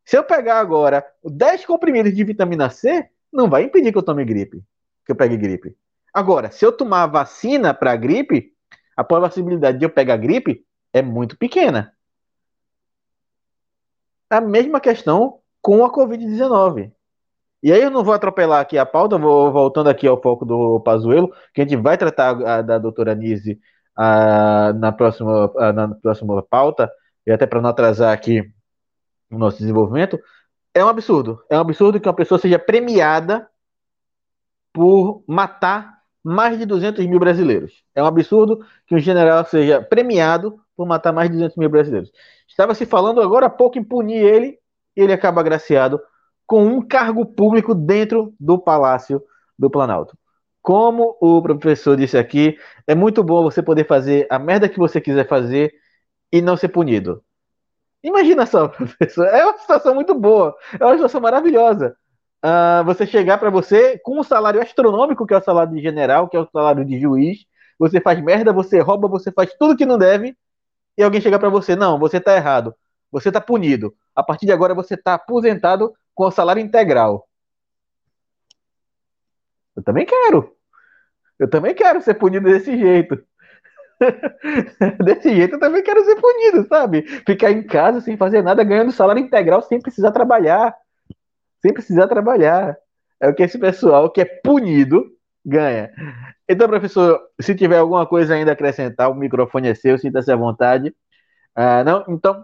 Se eu pegar agora 10 comprimidos de vitamina C, não vai impedir que eu tome gripe, que eu pegue gripe. Agora, se eu tomar vacina para gripe, a possibilidade de eu pegar gripe é muito pequena. A mesma questão com a Covid-19. E aí eu não vou atropelar aqui a pauta, vou voltando aqui ao foco do Pazuello, que a gente vai tratar a, da doutora Nise a, na, próxima, a, na próxima pauta, e até para não atrasar aqui o nosso desenvolvimento, é um absurdo. É um absurdo que uma pessoa seja premiada por matar mais de 200 mil brasileiros. É um absurdo que um general seja premiado por matar mais de 200 mil brasileiros. Estava se falando agora há pouco em punir ele, e ele acaba agraciado com um cargo público dentro do Palácio do Planalto. Como o professor disse aqui, é muito bom você poder fazer a merda que você quiser fazer e não ser punido. Imagina só, (laughs) professor, é uma situação muito boa, é uma situação maravilhosa. Uh, você chegar para você com um salário astronômico, que é o salário de general, que é o salário de juiz, você faz merda, você rouba, você faz tudo que não deve, e alguém chegar para você, não, você tá errado, você tá punido. A partir de agora você tá aposentado com o salário integral. Eu também quero. Eu também quero ser punido desse jeito. (laughs) desse jeito eu também quero ser punido, sabe? Ficar em casa sem fazer nada, ganhando salário integral sem precisar trabalhar. Sem precisar trabalhar. É o que esse pessoal que é punido ganha. Então, professor, se tiver alguma coisa ainda a acrescentar, o microfone é seu, sinta-se à vontade. Ah, não? Então,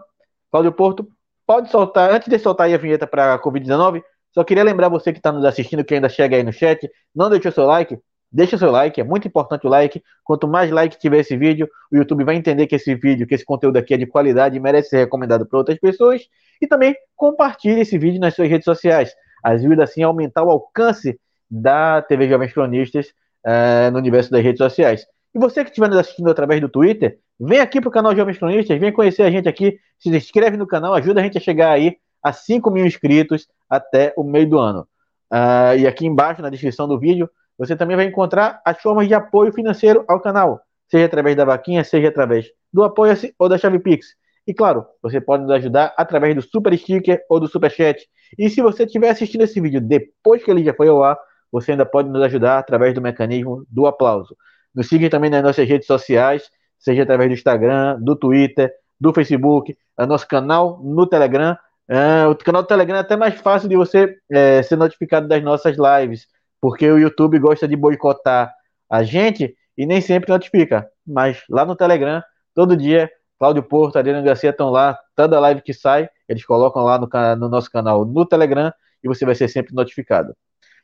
Cláudio Porto, pode soltar, antes de soltar a vinheta para a Covid-19, só queria lembrar você que está nos assistindo, que ainda chega aí no chat, não deixou seu like, deixa seu like, é muito importante o like. Quanto mais like tiver esse vídeo, o YouTube vai entender que esse vídeo, que esse conteúdo aqui é de qualidade e merece ser recomendado para outras pessoas. E também compartilhe esse vídeo nas suas redes sociais. Ajuda assim a aumentar o alcance da TV Jovens Cronistas uh, no universo das redes sociais. E você que estiver nos assistindo através do Twitter, vem aqui para o canal Jovens Cronistas, vem conhecer a gente aqui, se inscreve no canal, ajuda a gente a chegar aí a 5 mil inscritos até o meio do ano. Uh, e aqui embaixo, na descrição do vídeo, você também vai encontrar as formas de apoio financeiro ao canal, seja através da vaquinha, seja através do Apoia-se ou da Chave Pix. E claro, você pode nos ajudar através do Super Sticker ou do Super Chat. E se você estiver assistindo esse vídeo depois que ele já foi ao ar, você ainda pode nos ajudar através do mecanismo do aplauso. Nos siga também nas nossas redes sociais, seja através do Instagram, do Twitter, do Facebook, nosso canal no Telegram. É, o canal do Telegram é até mais fácil de você é, ser notificado das nossas lives, porque o YouTube gosta de boicotar a gente e nem sempre notifica. Mas lá no Telegram, todo dia, Cláudio Porto, Adriano Garcia estão lá, toda live que sai, eles colocam lá no, no nosso canal no Telegram e você vai ser sempre notificado.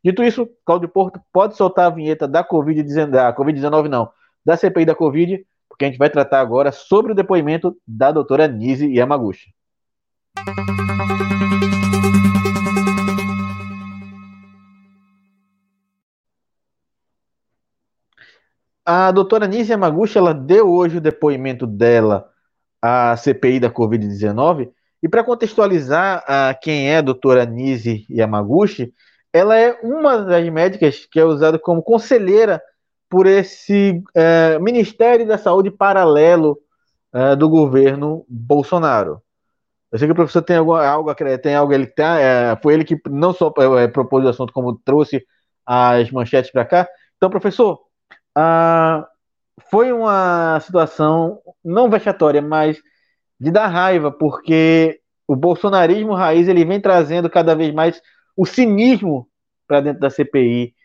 Dito isso, Cláudio Porto pode soltar a vinheta da Covid-19, da Covid-19 não, da CPI da Covid, porque a gente vai tratar agora sobre o depoimento da doutora Nise Yamaguchi. A doutora Nise Yamaguchi, ela deu hoje o depoimento dela à CPI da Covid-19, e para contextualizar a quem é a doutora Nise Yamaguchi, ela é uma das médicas que é usada como conselheira por esse é, Ministério da Saúde paralelo é, do governo Bolsonaro. Eu sei que o professor tem algo, tem algo ele tá, é, foi ele que não só é, propôs o assunto como trouxe as manchetes para cá. Então, professor, ah, foi uma situação não vexatória, mas de dar raiva, porque o bolsonarismo raiz ele vem trazendo cada vez mais o cinismo para dentro da CPI.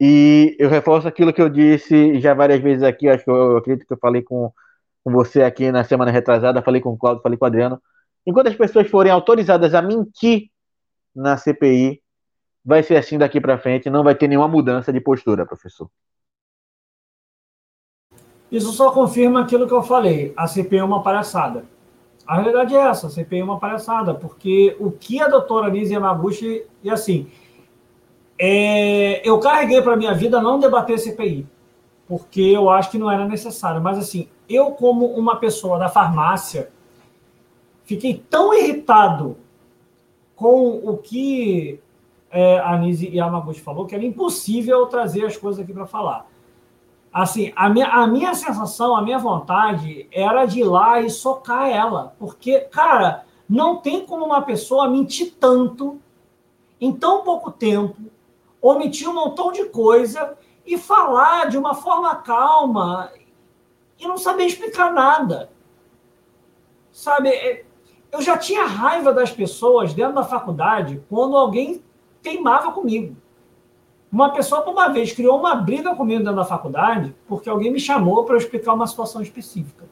E eu reforço aquilo que eu disse já várias vezes aqui, acho que eu, eu acredito que eu falei com, com você aqui na semana retrasada, falei com o Claudio, falei com o Adriano. Enquanto as pessoas forem autorizadas a mentir na CPI, vai ser assim daqui para frente, não vai ter nenhuma mudança de postura, professor. Isso só confirma aquilo que eu falei. A CPI é uma palhaçada. A realidade é essa, a CPI é uma palhaçada, porque o que a doutora Lise Yamaguchi, e assim, é, eu carreguei para minha vida não debater CPI, porque eu acho que não era necessário. Mas assim, eu como uma pessoa da farmácia, fiquei tão irritado com o que é, a Nise Yamaguchi falou, que era impossível trazer as coisas aqui para falar. Assim, a minha, a minha sensação, a minha vontade era de ir lá e socar ela. Porque, cara, Não tem como uma pessoa mentir tanto em tão pouco tempo, omitir um montão de coisa e falar de uma forma calma e não saber explicar nada. Sabe, é, eu já tinha raiva das pessoas dentro da faculdade quando alguém teimava comigo. Uma pessoa, por uma vez, criou uma briga comigo dentro da faculdade porque alguém me chamou para explicar uma situação específica.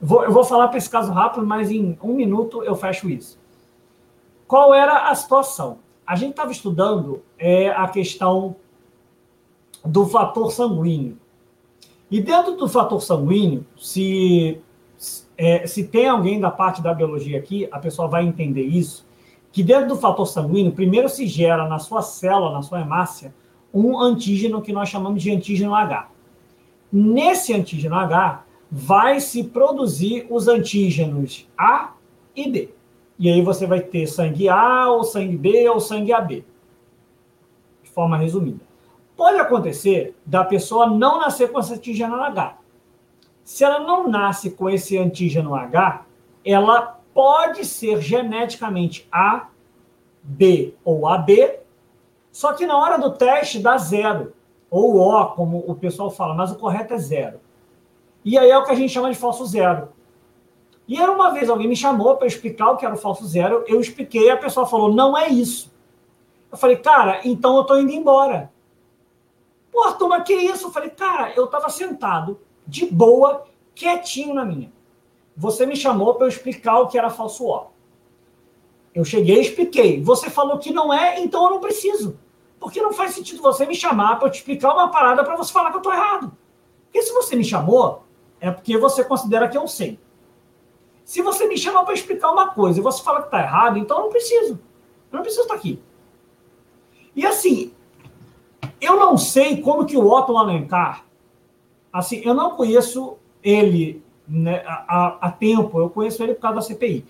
Vou, eu vou falar para esse caso rápido, mas em um minuto eu fecho isso. Qual era a situação? A gente estava estudando é, a questão do fator sanguíneo. E dentro do fator sanguíneo, se, é, se tem alguém da parte da biologia aqui, a pessoa vai entender isso, que dentro do fator sanguíneo, primeiro se gera na sua célula, na sua hemácia, um antígeno que nós chamamos de antígeno H. Nesse antígeno H, vai se produzir os antígenos A e B. E aí você vai ter sangue A, ou sangue B, ou sangue AB. De forma resumida. Pode acontecer da pessoa não nascer com esse antígeno H. Se ela não nasce com esse antígeno H, ela pode ser geneticamente A, B ou AB, só que na hora do teste dá zero, ou O, como o pessoal fala, mas o correto é zero. E aí é o que a gente chama de falso zero. E era uma vez alguém me chamou para explicar o que era o falso zero, eu expliquei, a pessoa falou: não é isso. Eu falei, cara, então eu estou indo embora. Pô, turma, que isso? Eu falei, cara, eu estava sentado, de boa, quietinho na minha. Você me chamou para eu explicar o que era falso O. Eu cheguei e expliquei. Você falou que não é, então eu não preciso. Porque não faz sentido você me chamar para eu te explicar uma parada para você falar que eu estou errado. Porque se você me chamou, é porque você considera que eu sei. Se você me chama para explicar uma coisa e você fala que está errado, então eu não preciso. Eu não preciso estar aqui. E assim, eu não sei como que o Otto Alencar, assim, eu não conheço ele né, há, há, tempo, eu conheço ele por causa da CPI.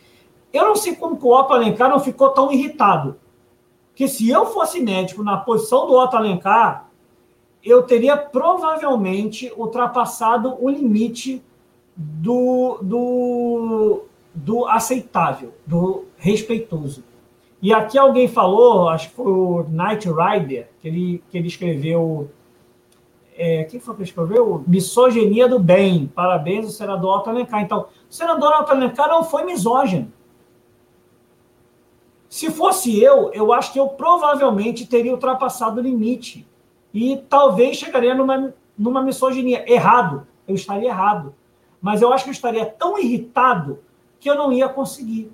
Eu não sei como o Otto Alencar não ficou tão irritado. Que se eu fosse médico na posição do Otto Alencar, eu teria provavelmente ultrapassado o limite do, do, do aceitável, do respeitoso. E aqui alguém falou, acho que foi o Knight Rider, que ele, que ele escreveu. É, quem foi que escreveu? Misoginia do Bem. Parabéns ao senador Otto Alencar. Então, o senador Otto Alencar não foi misógino. Se fosse eu, eu acho que eu provavelmente teria ultrapassado o limite. E talvez chegaria numa, numa misoginia. Errado. Eu estaria errado. Mas eu acho que eu estaria tão irritado que eu não ia conseguir.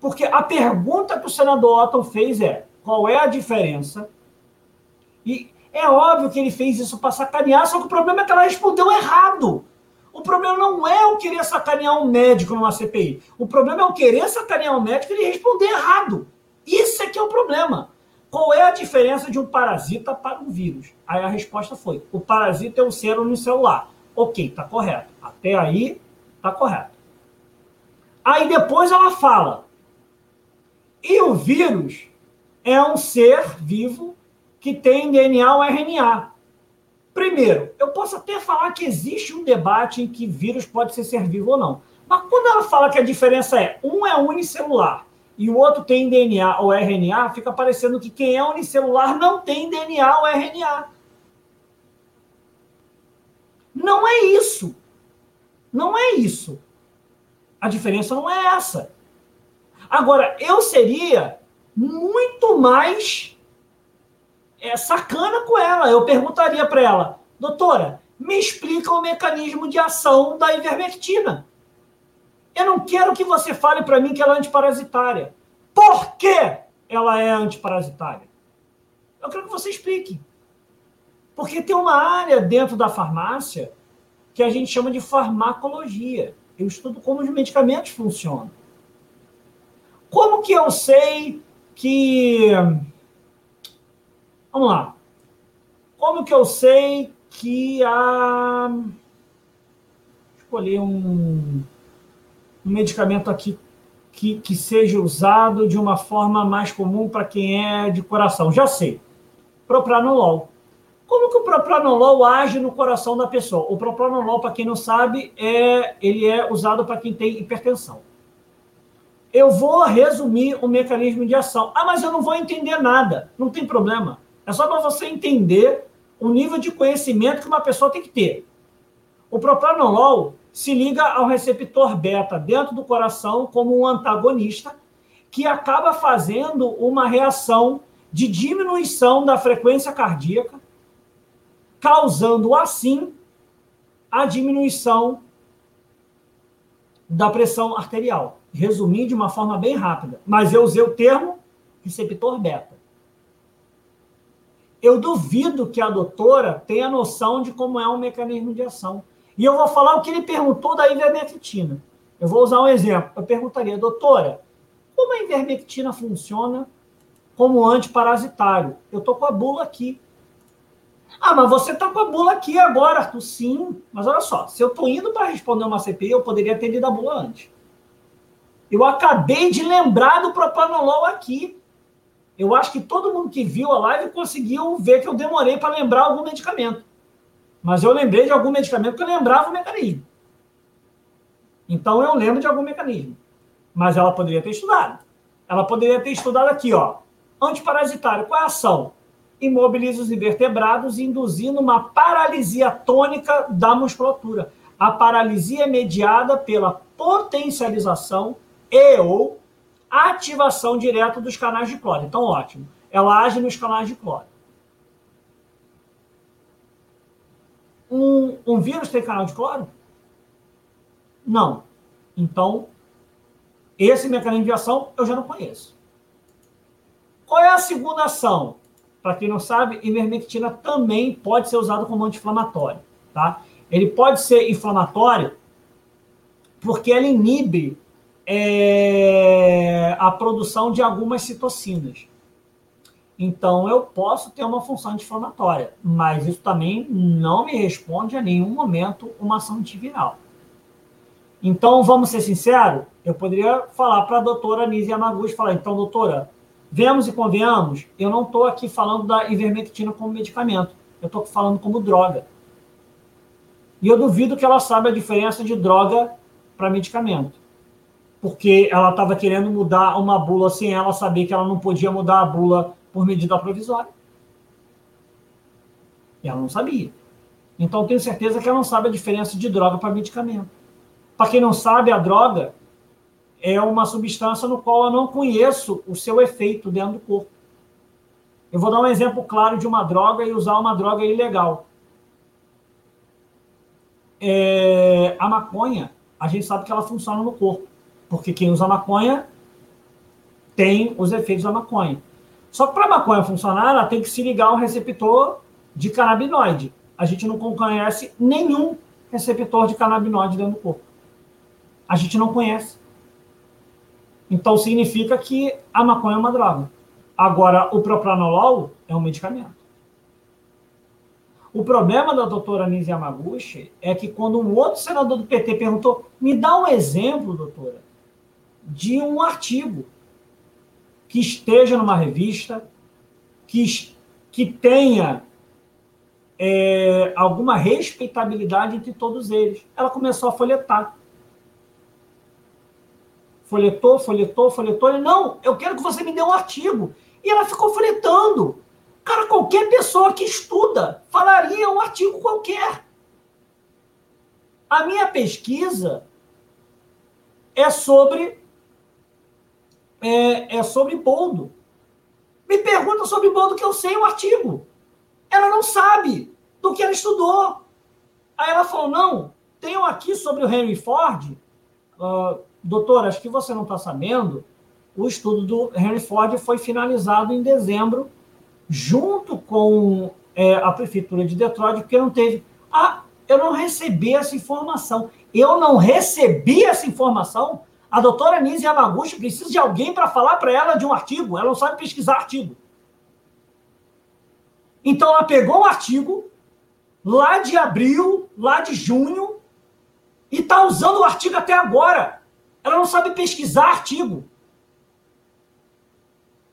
Porque a pergunta que o senador Otton fez é: qual é a diferença? E é óbvio que ele fez isso para sacanear, só que o problema é que ela respondeu errado. O problema não é eu querer sacanear um médico numa CPI. O problema é eu querer sacanear um médico e ele responder errado. Isso é que é o problema. Qual é a diferença de um parasita para um vírus? Aí a resposta foi: o parasita é um ser unicelular. Ok, está correto. Até aí, está correto. Aí depois ela fala: e o vírus é um ser vivo que tem DNA ou RNA. Primeiro, eu posso até falar que existe um debate em que vírus pode ser ser vivo ou não. Mas quando ela fala que a diferença é um é unicelular e o outro tem DNA ou RNA, fica parecendo que quem é unicelular não tem DNA ou RNA. Não é isso. Não é isso. A diferença não é essa. Agora, eu seria muito mais é, sacana com ela. Eu perguntaria para ela, doutora, me explica o mecanismo de ação da ivermectina. Eu não quero que você fale para mim que ela é antiparasitária. Por que ela é antiparasitária? Eu quero que você explique. Porque tem uma área dentro da farmácia que a gente chama de farmacologia. Eu estudo como os medicamentos funcionam. Como que eu sei que. Vamos lá. Como que eu sei que a. Escolher um, um medicamento aqui que, que seja usado de uma forma mais comum para quem é de coração. Já sei. Propranolol. Como que o propranolol age no coração da pessoa? O propranolol, para quem não sabe, é, ele é usado para quem tem hipertensão. eu vou resumir o mecanismo de ação. Ah, mas eu não vou entender nada. Não tem problema. É só para você entender o nível de conhecimento que uma pessoa tem que ter. O propranolol se liga ao receptor beta dentro do coração como um antagonista que acaba fazendo uma reação de diminuição da frequência cardíaca, causando assim a diminuição da pressão arterial. Resumir de uma forma bem rápida, mas eu usei o termo receptor beta. Eu duvido que a doutora tenha noção de como é um mecanismo de ação. E eu vou falar o que ele perguntou da ivermectina. Eu vou usar um exemplo. Eu perguntaria, doutora, como a ivermectina funciona como antiparasitário? Eu estou com a bula aqui. Ah, mas você está com a bula aqui agora, Arthur. Sim, mas olha só, se eu estou indo para responder uma CPI, eu poderia ter lido a bula antes. Eu acabei de lembrar do propanolol aqui. Eu acho que todo mundo que viu a live conseguiu ver que eu demorei para lembrar algum medicamento. Mas eu lembrei de algum medicamento que eu lembrava o mecanismo. Então eu lembro de algum mecanismo. Mas ela poderia ter estudado. Ela poderia ter estudado aqui, ó. Antiparasitário, qual é a ação? Imobiliza os invertebrados, induzindo uma paralisia tônica da musculatura. A paralisia é mediada pela potencialização e ou ativação direta dos canais de cloro. Então, ótimo. Ela age nos canais de cloro. Um, um vírus tem canal de cloro? Não. Então, esse mecanismo de ação eu já não conheço. Qual é a segunda ação? Para quem não sabe, ivermectina também pode ser usado como anti-inflamatório. Tá? Ele pode ser inflamatório porque ela inibe é, a produção de algumas citocinas. Então, eu posso ter uma função anti-inflamatória, mas isso também não me responde a nenhum momento uma ação antiviral. Então, vamos ser sinceros, eu poderia falar para a doutora Nise Yamaguchi, falar, então, doutora, vemos e convenhamos, eu não estou aqui falando da ivermectina como medicamento, eu estou falando como droga. E eu duvido que ela saiba a diferença de droga para medicamento. Porque ela estava querendo mudar uma bula sem ela saber que ela não podia mudar a bula por medida provisória. E ela não sabia. Então, tenho certeza que ela não sabe a diferença de droga para medicamento. Para quem não sabe, a droga é uma substância no qual eu não conheço o seu efeito dentro do corpo. Eu vou dar um exemplo claro de uma droga e usar uma droga ilegal. É, a maconha, a gente sabe que ela funciona no corpo, porque quem usa maconha tem os efeitos da maconha. Só que para a maconha funcionar, ela tem que se ligar a um receptor de canabinoide. A gente não conhece nenhum receptor de canabinoide dentro do corpo. A gente não conhece. Então significa que a maconha é uma droga. Agora, o propranolol é um medicamento. O problema da doutora Nise Yamaguchi é que quando um outro senador do PT perguntou, me dá um exemplo, doutora, de um artigo que esteja numa revista, que, que tenha é, alguma respeitabilidade entre todos eles. Ela começou a folhetar. Folhetou, folhetou, folhetou. Ele, não, eu quero que você me dê um artigo. E ela ficou folhetando. Cara, qualquer pessoa que estuda falaria um artigo qualquer. A minha pesquisa é sobre é, é sobre boldo. Me pergunta sobre boldo que eu sei o artigo. Ela não sabe do que ela estudou. Aí ela falou: não, tenho aqui sobre o Henry Ford. Uh, doutor, acho que você não está sabendo. O estudo do Henry Ford foi finalizado em dezembro, junto com é, a prefeitura de Detroit, porque não teve. Ah, eu não recebi essa informação. Eu não recebi essa informação a doutora Nise Yamaguchi precisa de alguém para falar para ela de um artigo. Ela não sabe pesquisar artigo. Então ela pegou um artigo lá de abril, lá de junho, e está usando o artigo até agora. Ela não sabe pesquisar artigo.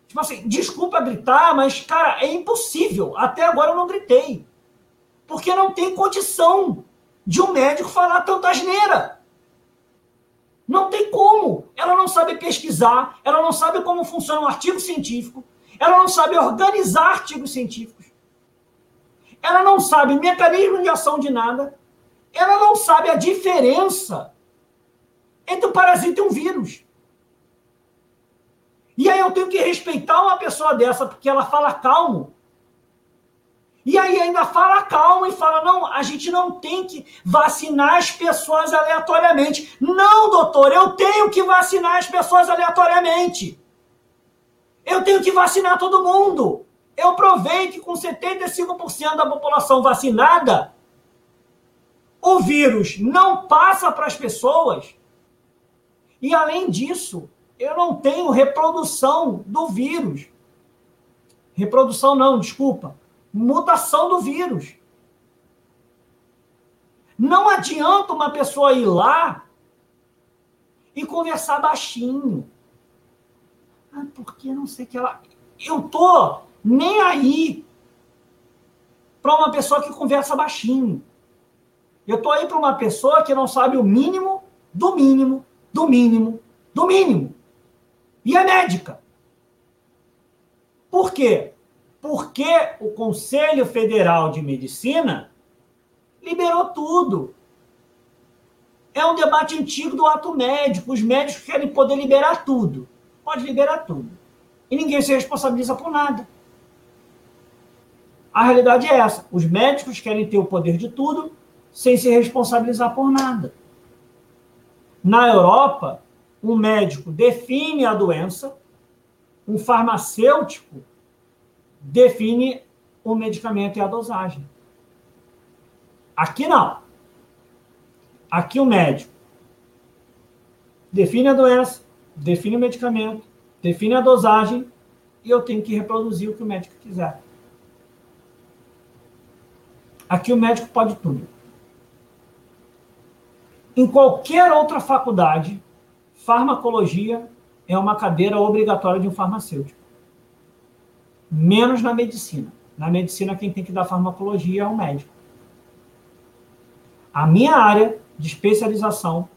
Tipo assim, desculpa gritar, mas, cara, é impossível. Até agora eu não gritei. Porque não tem condição de um médico falar tanta asneira. Não tem como. Ela não sabe pesquisar, ela não sabe como funciona um artigo científico, ela não sabe organizar artigos científicos, ela não sabe mecanismo de ação de nada, ela não sabe a diferença entre um parasita e um vírus. E aí eu tenho que respeitar uma pessoa dessa porque ela fala calmo. E aí ainda fala calmo e fala: não, a gente não tem que vacinar as pessoas aleatoriamente. Não, doutor, eu tenho que vacinar as pessoas aleatoriamente. Eu tenho que vacinar todo mundo. Eu provei que com 75% da população vacinada, o vírus não passa para as pessoas. E além disso, eu não tenho reprodução do vírus. Reprodução não, desculpa. Mutação do vírus. Não adianta uma pessoa ir lá e conversar baixinho. Ah, porque não sei que ela. Eu tô nem aí para uma pessoa que conversa baixinho. Eu tô aí para uma pessoa que não sabe o mínimo do mínimo, do mínimo, do mínimo e a médica. Por quê? Porque o Conselho Federal de Medicina liberou tudo. É um debate antigo do ato médico. Os médicos querem poder liberar tudo. Pode liberar tudo. E ninguém se responsabiliza por nada. A realidade é essa. Os médicos querem ter o poder de tudo sem se responsabilizar por nada. Na Europa, um médico define a doença, um farmacêutico define o medicamento e a dosagem. Aqui não. Aqui o médico define a doença, define o medicamento, define a dosagem e eu tenho que reproduzir o que o médico quiser. Aqui o médico pode tudo. Em qualquer outra faculdade, farmacologia é uma cadeira obrigatória de um farmacêutico. Menos na medicina. Na medicina, quem tem que dar farmacologia é o médico. A minha área de especialização,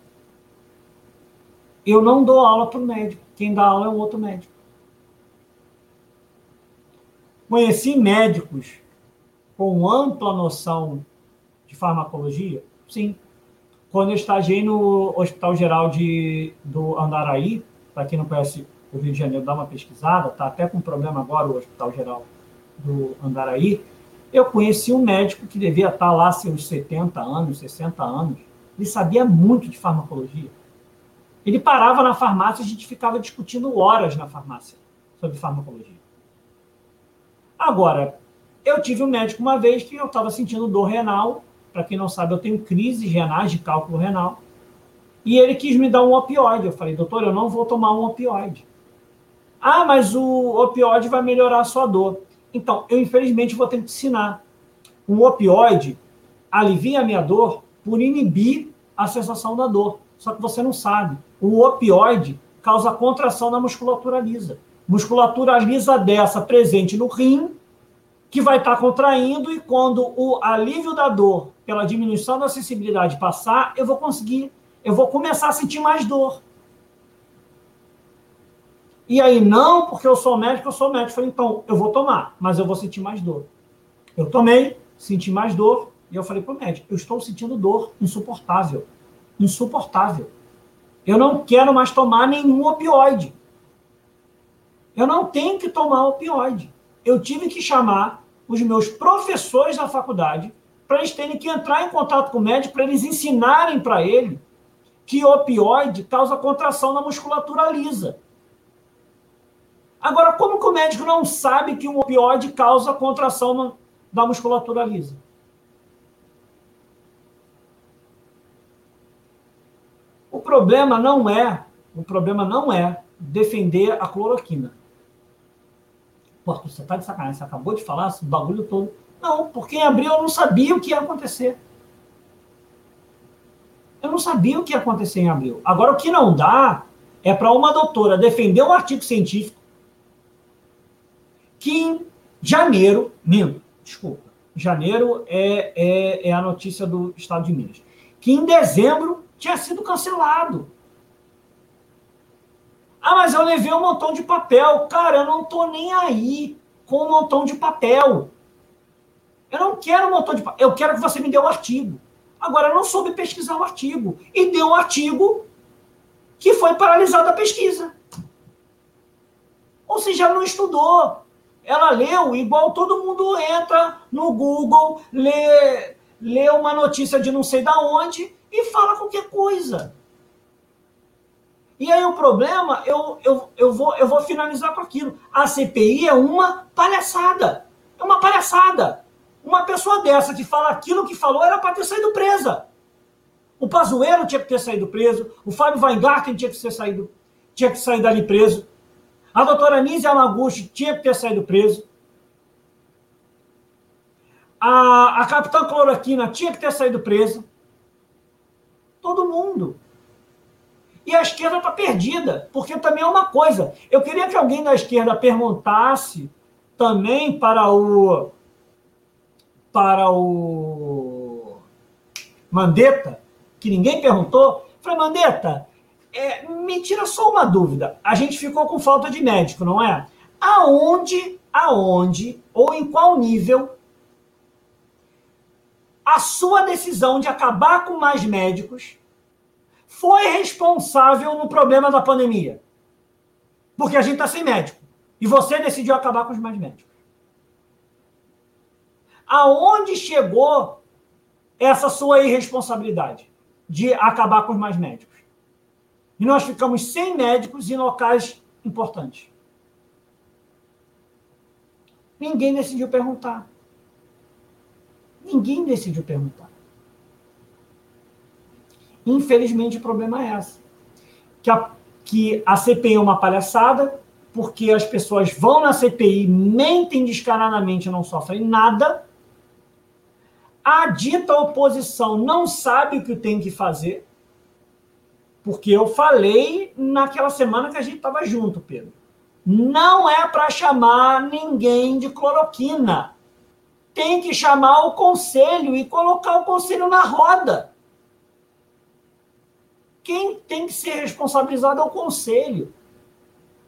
eu não dou aula para o médico. Quem dá aula é um outro médico. Conheci médicos com ampla noção de farmacologia? Sim. Quando eu estagiei no Hospital Geral de, do Andaraí, para quem não conhece o Rio de Janeiro, dá uma pesquisada, está até com problema agora o Hospital Geral do Andaraí, eu conheci um médico que devia estar lá seus 70 anos, 60 anos. Ele sabia muito de farmacologia. Ele parava na farmácia e a gente ficava discutindo horas na farmácia sobre farmacologia. Agora, eu tive um médico uma vez que eu estava sentindo dor renal para quem não sabe, eu tenho crises renais de cálculo renal. E ele quis me dar um opioide. Eu falei, doutor, eu não vou tomar um opioide. Ah, mas o opioide vai melhorar a sua dor. Então, eu infelizmente vou ter que te ensinar. Um opioide alivia a minha dor por inibir a sensação da dor. Só que você não sabe. O opioide causa contração na musculatura lisa. Musculatura lisa dessa presente no rim, que vai estar contraindo, e quando o alívio da dor pela diminuição da sensibilidade passar, eu vou conseguir, eu vou começar a sentir mais dor. E aí, não, porque eu sou médico, eu sou médico. Eu falei, então, eu vou tomar, mas eu vou sentir mais dor. Eu tomei, senti mais dor, e eu falei para o médico, eu estou sentindo dor insuportável. Insuportável. Eu não quero mais tomar nenhum opioide. Eu não tenho que tomar opioide. Eu tive que chamar os meus professores da faculdade para eles terem que entrar em contato com o médico, para eles ensinarem para ele que opioide causa contração na musculatura lisa. Agora, como que o médico não sabe que um opioide causa contração da musculatura lisa? O problema não é, o problema não é defender a cloroquina. Pô, você tá de sacanagem, você acabou de falar esse bagulho todo. Não, porque em abril eu não sabia o que ia acontecer. Eu não sabia o que ia acontecer em abril. Agora, o que não dá é para uma doutora defender um artigo científico que em janeiro, minto, desculpa, janeiro é, é, é a notícia do Estado de Minas, que em dezembro tinha sido cancelado. Ah, mas eu levei um montão de papel. Cara, eu não tô nem aí com um montão de papel. Eu não quero um montão de papel. Eu quero que você me dê um artigo. Agora, eu não soube pesquisar o um artigo. E deu um artigo que foi paralisado a pesquisa. Ou seja, não estudou. Ela leu igual todo mundo entra no Google, lê, lê uma notícia de não sei da onde e fala qualquer coisa. E aí o problema, eu, eu, eu, vou, eu vou finalizar com aquilo. A CPI é uma palhaçada. É uma palhaçada. Uma pessoa dessa que fala aquilo que falou era para ter saído presa. O Pazuello tinha que ter saído preso. O Fábio Weingarten tinha que ter saído, tinha que sair dali preso. A doutora Nise Yamaguchi tinha que ter saído preso. A, a capitã Cloroquina tinha que ter saído presa. Todo mundo. E a esquerda está perdida, porque também é uma coisa. Eu queria que alguém da esquerda perguntasse também para o para o Mandetta, que ninguém perguntou. Falei, Mandetta, é, me tira só uma dúvida. A gente ficou com falta de médico, não é? Aonde, aonde ou em qual nível a sua decisão de acabar com mais médicos foi responsável no problema da pandemia? Porque a gente está sem médico. E você decidiu acabar com os mais médicos. Aonde chegou essa sua irresponsabilidade de acabar com os mais médicos? E nós ficamos sem médicos em locais importantes. Ninguém decidiu perguntar. Ninguém decidiu perguntar. Infelizmente, o problema é esse. Que a, que a CPI é uma palhaçada, porque as pessoas vão na CPI, mentem descaradamente e não sofrem nada. A dita oposição não sabe o que tem que fazer. Porque eu falei naquela semana que a gente estava junto, Pedro. Não é para chamar ninguém de cloroquina. Tem que chamar o conselho e colocar o conselho na roda. Quem tem que ser responsabilizado é o conselho.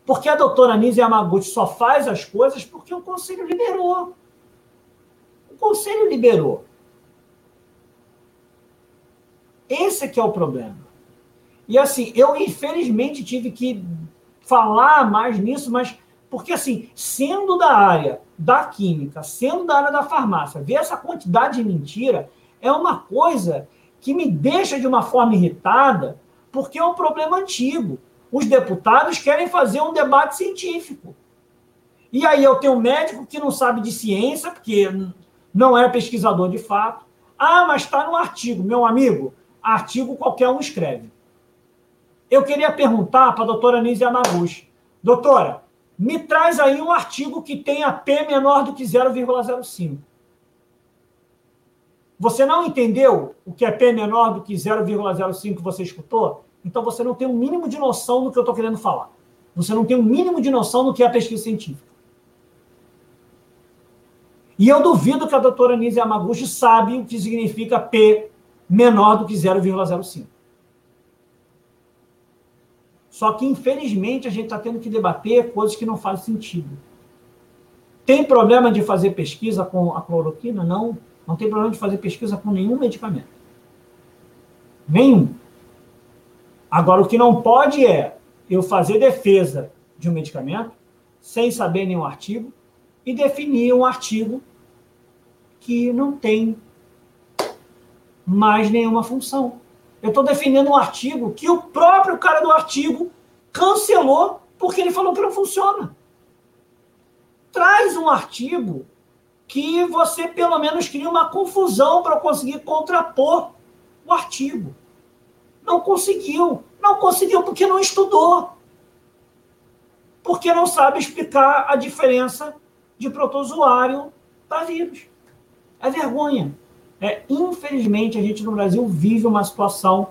Porque a doutora Nise Yamaguchi só faz as coisas porque o conselho liberou. O conselho liberou. Esse que é o problema. E assim, eu infelizmente tive que falar mais nisso, mas porque assim, sendo da área da química, sendo da área da farmácia, ver essa quantidade de mentira é uma coisa que me deixa de uma forma irritada, porque é um problema antigo. Os deputados querem fazer um debate científico. E aí eu tenho um médico que não sabe de ciência, porque não é pesquisador de fato. Ah, mas está no artigo. Meu amigo, artigo qualquer um escreve. Eu queria perguntar para a doutora Nise Yamaguchi. Doutora, me traz aí um artigo que tenha P menor do que 0,05. Você não entendeu o que é P menor do que 0,05 que você escutou? Então você não tem o um mínimo de noção do que eu estou querendo falar. Você não tem o um mínimo de noção do que é a pesquisa científica. E eu duvido que a doutora Nise Yamaguchi sabe o que significa P menor do que 0,05. Só que, infelizmente, a gente está tendo que debater coisas que não fazem sentido. Tem problema de fazer pesquisa com a cloroquina? Não. Não tem problema de fazer pesquisa com nenhum medicamento. Nenhum. Agora, o que não pode é eu fazer defesa de um medicamento sem saber nenhum artigo e definir um artigo que não tem mais nenhuma função. Eu estou defendendo um artigo que o próprio cara do artigo cancelou porque ele falou que não funciona. Traz um artigo que você pelo menos cria uma confusão para conseguir contrapor o artigo. Não conseguiu. Não conseguiu porque não estudou. Porque não sabe explicar a diferença de protozoário para vírus. É vergonha. É, infelizmente, a gente no Brasil vive uma situação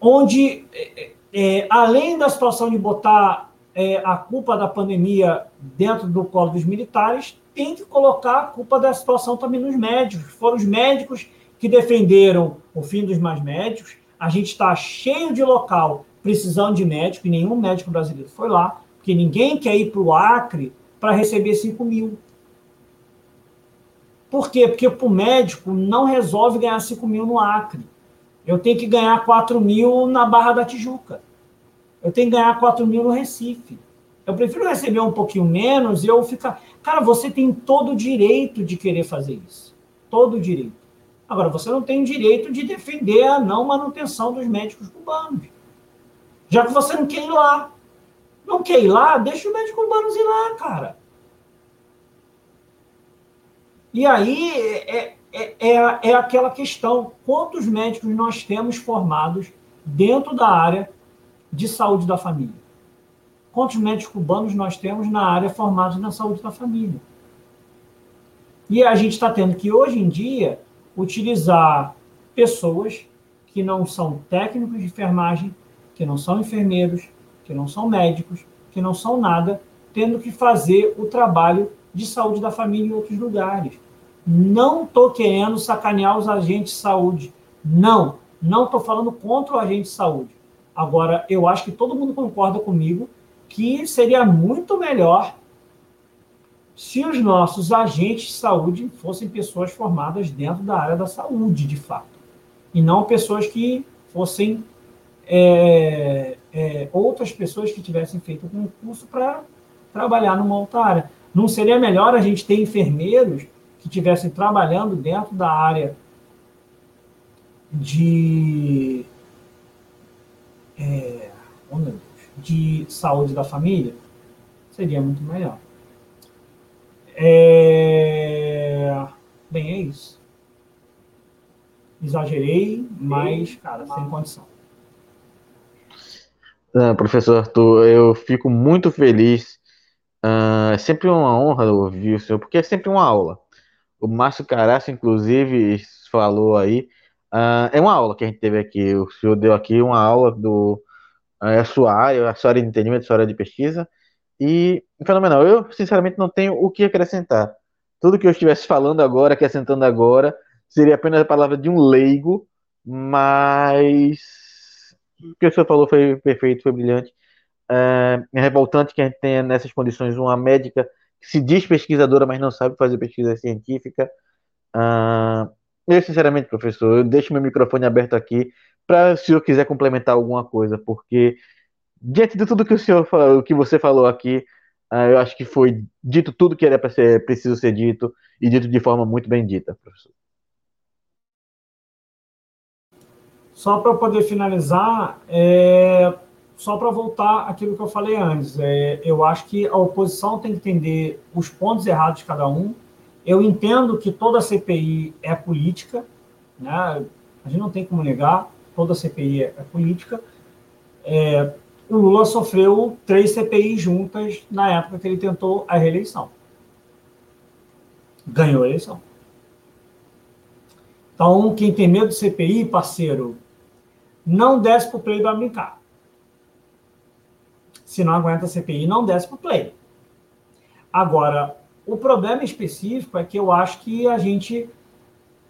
onde, é, é, além da situação de botar é, a culpa da pandemia dentro do colo dos militares, tem que colocar a culpa da situação também nos médicos. Foram os médicos que defenderam o fim dos mais médicos. A gente está cheio de local precisando de médico, e nenhum médico brasileiro foi lá, porque ninguém quer ir para o Acre para receber 5 mil. Por quê? Porque para o médico não resolve ganhar 5 mil no Acre. Eu tenho que ganhar 4 mil na Barra da Tijuca. Eu tenho que ganhar 4 mil no Recife. Eu prefiro receber um pouquinho menos e eu ficar. Cara, você tem todo o direito de querer fazer isso. Todo o direito. Agora, você não tem o direito de defender a não manutenção dos médicos cubanos. Já que você não quer ir lá. Não quer ir lá, deixa os médicos cubanos ir lá, cara. E aí é, é, é, é aquela questão: quantos médicos nós temos formados dentro da área de saúde da família? Quantos médicos cubanos nós temos na área formados na saúde da família? E a gente está tendo que, hoje em dia, utilizar pessoas que não são técnicos de enfermagem, que não são enfermeiros, que não são médicos, que não são nada, tendo que fazer o trabalho de saúde da família em outros lugares. Não estou querendo sacanear os agentes de saúde. Não, não estou falando contra o agente de saúde. Agora, eu acho que todo mundo concorda comigo que seria muito melhor se os nossos agentes de saúde fossem pessoas formadas dentro da área da saúde, de fato, e não pessoas que fossem é, é, outras pessoas que tivessem feito um curso para trabalhar numa outra área. Não seria melhor a gente ter enfermeiros que estivessem trabalhando dentro da área de, é, oh de saúde da família? Seria muito melhor. É... Bem, é isso. Exagerei, mas, cara, sem condição. Ah, professor Arthur, eu fico muito feliz. Uh, é sempre uma honra ouvir o senhor, porque é sempre uma aula. O Márcio Caraço, inclusive, falou aí. Uh, é uma aula que a gente teve aqui. O senhor deu aqui uma aula do uh, a sua área, a sua área de entendimento, a sua área de pesquisa. E fenomenal. Eu, sinceramente, não tenho o que acrescentar. Tudo que eu estivesse falando agora, acrescentando agora, seria apenas a palavra de um leigo, mas o que o senhor falou foi perfeito, foi brilhante. É, é revoltante que a gente tenha nessas condições uma médica se diz pesquisadora, mas não sabe fazer pesquisa científica. Ah, eu, sinceramente, professor, eu deixo meu microfone aberto aqui para se o senhor quiser complementar alguma coisa, porque diante de tudo que o senhor falou, que você falou aqui, uh, eu acho que foi dito tudo que era para ser preciso ser dito e dito de forma muito bem dita, professor. Só para poder finalizar, é, só para voltar aquilo que eu falei antes, é, eu acho que a oposição tem que entender os pontos errados de cada um. Eu entendo que toda CPI é política, né? a gente não tem como negar, toda CPI é, é política. É, o Lula sofreu três CPIs juntas na época que ele tentou a reeleição. Ganhou a eleição. Então, quem tem medo de CPI, parceiro, não desce para o play do brincar. Se não aguenta a CPI, não desce para o play. Agora, o problema específico é que eu acho que a gente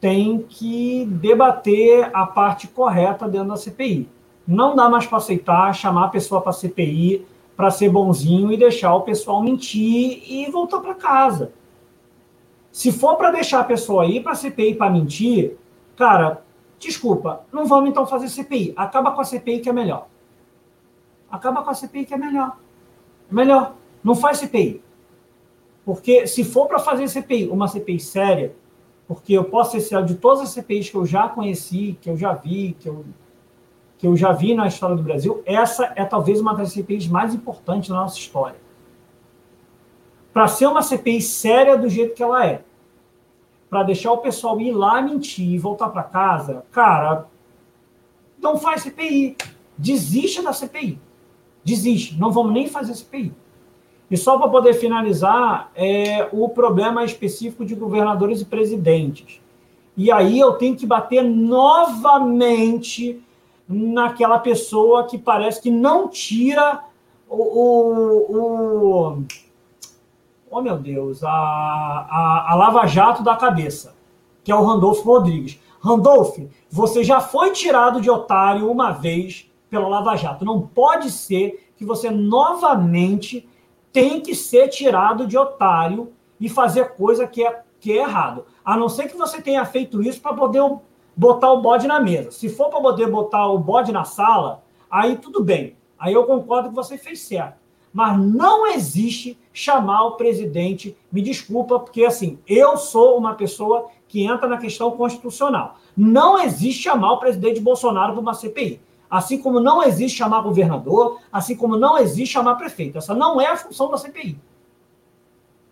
tem que debater a parte correta dentro da CPI. Não dá mais para aceitar chamar a pessoa para CPI para ser bonzinho e deixar o pessoal mentir e voltar para casa. Se for para deixar a pessoa ir para CPI para mentir, cara, desculpa, não vamos então fazer CPI. Acaba com a CPI que é melhor. Acaba com a CPI que é melhor. É melhor. Não faz CPI. Porque se for para fazer CPI, uma CPI séria, porque eu posso ser de todas as CPIs que eu já conheci, que eu já vi, que eu que eu já vi na história do Brasil, essa é talvez uma das CPIs mais importantes da nossa história. Para ser uma CPI séria do jeito que ela é, para deixar o pessoal ir lá mentir e voltar para casa, cara, não faz CPI. Desiste da CPI. Desiste. Não vamos nem fazer CPI. E só para poder finalizar, é o problema específico de governadores e presidentes. E aí eu tenho que bater novamente naquela pessoa que parece que não tira o. o, o oh, meu Deus, a, a, a Lava Jato da cabeça, que é o Randolfo Rodrigues. Randolfo, você já foi tirado de otário uma vez, pela Lava Jato. Não pode ser que você novamente tem que ser tirado de otário e fazer coisa que é, que é errado. A não ser que você tenha feito isso para poder botar o bode na mesa. Se for para poder botar o bode na sala, aí tudo bem. Aí eu concordo que você fez certo. Mas não existe chamar o presidente, me desculpa, porque assim, eu sou uma pessoa que entra na questão constitucional. Não existe chamar o presidente Bolsonaro para uma CPI. Assim como não existe chamar governador, assim como não existe chamar prefeito. Essa não é a função da CPI.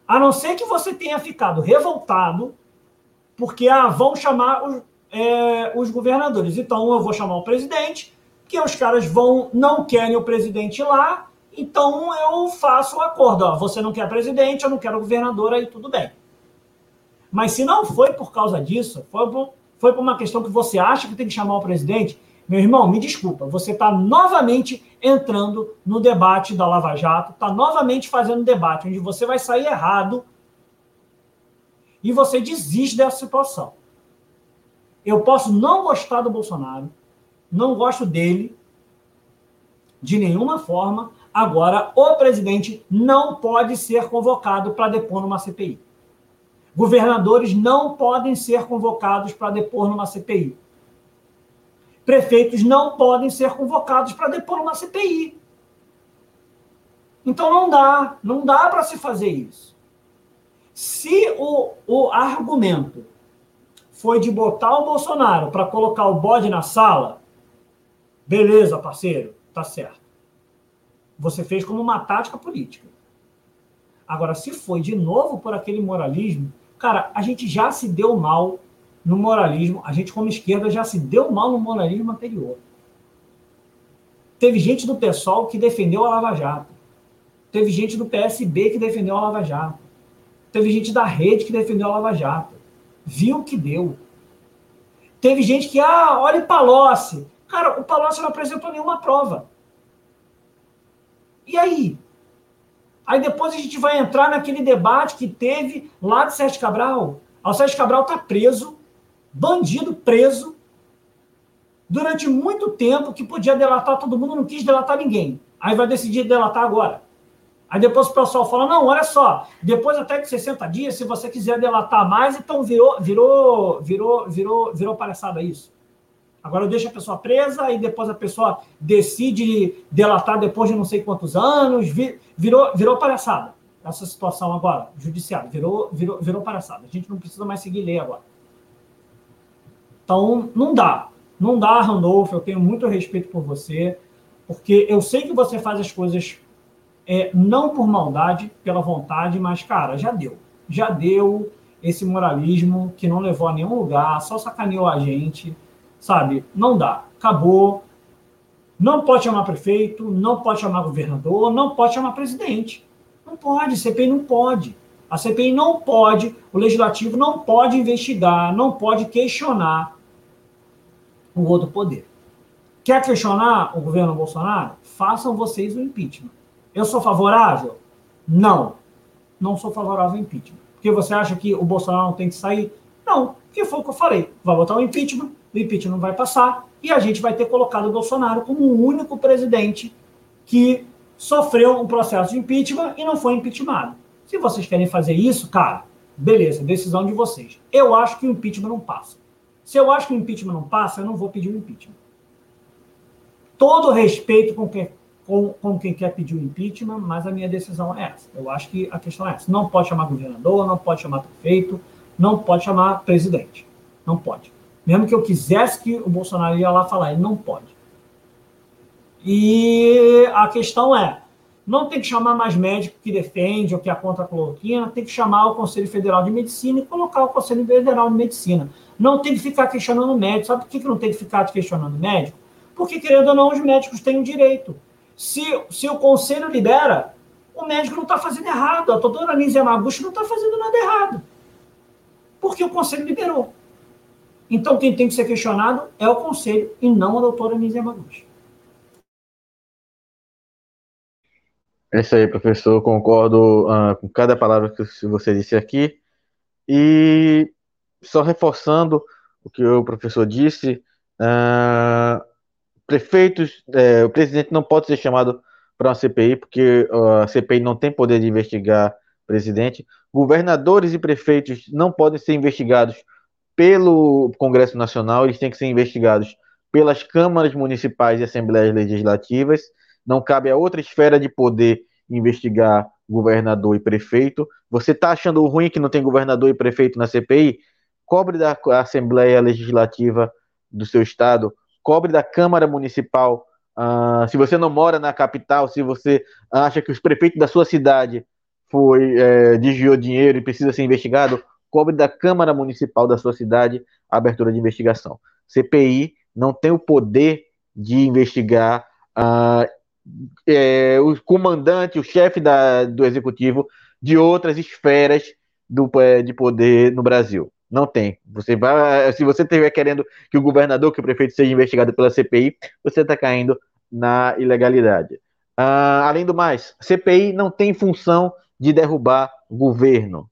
A não ser que você tenha ficado revoltado porque ah, vão chamar os, é, os governadores. Então eu vou chamar o presidente, que os caras vão, não querem o presidente lá, então eu faço um acordo. Ó, você não quer presidente, eu não quero governador, aí tudo bem. Mas se não foi por causa disso, foi por, foi por uma questão que você acha que tem que chamar o presidente, meu irmão, me desculpa, você está novamente entrando no debate da Lava Jato, está novamente fazendo debate onde você vai sair errado e você desiste dessa situação. Eu posso não gostar do Bolsonaro, não gosto dele de nenhuma forma. Agora, o presidente não pode ser convocado para depor numa CPI. Governadores não podem ser convocados para depor numa CPI. Prefeitos não podem ser convocados para depor numa CPI. Então não dá, não dá para se fazer isso. Se o, o argumento foi de botar o Bolsonaro para colocar o bode na sala, beleza, parceiro, tá certo. Você fez como uma tática política. Agora, se foi de novo por aquele moralismo, cara, a gente já se deu mal no moralismo, a gente, como esquerda, já se deu mal no moralismo anterior. Teve gente do PSOL que defendeu a Lava Jato. Teve gente do PSB que defendeu a Lava Jato. Teve gente da rede que defendeu a Lava Jato viu o que deu. Teve gente que, ah, olha o Palocci. Cara, o Palocci não apresentou nenhuma prova. E aí? Aí depois a gente vai entrar naquele debate que teve lá de Sérgio Cabral. O Sérgio Cabral está preso, bandido preso, durante muito tempo, que podia delatar todo mundo, não quis delatar ninguém. Aí vai decidir delatar agora. Aí depois o pessoal fala: não, olha só, depois até de 60 dias, se você quiser delatar mais, então virou, virou, virou, virou, virou palhaçada isso. Agora eu deixo a pessoa presa e depois a pessoa decide delatar depois de não sei quantos anos. Virou, virou palhaçada essa situação agora, judiciário. Virou, virou, virou palhaçada. A gente não precisa mais seguir lei agora. Então, não dá. Não dá, Randolfo. Eu tenho muito respeito por você, porque eu sei que você faz as coisas é, não por maldade, pela vontade, mas, cara, já deu. Já deu esse moralismo que não levou a nenhum lugar, só sacaneou a gente, sabe? Não dá. Acabou. Não pode chamar prefeito, não pode chamar governador, não pode chamar presidente. Não pode, CPI não pode. A CPI não pode, o legislativo não pode investigar, não pode questionar o outro poder. Quer questionar o governo Bolsonaro? Façam vocês o impeachment. Eu sou favorável? Não. Não sou favorável ao impeachment. Porque você acha que o Bolsonaro não tem que sair? Não, porque foi o que eu falei. Vai botar o impeachment, o impeachment não vai passar, e a gente vai ter colocado o Bolsonaro como o único presidente que sofreu um processo de impeachment e não foi impeachmentado. Se vocês querem fazer isso, cara, beleza, decisão de vocês. Eu acho que o impeachment não passa. Se eu acho que o impeachment não passa, eu não vou pedir o impeachment. Todo respeito com quem com, com quem quer pedir o impeachment, mas a minha decisão é essa. Eu acho que a questão é essa. Não pode chamar governador, não pode chamar prefeito, não pode chamar presidente. Não pode. Mesmo que eu quisesse que o Bolsonaro ia lá falar, ele não pode. E a questão é, não tem que chamar mais médico que defende ou que contra a cloroquina, tem que chamar o Conselho Federal de Medicina e colocar o Conselho Federal de Medicina. Não tem que ficar questionando o médico. Sabe por que não tem que ficar questionando o médico? Porque, querendo ou não, os médicos têm o direito. Se, se o conselho libera, o médico não está fazendo errado. A doutora Nise Yamaguchi não está fazendo nada errado. Porque o conselho liberou. Então, quem tem que ser questionado é o conselho e não a doutora Nise Yamaguchi. É isso aí, professor. Concordo uh, com cada palavra que você disse aqui. E só reforçando o que o professor disse, uh, prefeitos, é, o presidente não pode ser chamado para uma CPI, porque a CPI não tem poder de investigar presidente. Governadores e prefeitos não podem ser investigados pelo Congresso Nacional, eles têm que ser investigados pelas câmaras municipais e assembleias legislativas. Não cabe a outra esfera de poder investigar governador e prefeito. Você está achando ruim que não tem governador e prefeito na CPI? Cobre da Assembleia Legislativa do seu estado, cobre da Câmara Municipal Uh, se você não mora na capital, se você acha que os prefeitos da sua cidade foi é, desviou dinheiro e precisa ser investigado, cobre da Câmara Municipal da sua cidade a abertura de investigação. CPI não tem o poder de investigar uh, é, o comandante, o chefe da, do executivo de outras esferas do, é, de poder no Brasil. Não tem. Você vai, se você estiver querendo que o governador, que o prefeito seja investigado pela CPI, você está caindo na ilegalidade. Uh, além do mais, CPI não tem função de derrubar governo.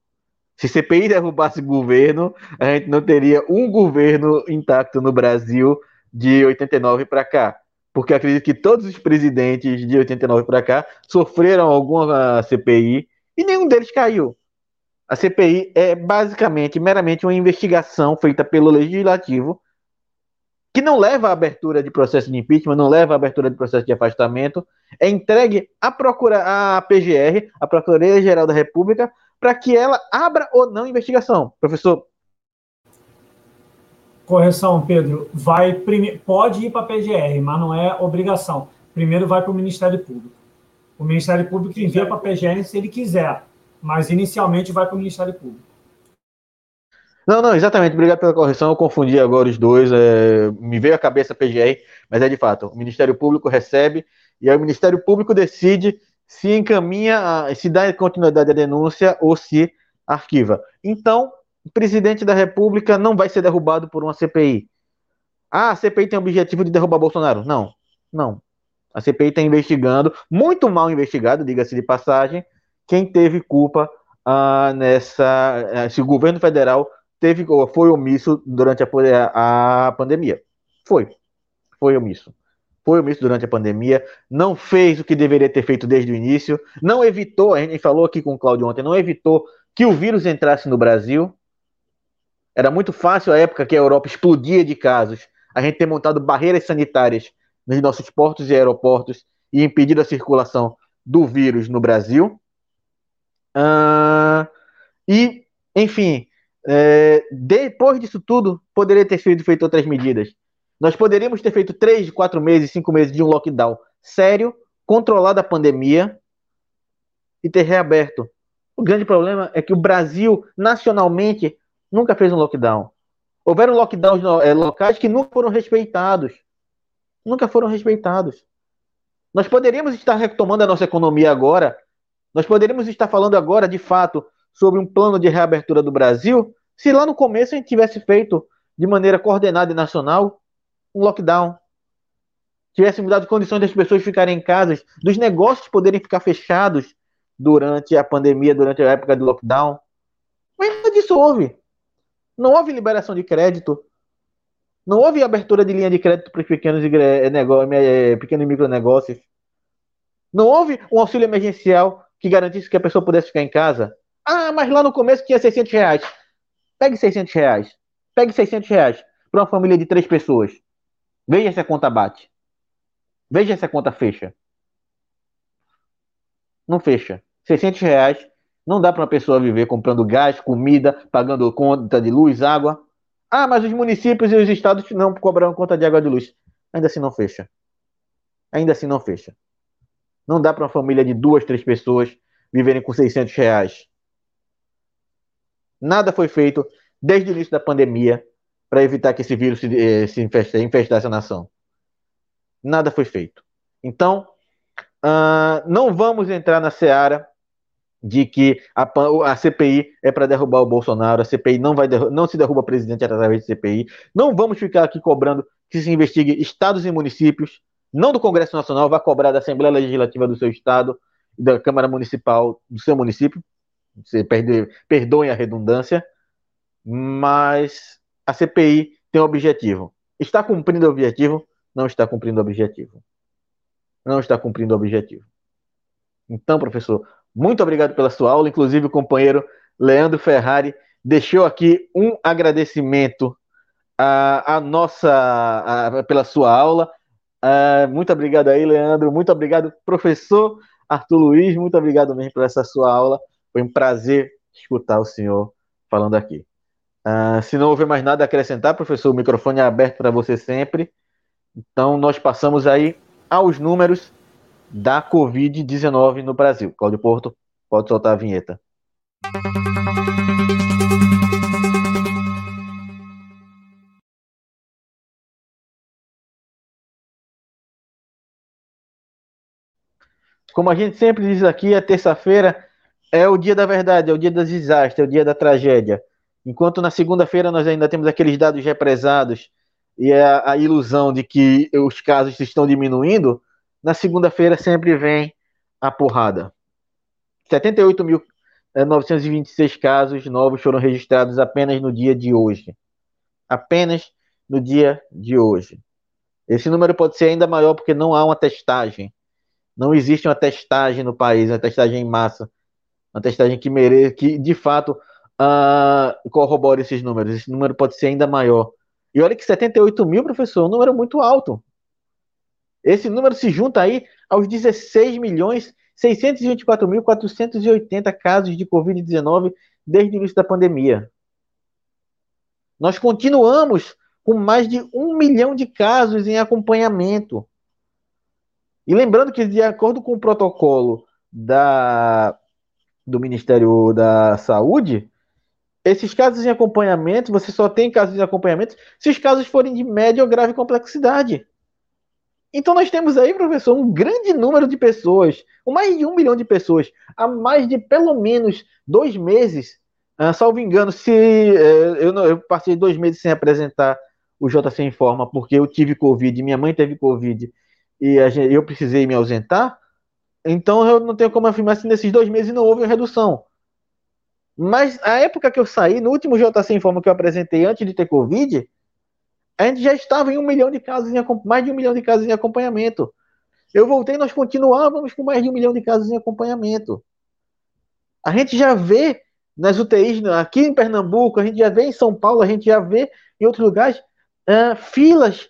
Se CPI derrubasse governo, a gente não teria um governo intacto no Brasil de 89 para cá. Porque acredito que todos os presidentes de 89 para cá sofreram alguma CPI e nenhum deles caiu. A CPI é basicamente, meramente uma investigação feita pelo legislativo que não leva à abertura de processo de impeachment, não leva à abertura de processo de afastamento, é entregue à procura à PGR, a Procuradoria Geral da República, para que ela abra ou não investigação. Professor. Correção, Pedro. Vai prime... pode ir para a PGR, mas não é obrigação. Primeiro vai para o Ministério Público. O Ministério Público envia para a PGR se ele quiser, mas inicialmente vai para o Ministério Público. Não, não, exatamente. Obrigado pela correção. Eu confundi agora os dois. É, me veio a cabeça PGR, mas é de fato. O Ministério Público recebe e aí o Ministério Público decide se encaminha, se dá continuidade à denúncia ou se arquiva. Então, o presidente da República não vai ser derrubado por uma CPI. Ah, a CPI tem o objetivo de derrubar Bolsonaro. Não, não. A CPI está investigando, muito mal investigado, diga-se de passagem, quem teve culpa ah, nessa. Eh, se o governo federal teve foi omisso durante a, a pandemia. Foi. Foi omisso. Foi omisso durante a pandemia, não fez o que deveria ter feito desde o início, não evitou, a gente falou aqui com o Claudio ontem, não evitou que o vírus entrasse no Brasil. Era muito fácil a época que a Europa explodia de casos, a gente ter montado barreiras sanitárias nos nossos portos e aeroportos e impedido a circulação do vírus no Brasil. Uh, e, enfim, é, depois disso tudo, poderia ter sido feito outras medidas. Nós poderíamos ter feito três, quatro meses, cinco meses de um lockdown sério, controlado a pandemia e ter reaberto. O grande problema é que o Brasil, nacionalmente, nunca fez um lockdown. Houveram lockdowns é, locais que nunca foram respeitados. Nunca foram respeitados. Nós poderíamos estar retomando a nossa economia agora. Nós poderíamos estar falando agora, de fato, sobre um plano de reabertura do Brasil se lá no começo a gente tivesse feito de maneira coordenada e nacional um lockdown, tivesse mudado condições das pessoas ficarem em casa, dos negócios poderem ficar fechados durante a pandemia, durante a época do lockdown. Mas nada disso houve. Não houve liberação de crédito. Não houve abertura de linha de crédito para os pequenos e, eh, pequenos e micronegócios. Não houve um auxílio emergencial que garantisse que a pessoa pudesse ficar em casa. Ah, mas lá no começo tinha 600 reais. Pegue 600 reais. Pegue 600 reais para uma família de três pessoas. Veja se a conta bate. Veja se a conta fecha. Não fecha. 600 reais não dá para uma pessoa viver comprando gás, comida, pagando conta de luz, água. Ah, mas os municípios e os estados não cobram conta de água e de luz. Ainda assim não fecha. Ainda assim não fecha. Não dá para uma família de duas, três pessoas viverem com 600 reais. Nada foi feito desde o início da pandemia para evitar que esse vírus se, eh, se infestasse, infestasse a nação. Nada foi feito. Então, uh, não vamos entrar na seara de que a, a CPI é para derrubar o Bolsonaro, a CPI não, vai não se derruba presidente através de CPI. Não vamos ficar aqui cobrando que se investigue estados e municípios, não do Congresso Nacional, vai cobrar da Assembleia Legislativa do seu estado, da Câmara Municipal do seu município, você perde, perdoem a redundância, mas a CPI tem um objetivo. Está cumprindo o objetivo? não está cumprindo o objetivo. Não está cumprindo o objetivo. Então, professor, muito obrigado pela sua aula. Inclusive, o companheiro Leandro Ferrari deixou aqui um agradecimento à, à nossa à, pela sua aula. Uh, muito obrigado aí, Leandro. Muito obrigado, professor Arthur Luiz. Muito obrigado mesmo por essa sua aula. Foi um prazer escutar o senhor falando aqui. Uh, se não houver mais nada a acrescentar, professor, o microfone é aberto para você sempre. Então, nós passamos aí aos números da Covid-19 no Brasil. Cláudio Porto, pode soltar a vinheta. Como a gente sempre diz aqui, a terça-feira é o dia da verdade, é o dia das desastres, é o dia da tragédia. Enquanto na segunda-feira nós ainda temos aqueles dados represados e a, a ilusão de que os casos estão diminuindo, na segunda-feira sempre vem a porrada. 78.926 eh, casos novos foram registrados apenas no dia de hoje. Apenas no dia de hoje. Esse número pode ser ainda maior porque não há uma testagem. Não existe uma testagem no país, uma testagem em massa. Uma testagem que mereça, que de fato uh, corrobore esses números. Esse número pode ser ainda maior. E olha que 78 mil, professor, é um número muito alto. Esse número se junta aí aos 16 milhões 624.480 casos de Covid-19 desde o início da pandemia. Nós continuamos com mais de um milhão de casos em acompanhamento. E lembrando que, de acordo com o protocolo da, do Ministério da Saúde, esses casos em acompanhamento, você só tem casos em acompanhamento se os casos forem de média ou grave complexidade. Então nós temos aí, professor, um grande número de pessoas, mais de um milhão de pessoas, há mais de pelo menos dois meses, uh, salvo engano, se uh, eu, não, eu passei dois meses sem apresentar o JC Informa, porque eu tive Covid, minha mãe teve Covid, e gente, eu precisei me ausentar, então eu não tenho como afirmar se nesses dois meses não houve redução. Mas a época que eu saí, no último JC Informa que eu apresentei antes de ter Covid, a gente já estava em um milhão de casos, em, mais de um milhão de casos em acompanhamento. Eu voltei, nós continuávamos com mais de um milhão de casos em acompanhamento. A gente já vê nas UTIs aqui em Pernambuco, a gente já vê em São Paulo, a gente já vê em outros lugares uh, filas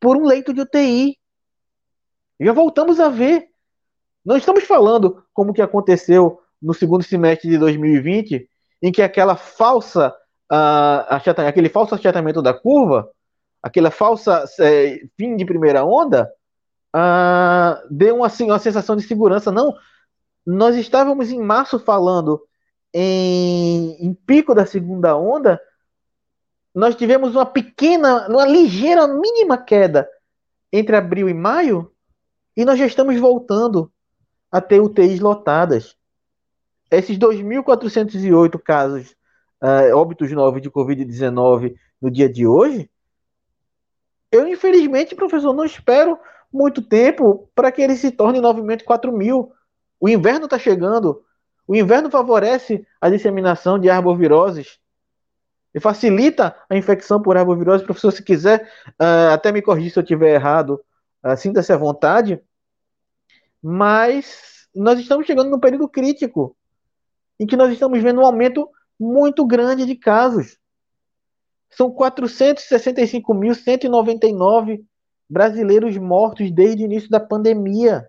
por um leito de UTI. Já voltamos a ver. Não estamos falando como que aconteceu no segundo semestre de 2020, em que aquela falsa, uh, aquele falso achatamento da curva, aquela falsa é, fim de primeira onda, uh, deu assim, uma sensação de segurança. Não, nós estávamos em março falando em, em pico da segunda onda, nós tivemos uma pequena, uma ligeira, mínima queda entre abril e maio, e nós já estamos voltando a ter UTIs lotadas. Esses 2.408 casos, uh, óbitos novos de Covid-19 no dia de hoje, eu infelizmente, professor, não espero muito tempo para que ele se torne novamente 4 mil. O inverno está chegando. O inverno favorece a disseminação de arboviroses e facilita a infecção por arbovirose. Professor, se quiser, uh, até me corrigir se eu estiver errado, uh, sinta-se à vontade. Mas nós estamos chegando num período crítico em que nós estamos vendo um aumento muito grande de casos. São 465.199 brasileiros mortos desde o início da pandemia.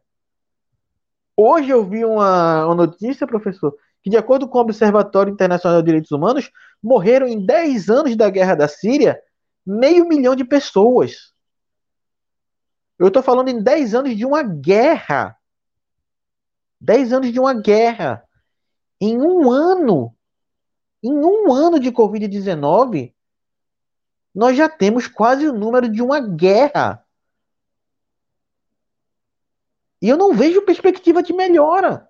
Hoje eu vi uma, uma, notícia, professor, que de acordo com o Observatório Internacional de Direitos Humanos, morreram em 10 anos da guerra da Síria meio milhão de pessoas. Eu estou falando em 10 anos de uma guerra. 10 anos de uma guerra. Em um ano, em um ano de Covid-19, nós já temos quase o número de uma guerra. E eu não vejo perspectiva de melhora.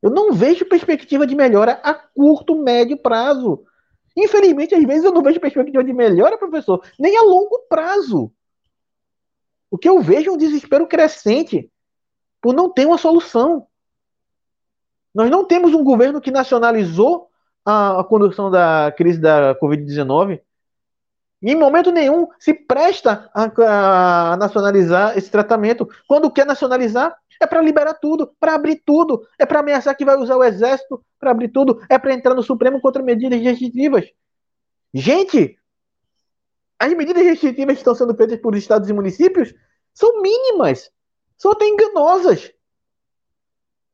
Eu não vejo perspectiva de melhora a curto, médio prazo. Infelizmente, às vezes eu não vejo perspectiva de melhora, professor, nem a longo prazo. O que eu vejo é um desespero crescente por não ter uma solução. Nós não temos um governo que nacionalizou a, condução da crise da Covid-19. Em momento nenhum se presta a, a nacionalizar esse tratamento. Quando quer nacionalizar, é para liberar tudo, para abrir tudo, é para ameaçar que vai usar o exército para abrir tudo, é para entrar no Supremo contra medidas restritivas. Gente, as medidas restritivas que estão sendo feitas por estados e municípios são mínimas, são até enganosas.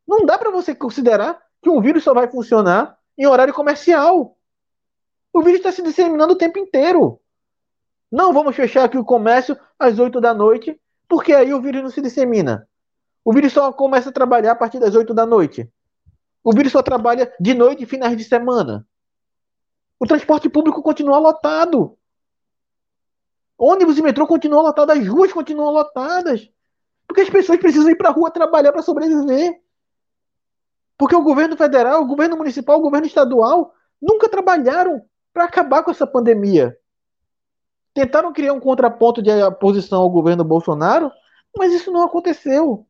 Não dá para você considerar que um vírus só vai funcionar em horário comercial. O vírus está se disseminando o tempo inteiro. Não vamos fechar aqui o comércio às 8 da noite, porque aí o vírus não se dissemina. O vírus só começa a trabalhar a partir das 8 da noite. O vírus só trabalha de noite e finais de semana. O transporte público continua lotado. Ônibus e metrô continuam lotados, as ruas continuam lotadas. Porque as pessoas precisam ir para a rua trabalhar para sobreviver. Porque o governo federal, o governo municipal, o governo estadual nunca trabalharam para acabar com essa pandemia. Tentaram criar um contraponto de oposição ao governo Bolsonaro, mas isso não aconteceu.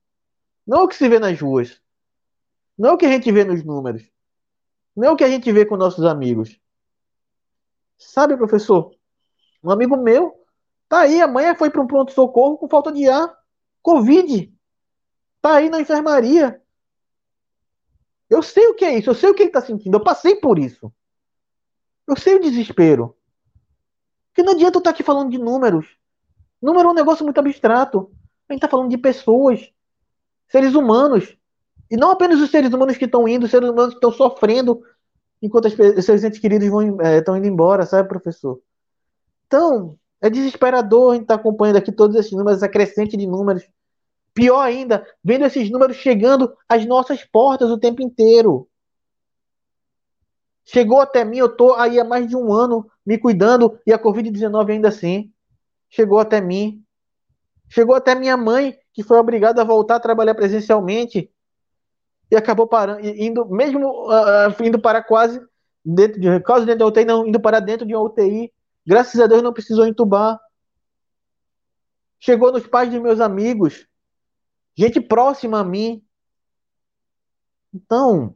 Não é o que se vê nas ruas. Não é o que a gente vê nos números. Não é o que a gente vê com nossos amigos. Sabe, professor? Um amigo meu tá aí, amanhã foi para um pronto-socorro com falta de ar. Covid. Tá aí na enfermaria. Eu sei o que é isso, eu sei o que ele está sentindo, eu passei por isso. Eu sei o desespero. Porque não adianta eu estar tá aqui falando de números. Número é um negócio muito abstrato. A gente está falando de pessoas, seres humanos. E não apenas os seres humanos que estão indo, os seres humanos que estão sofrendo enquanto os seus entes queridos estão é, indo embora, sabe, professor? Então, é desesperador a gente estar tá acompanhando aqui todos esses números, essa crescente de números. Pior ainda, vendo esses números chegando às nossas portas o tempo inteiro. Chegou até mim, eu tô aí há mais de um ano me cuidando e a Covid-19 ainda assim chegou até mim. Chegou até minha mãe, que foi obrigada a voltar a trabalhar presencialmente e acabou parando, indo, mesmo uh, indo para quase dentro de quase dentro da UTI, não, indo para dentro de uma UTI. Graças a Deus não precisou entubar. Chegou nos pais de meus amigos gente próxima a mim. Então,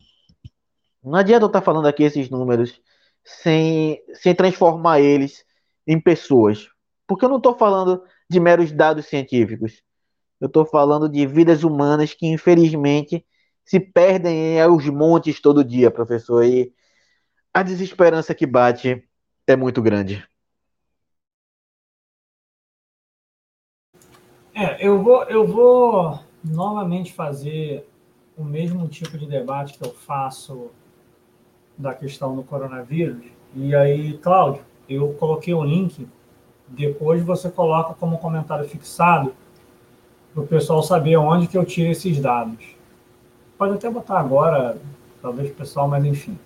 não adianta eu estar falando aqui esses números sem, sem transformar eles em pessoas. Porque eu não estou falando de meros dados científicos. Eu estou falando de vidas humanas que, infelizmente, se perdem aos montes todo dia, professor. E a desesperança que bate é muito grande. É, eu vou, eu vou novamente fazer o mesmo tipo de debate que eu faço da questão do coronavírus. E aí, Cláudio, eu coloquei o link, depois você coloca como comentário fixado para o pessoal saber onde que eu tiro esses dados. Pode até botar agora, talvez pessoal, mas enfim.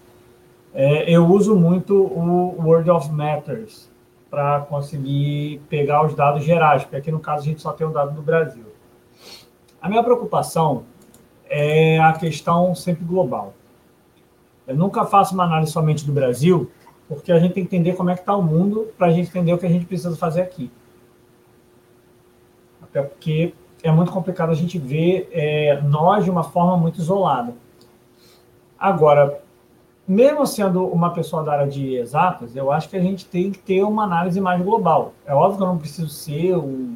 É, eu uso muito o Word of Matters para conseguir pegar os dados gerais, porque aqui no caso a gente só tem o dado do Brasil. A minha preocupação é a questão sempre global. Eu nunca faço uma análise somente do Brasil, porque a gente tem que entender como é que está o mundo para a gente entender o que a gente precisa fazer aqui. Até porque é muito complicado a gente ver é, nós de uma forma muito isolada. Agora, mesmo sendo uma pessoa da área de exatas, eu acho que a gente tem que ter uma análise mais global. É óbvio que eu não preciso ser um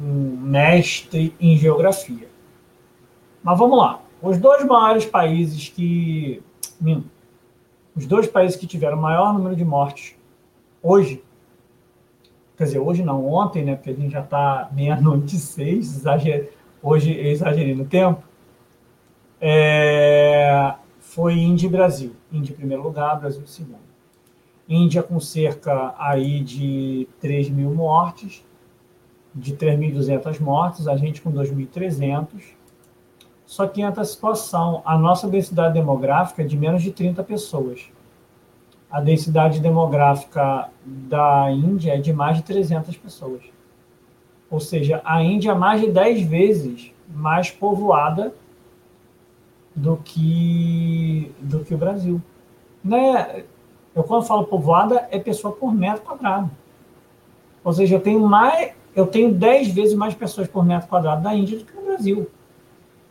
um mestre em geografia. Mas vamos lá. Os dois maiores países que. Os dois países que tiveram maior número de mortes hoje, quer dizer, hoje não, ontem, né? Porque a gente já está meia-noite e seis, exager, hoje exagerei no tempo. É, foi Índia e Brasil. Índia em primeiro lugar, Brasil em segundo. Índia com cerca aí de 3 mil mortes, de 3.200 mortes, a gente com 2.300. Só que entra a situação, a nossa densidade demográfica é de menos de 30 pessoas. A densidade demográfica da Índia é de mais de 300 pessoas. Ou seja, a Índia é mais de 10 vezes mais povoada do que, do que o Brasil. Né? Eu, quando falo povoada, é pessoa por metro quadrado. Ou seja, eu tenho mais, eu tenho 10 vezes mais pessoas por metro quadrado na Índia do que no Brasil.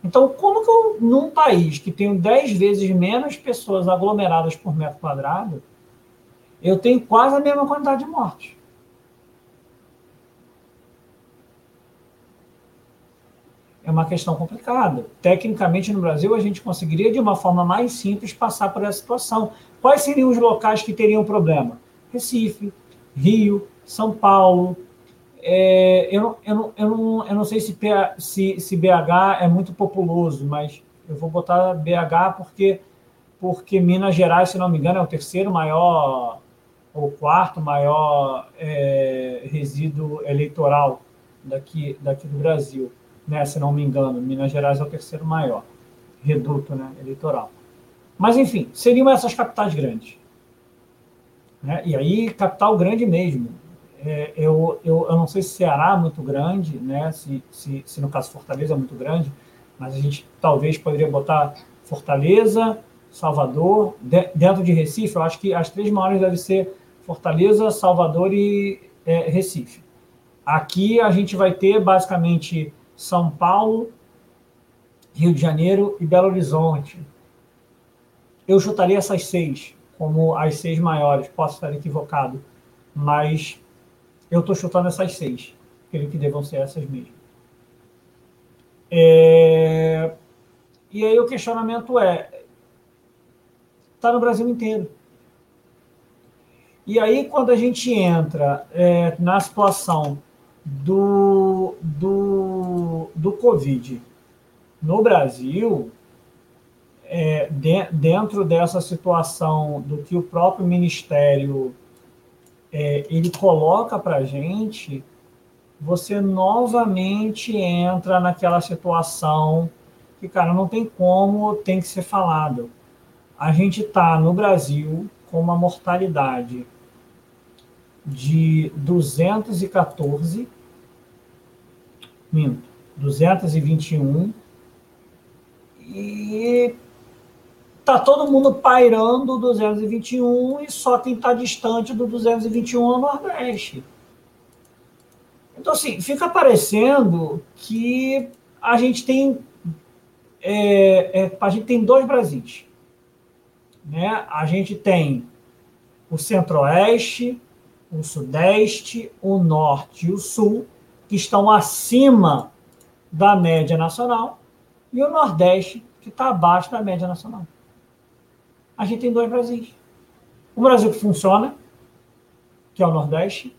Então, como que eu, num país que tem 10 vezes menos pessoas aglomeradas por metro quadrado, eu tenho quase a mesma quantidade de mortes. É uma questão complicada. Tecnicamente, no Brasil, a gente conseguiria, de uma forma mais simples, passar por essa situação. Quais seriam os locais que teriam problema? Recife, Rio, São Paulo. É, eu, eu, eu, não, eu não sei se, se, se BH é muito populoso, mas eu vou botar BH porque, porque Minas Gerais, se não me engano, é o terceiro maior ou quarto maior é, resíduo eleitoral daqui, daqui do Brasil, né? se não me engano. Minas Gerais é o terceiro maior reduto né, eleitoral. Mas, enfim, seriam essas capitais grandes. Né? E aí, capital grande mesmo. É, eu, eu, eu não sei se Ceará é muito grande, né? se, se, se no caso Fortaleza é muito grande, mas a gente talvez poderia botar Fortaleza, Salvador, de, dentro de Recife, eu acho que as três maiores devem ser Fortaleza, Salvador e é, Recife. Aqui a gente vai ter basicamente São Paulo, Rio de Janeiro e Belo Horizonte. Eu chutaria essas seis como as seis maiores, posso estar equivocado, mas eu estou chutando essas seis, creio que devam ser essas mesmo. É... E aí o questionamento é: está no Brasil inteiro. E aí, quando a gente entra é, na situação do, do, do Covid no Brasil, é, de, dentro dessa situação do que o próprio Ministério é, ele coloca para gente, você novamente entra naquela situação que, cara, não tem como, tem que ser falado. A gente está no Brasil com uma mortalidade de 214, minto, 221, e tá todo mundo pairando 221 e só quem está distante do 221 é o Nordeste. Então, assim, fica parecendo que a gente tem é, é, a gente tem dois Brasis. Né? A gente tem o Centro-Oeste, o Sudeste, o Norte e o Sul, que estão acima da média nacional, e o Nordeste, que está abaixo da média nacional. A gente tem dois Brasis. Um Brasil que funciona, que é o Nordeste,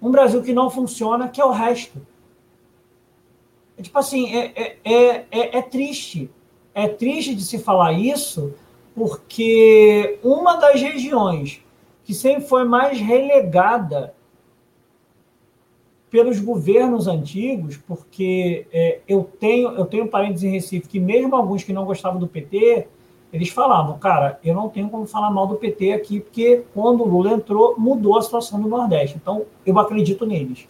um Brasil que não funciona, que é o resto. É, tipo assim, é, é, é, é triste. É triste de se falar isso, porque uma das regiões que sempre foi mais relegada pelos governos antigos, porque é, eu tenho eu tenho parentes em Recife que mesmo alguns que não gostavam do PT, eles falavam, cara, eu não tenho como falar mal do PT aqui, porque quando o Lula entrou, mudou a situação do Nordeste. Então, eu acredito neles.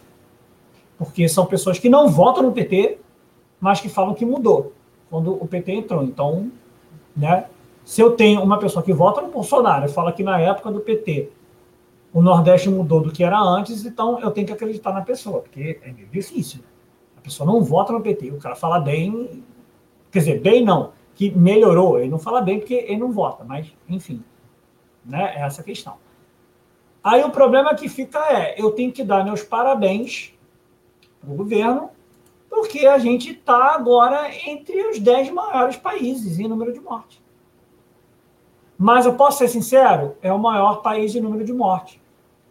Porque são pessoas que não votam no PT, mas que falam que mudou quando o PT entrou. Então, né, se eu tenho uma pessoa que vota no Bolsonaro e fala que na época do PT o Nordeste mudou do que era antes, então eu tenho que acreditar na pessoa, porque é meio difícil. Né? A pessoa não vota no PT, o cara fala bem, quer dizer, bem não, que melhorou, ele não fala bem porque ele não vota, mas enfim, né, é essa questão. Aí o problema que fica é, eu tenho que dar meus parabéns para o governo, porque a gente está agora entre os 10 maiores países em número de mortes. Mas eu posso ser sincero, é o maior país de número de mortes.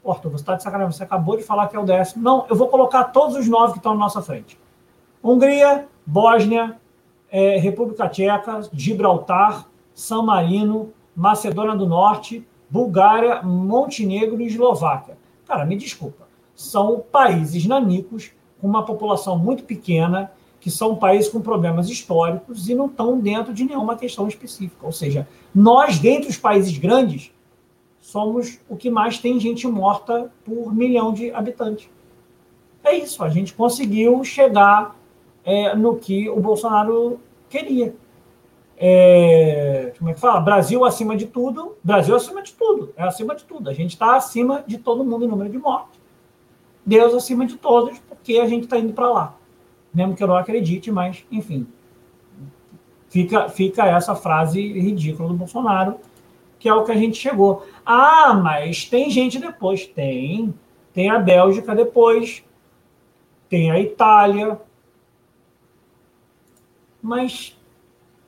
Arthur, você está de sacanagem, você acabou de falar que é o décimo. Não, eu vou colocar todos os nove que estão na nossa frente. Hungria, Bósnia, é, República Tcheca, Gibraltar, San Marino, Macedônia do Norte, Bulgária, Montenegro e Eslováquia. Cara, me desculpa. São países nanicos com uma população muito pequena que são países com problemas históricos e não estão dentro de nenhuma questão específica. Ou seja, nós, dentre os países grandes, somos o que mais tem gente morta por milhão de habitantes. É isso, a gente conseguiu chegar é, no que o Bolsonaro queria. É, como é que fala? Brasil acima de tudo, Brasil acima de tudo, é acima de tudo. A gente está acima de todo mundo em número de mortes. Deus acima de todos, porque a gente está indo para lá mesmo que eu não acredite, mas, enfim. Fica, fica essa frase ridícula do Bolsonaro. que é o que a gente chegou. Ah, mas tem gente depois. Tem. Tem a Bélgica depois. Tem a Itália. Mas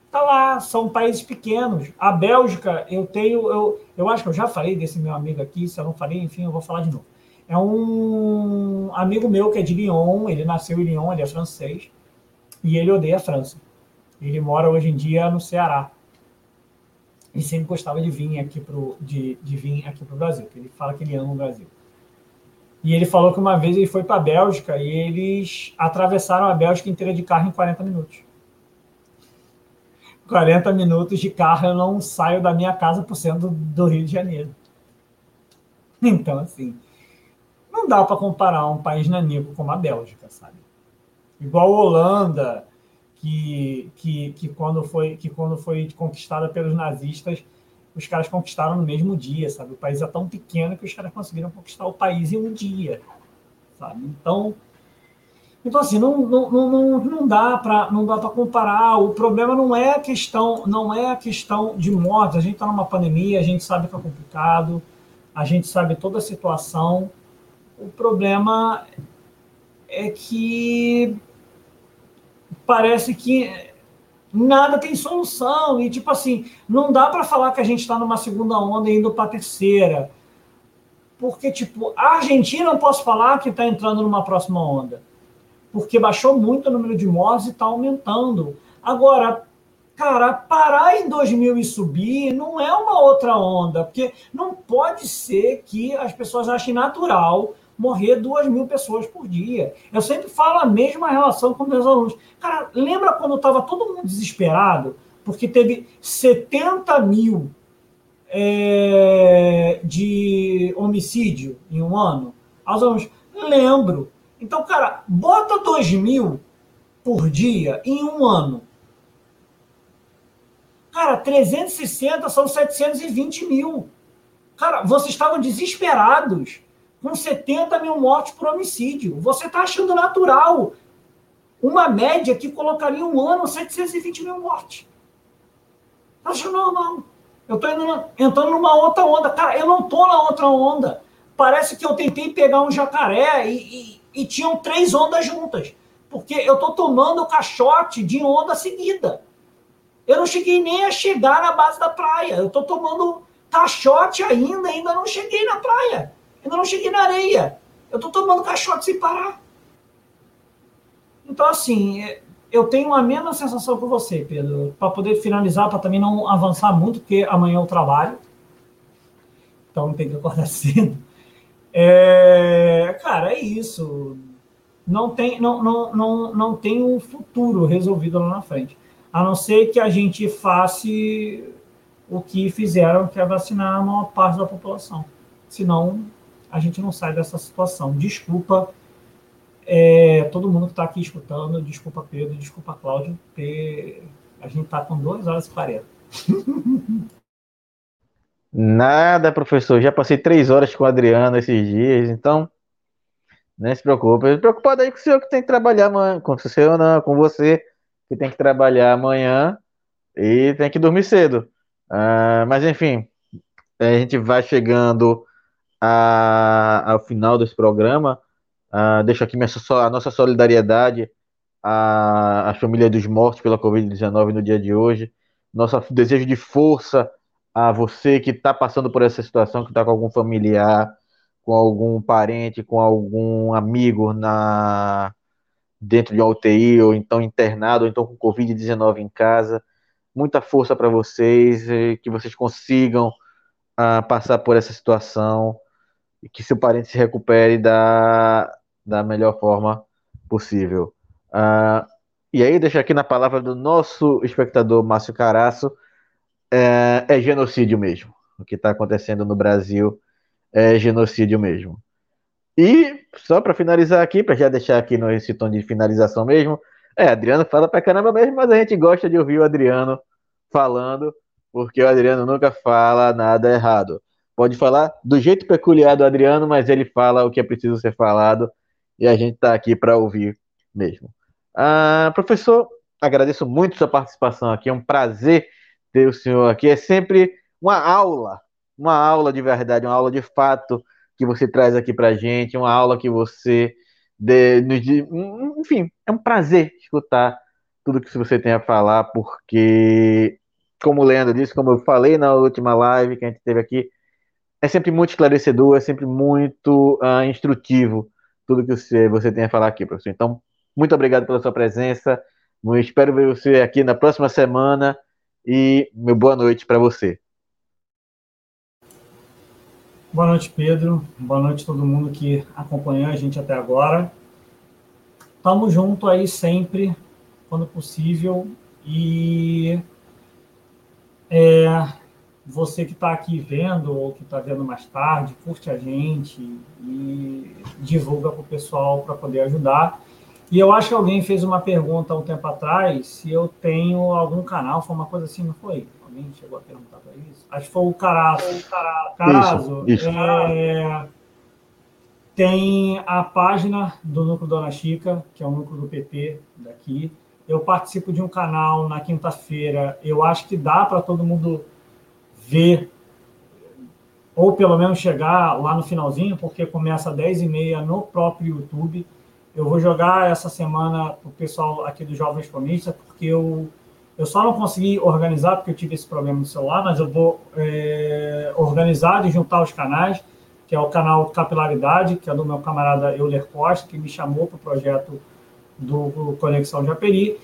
tá lá, são países pequenos. A Bélgica, eu tenho, eu, eu acho que eu já falei desse meu amigo aqui, se eu não falei, enfim, eu vou falar de novo. É um amigo meu que é de Lyon, ele nasceu em Lyon, ele é francês, e ele odeia a França. Ele mora hoje em dia no Ceará. Ele sempre gostava de vir aqui pro, de, de vir aqui para Brasil, ele fala que ele ama o Brasil. E ele falou que uma vez ele foi para a Bélgica e eles atravessaram a Bélgica inteira de carro em 40 minutos. 40 minutos de carro eu não saio da minha casa por sendo do Rio de Janeiro. Então, assim, não dá para comparar um país nanico como a Bélgica, sabe? Igual a Holanda, que, que, que, quando foi, que quando foi conquistada pelos nazistas, os caras conquistaram no mesmo dia, sabe? O país é tão pequeno que os caras conseguiram conquistar o país em um dia, sabe? Então, então assim, não, não, não, não dá para comparar. O problema não é a questão, não é a questão de mortes. A gente está numa pandemia, a gente sabe que é complicado, a gente sabe toda a situação. O problema é que parece que nada tem solução. E, tipo assim, não dá para falar que a gente está numa segunda onda indo para a terceira. Porque, tipo, a Argentina não posso falar que está entrando numa próxima onda. Porque baixou muito o número de mortes e está aumentando. Agora, cara, parar em 2000 e subir não é uma outra onda. Porque não pode ser que as pessoas achem natural morrer duas mil pessoas por dia. Eu sempre falo a mesma relação com meus alunos. Cara, lembra quando estava todo mundo desesperado? Porque teve 70 mil é, de homicídio em um ano? Aos alunos, lembro. Então, cara, bota 2 mil por dia em um ano. Cara, 360 são 720 mil. Cara, vocês estavam desesperados com 70 mil mortes por homicídio. Você está achando natural uma média que colocaria um ano 720 mil mortes. Tá achando normal. Eu estou entrando numa outra onda. Cara, eu não estou na outra onda. Parece que eu tentei pegar um jacaré e, e, e tinham três ondas juntas. Porque eu estou tomando caixote de onda seguida. Eu não cheguei nem a chegar na base da praia. Eu estou tomando caixote ainda, ainda não cheguei na praia. Ainda não cheguei na areia. Eu estou tomando caixote sem parar. Então, assim, eu tenho a mesma sensação que você, Pedro, para poder finalizar, para também não avançar muito, porque amanhã eu trabalho. Então tem que acordar (laughs) cedo. É, cara, é isso. Não tem, não, não, não, não tem um futuro resolvido lá na frente. A não ser que a gente faça o que fizeram, que é vacinar a maior parte da população. Senão, a gente não sai dessa situação. Desculpa é, todo mundo que está aqui escutando, desculpa Pedro, desculpa Cláudio, porque a gente está com 2 horas e 40. (laughs) Nada, professor. Já passei três horas com o Adriano esses dias, então não se preocupe. Preocupado aí com o senhor que tem que trabalhar amanhã, com o senhor não, com você que tem que trabalhar amanhã e tem que dormir cedo. Uh, mas enfim, a gente vai chegando a, ao final desse programa. Uh, deixo aqui minha, a nossa solidariedade à, à família dos mortos pela Covid-19 no dia de hoje. Nosso desejo de força a você que está passando por essa situação, que está com algum familiar, com algum parente, com algum amigo na dentro de uma UTI, ou então internado, ou então com Covid-19 em casa. Muita força para vocês, que vocês consigam uh, passar por essa situação e que seu parente se recupere da, da melhor forma possível. Uh, e aí, deixa aqui na palavra do nosso espectador Márcio Caraço, é, é genocídio mesmo. O que está acontecendo no Brasil é genocídio mesmo. E, só para finalizar aqui, para já deixar aqui nesse tom de finalização mesmo, é, Adriano fala pra caramba mesmo, mas a gente gosta de ouvir o Adriano falando, porque o Adriano nunca fala nada errado pode falar do jeito peculiar do Adriano, mas ele fala o que é preciso ser falado e a gente está aqui para ouvir mesmo. Ah, professor, agradeço muito sua participação aqui, é um prazer ter o senhor aqui. É sempre uma aula, uma aula de verdade, uma aula de fato que você traz aqui pra gente, uma aula que você de, enfim, é um prazer escutar tudo que você tem a falar, porque, como o Leandro disse, como eu falei na última live que a gente teve aqui, é sempre muito esclarecedor, é sempre muito uh, instrutivo tudo que você, você tem a falar aqui, professor. Então, muito obrigado pela sua presença. Eu espero ver você aqui na próxima semana e meu boa noite para você. Boa noite, Pedro. Boa noite a todo mundo que acompanhou a gente até agora. Estamos junto aí sempre, quando possível. E é, você que está aqui vendo ou que está vendo mais tarde, curte a gente e divulga para o pessoal para poder ajudar. E eu acho que alguém fez uma pergunta há um tempo atrás se eu tenho algum canal, foi uma coisa assim, não foi? Alguém chegou a perguntar para isso? Acho que foi o Carazo. Carazo. Isso, isso. É, tem a página do Núcleo Dona Chica, que é o núcleo do PT daqui. Eu participo de um canal na quinta-feira. Eu acho que dá para todo mundo ver, ou pelo menos chegar lá no finalzinho, porque começa às 10h30 no próprio YouTube. Eu vou jogar essa semana para o pessoal aqui do Jovens Comunistas, porque eu, eu só não consegui organizar, porque eu tive esse problema no celular, mas eu vou é, organizar e juntar os canais, que é o canal Capilaridade, que é do meu camarada Euler Costa, que me chamou para o projeto do Conexão Japeri,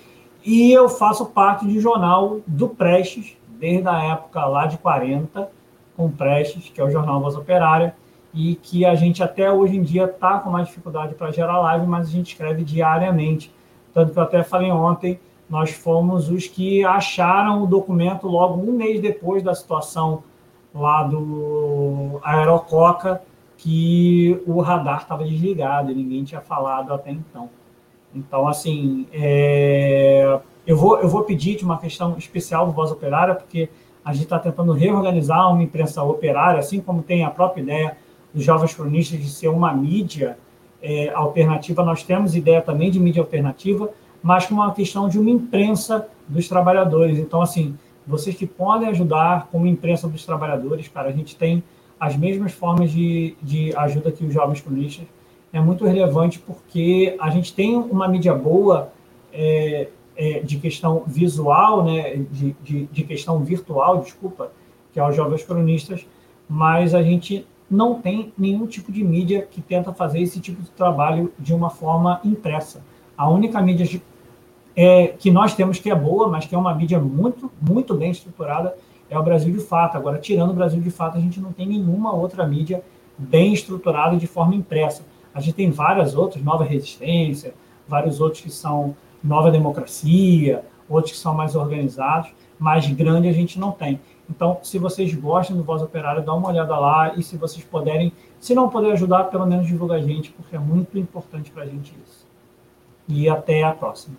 e eu faço parte do jornal do Prestes, desde a época lá de 40, com Prestes, que é o jornal Voz Operária, e que a gente até hoje em dia está com mais dificuldade para gerar live, mas a gente escreve diariamente. Tanto que eu até falei ontem, nós fomos os que acharam o documento logo um mês depois da situação lá do Aerococa, que o radar estava desligado e ninguém tinha falado até então. Então, assim, é, eu vou, eu vou pedir de uma questão especial do Voz Operária, porque a gente está tentando reorganizar uma imprensa operária, assim como tem a própria ideia dos jovens cronistas de ser uma mídia é, alternativa. Nós temos ideia também de mídia alternativa, mas com uma questão de uma imprensa dos trabalhadores. Então, assim, vocês que podem ajudar com uma imprensa dos trabalhadores, cara, a gente tem as mesmas formas de, de ajuda que os jovens cronistas. É muito relevante porque a gente tem uma mídia boa é, é, de questão visual, né, de, de, de, questão virtual, desculpa, que é os Jovens Cronistas, mas a gente não tem nenhum tipo de mídia que tenta fazer esse tipo de trabalho de uma forma impressa. A única mídia é, que nós temos que é boa, mas que é uma mídia muito, muito bem estruturada, é o Brasil de Fato. Agora, tirando o Brasil de Fato, a gente não tem nenhuma outra mídia bem estruturada de forma impressa. A gente tem várias outras, Nova Resistência, vários outros que são Nova Democracia, outros que são mais organizados, mas grande a gente não tem. Então, se vocês gostam do Voz Operária, dá uma olhada lá e se vocês puderem, se não puder ajudar, pelo menos divulga a gente, porque é muito importante para a gente isso. E até a próxima.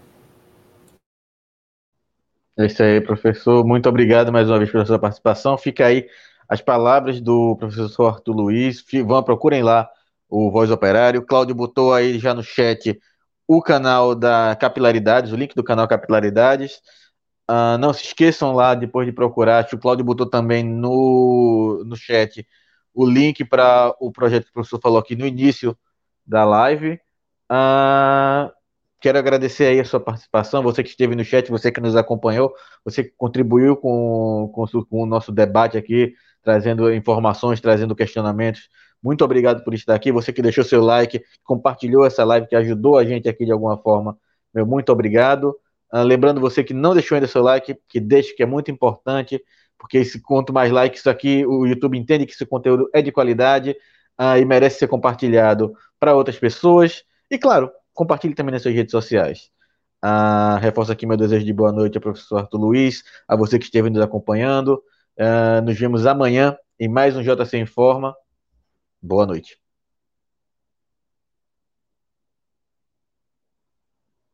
É isso aí, professor. Muito obrigado mais uma vez pela sua participação. Fica aí as palavras do professor Arthur Luiz. Vão, procurem lá o Voz Operário. O Cláudio botou aí já no chat o canal da Capilaridades, o link do canal Capilaridades. Uh, não se esqueçam lá depois de procurar. Acho que o Claudio botou também no, no chat o link para o projeto que o professor falou aqui no início da live. Uh, quero agradecer aí a sua participação, você que esteve no chat, você que nos acompanhou, você que contribuiu com, com, com o nosso debate aqui, trazendo informações, trazendo questionamentos. Muito obrigado por estar aqui. Você que deixou seu like, compartilhou essa live, que ajudou a gente aqui de alguma forma. Meu muito obrigado. Uh, lembrando você que não deixou ainda seu like, que deixe, que é muito importante, porque esse, quanto mais likes isso aqui, o YouTube entende que esse conteúdo é de qualidade uh, e merece ser compartilhado para outras pessoas. E claro, compartilhe também nas suas redes sociais. Uh, reforço aqui meu desejo de boa noite ao professor Arthur Luiz, a você que esteve nos acompanhando. Uh, nos vemos amanhã em mais um JC Informa. Boa noite.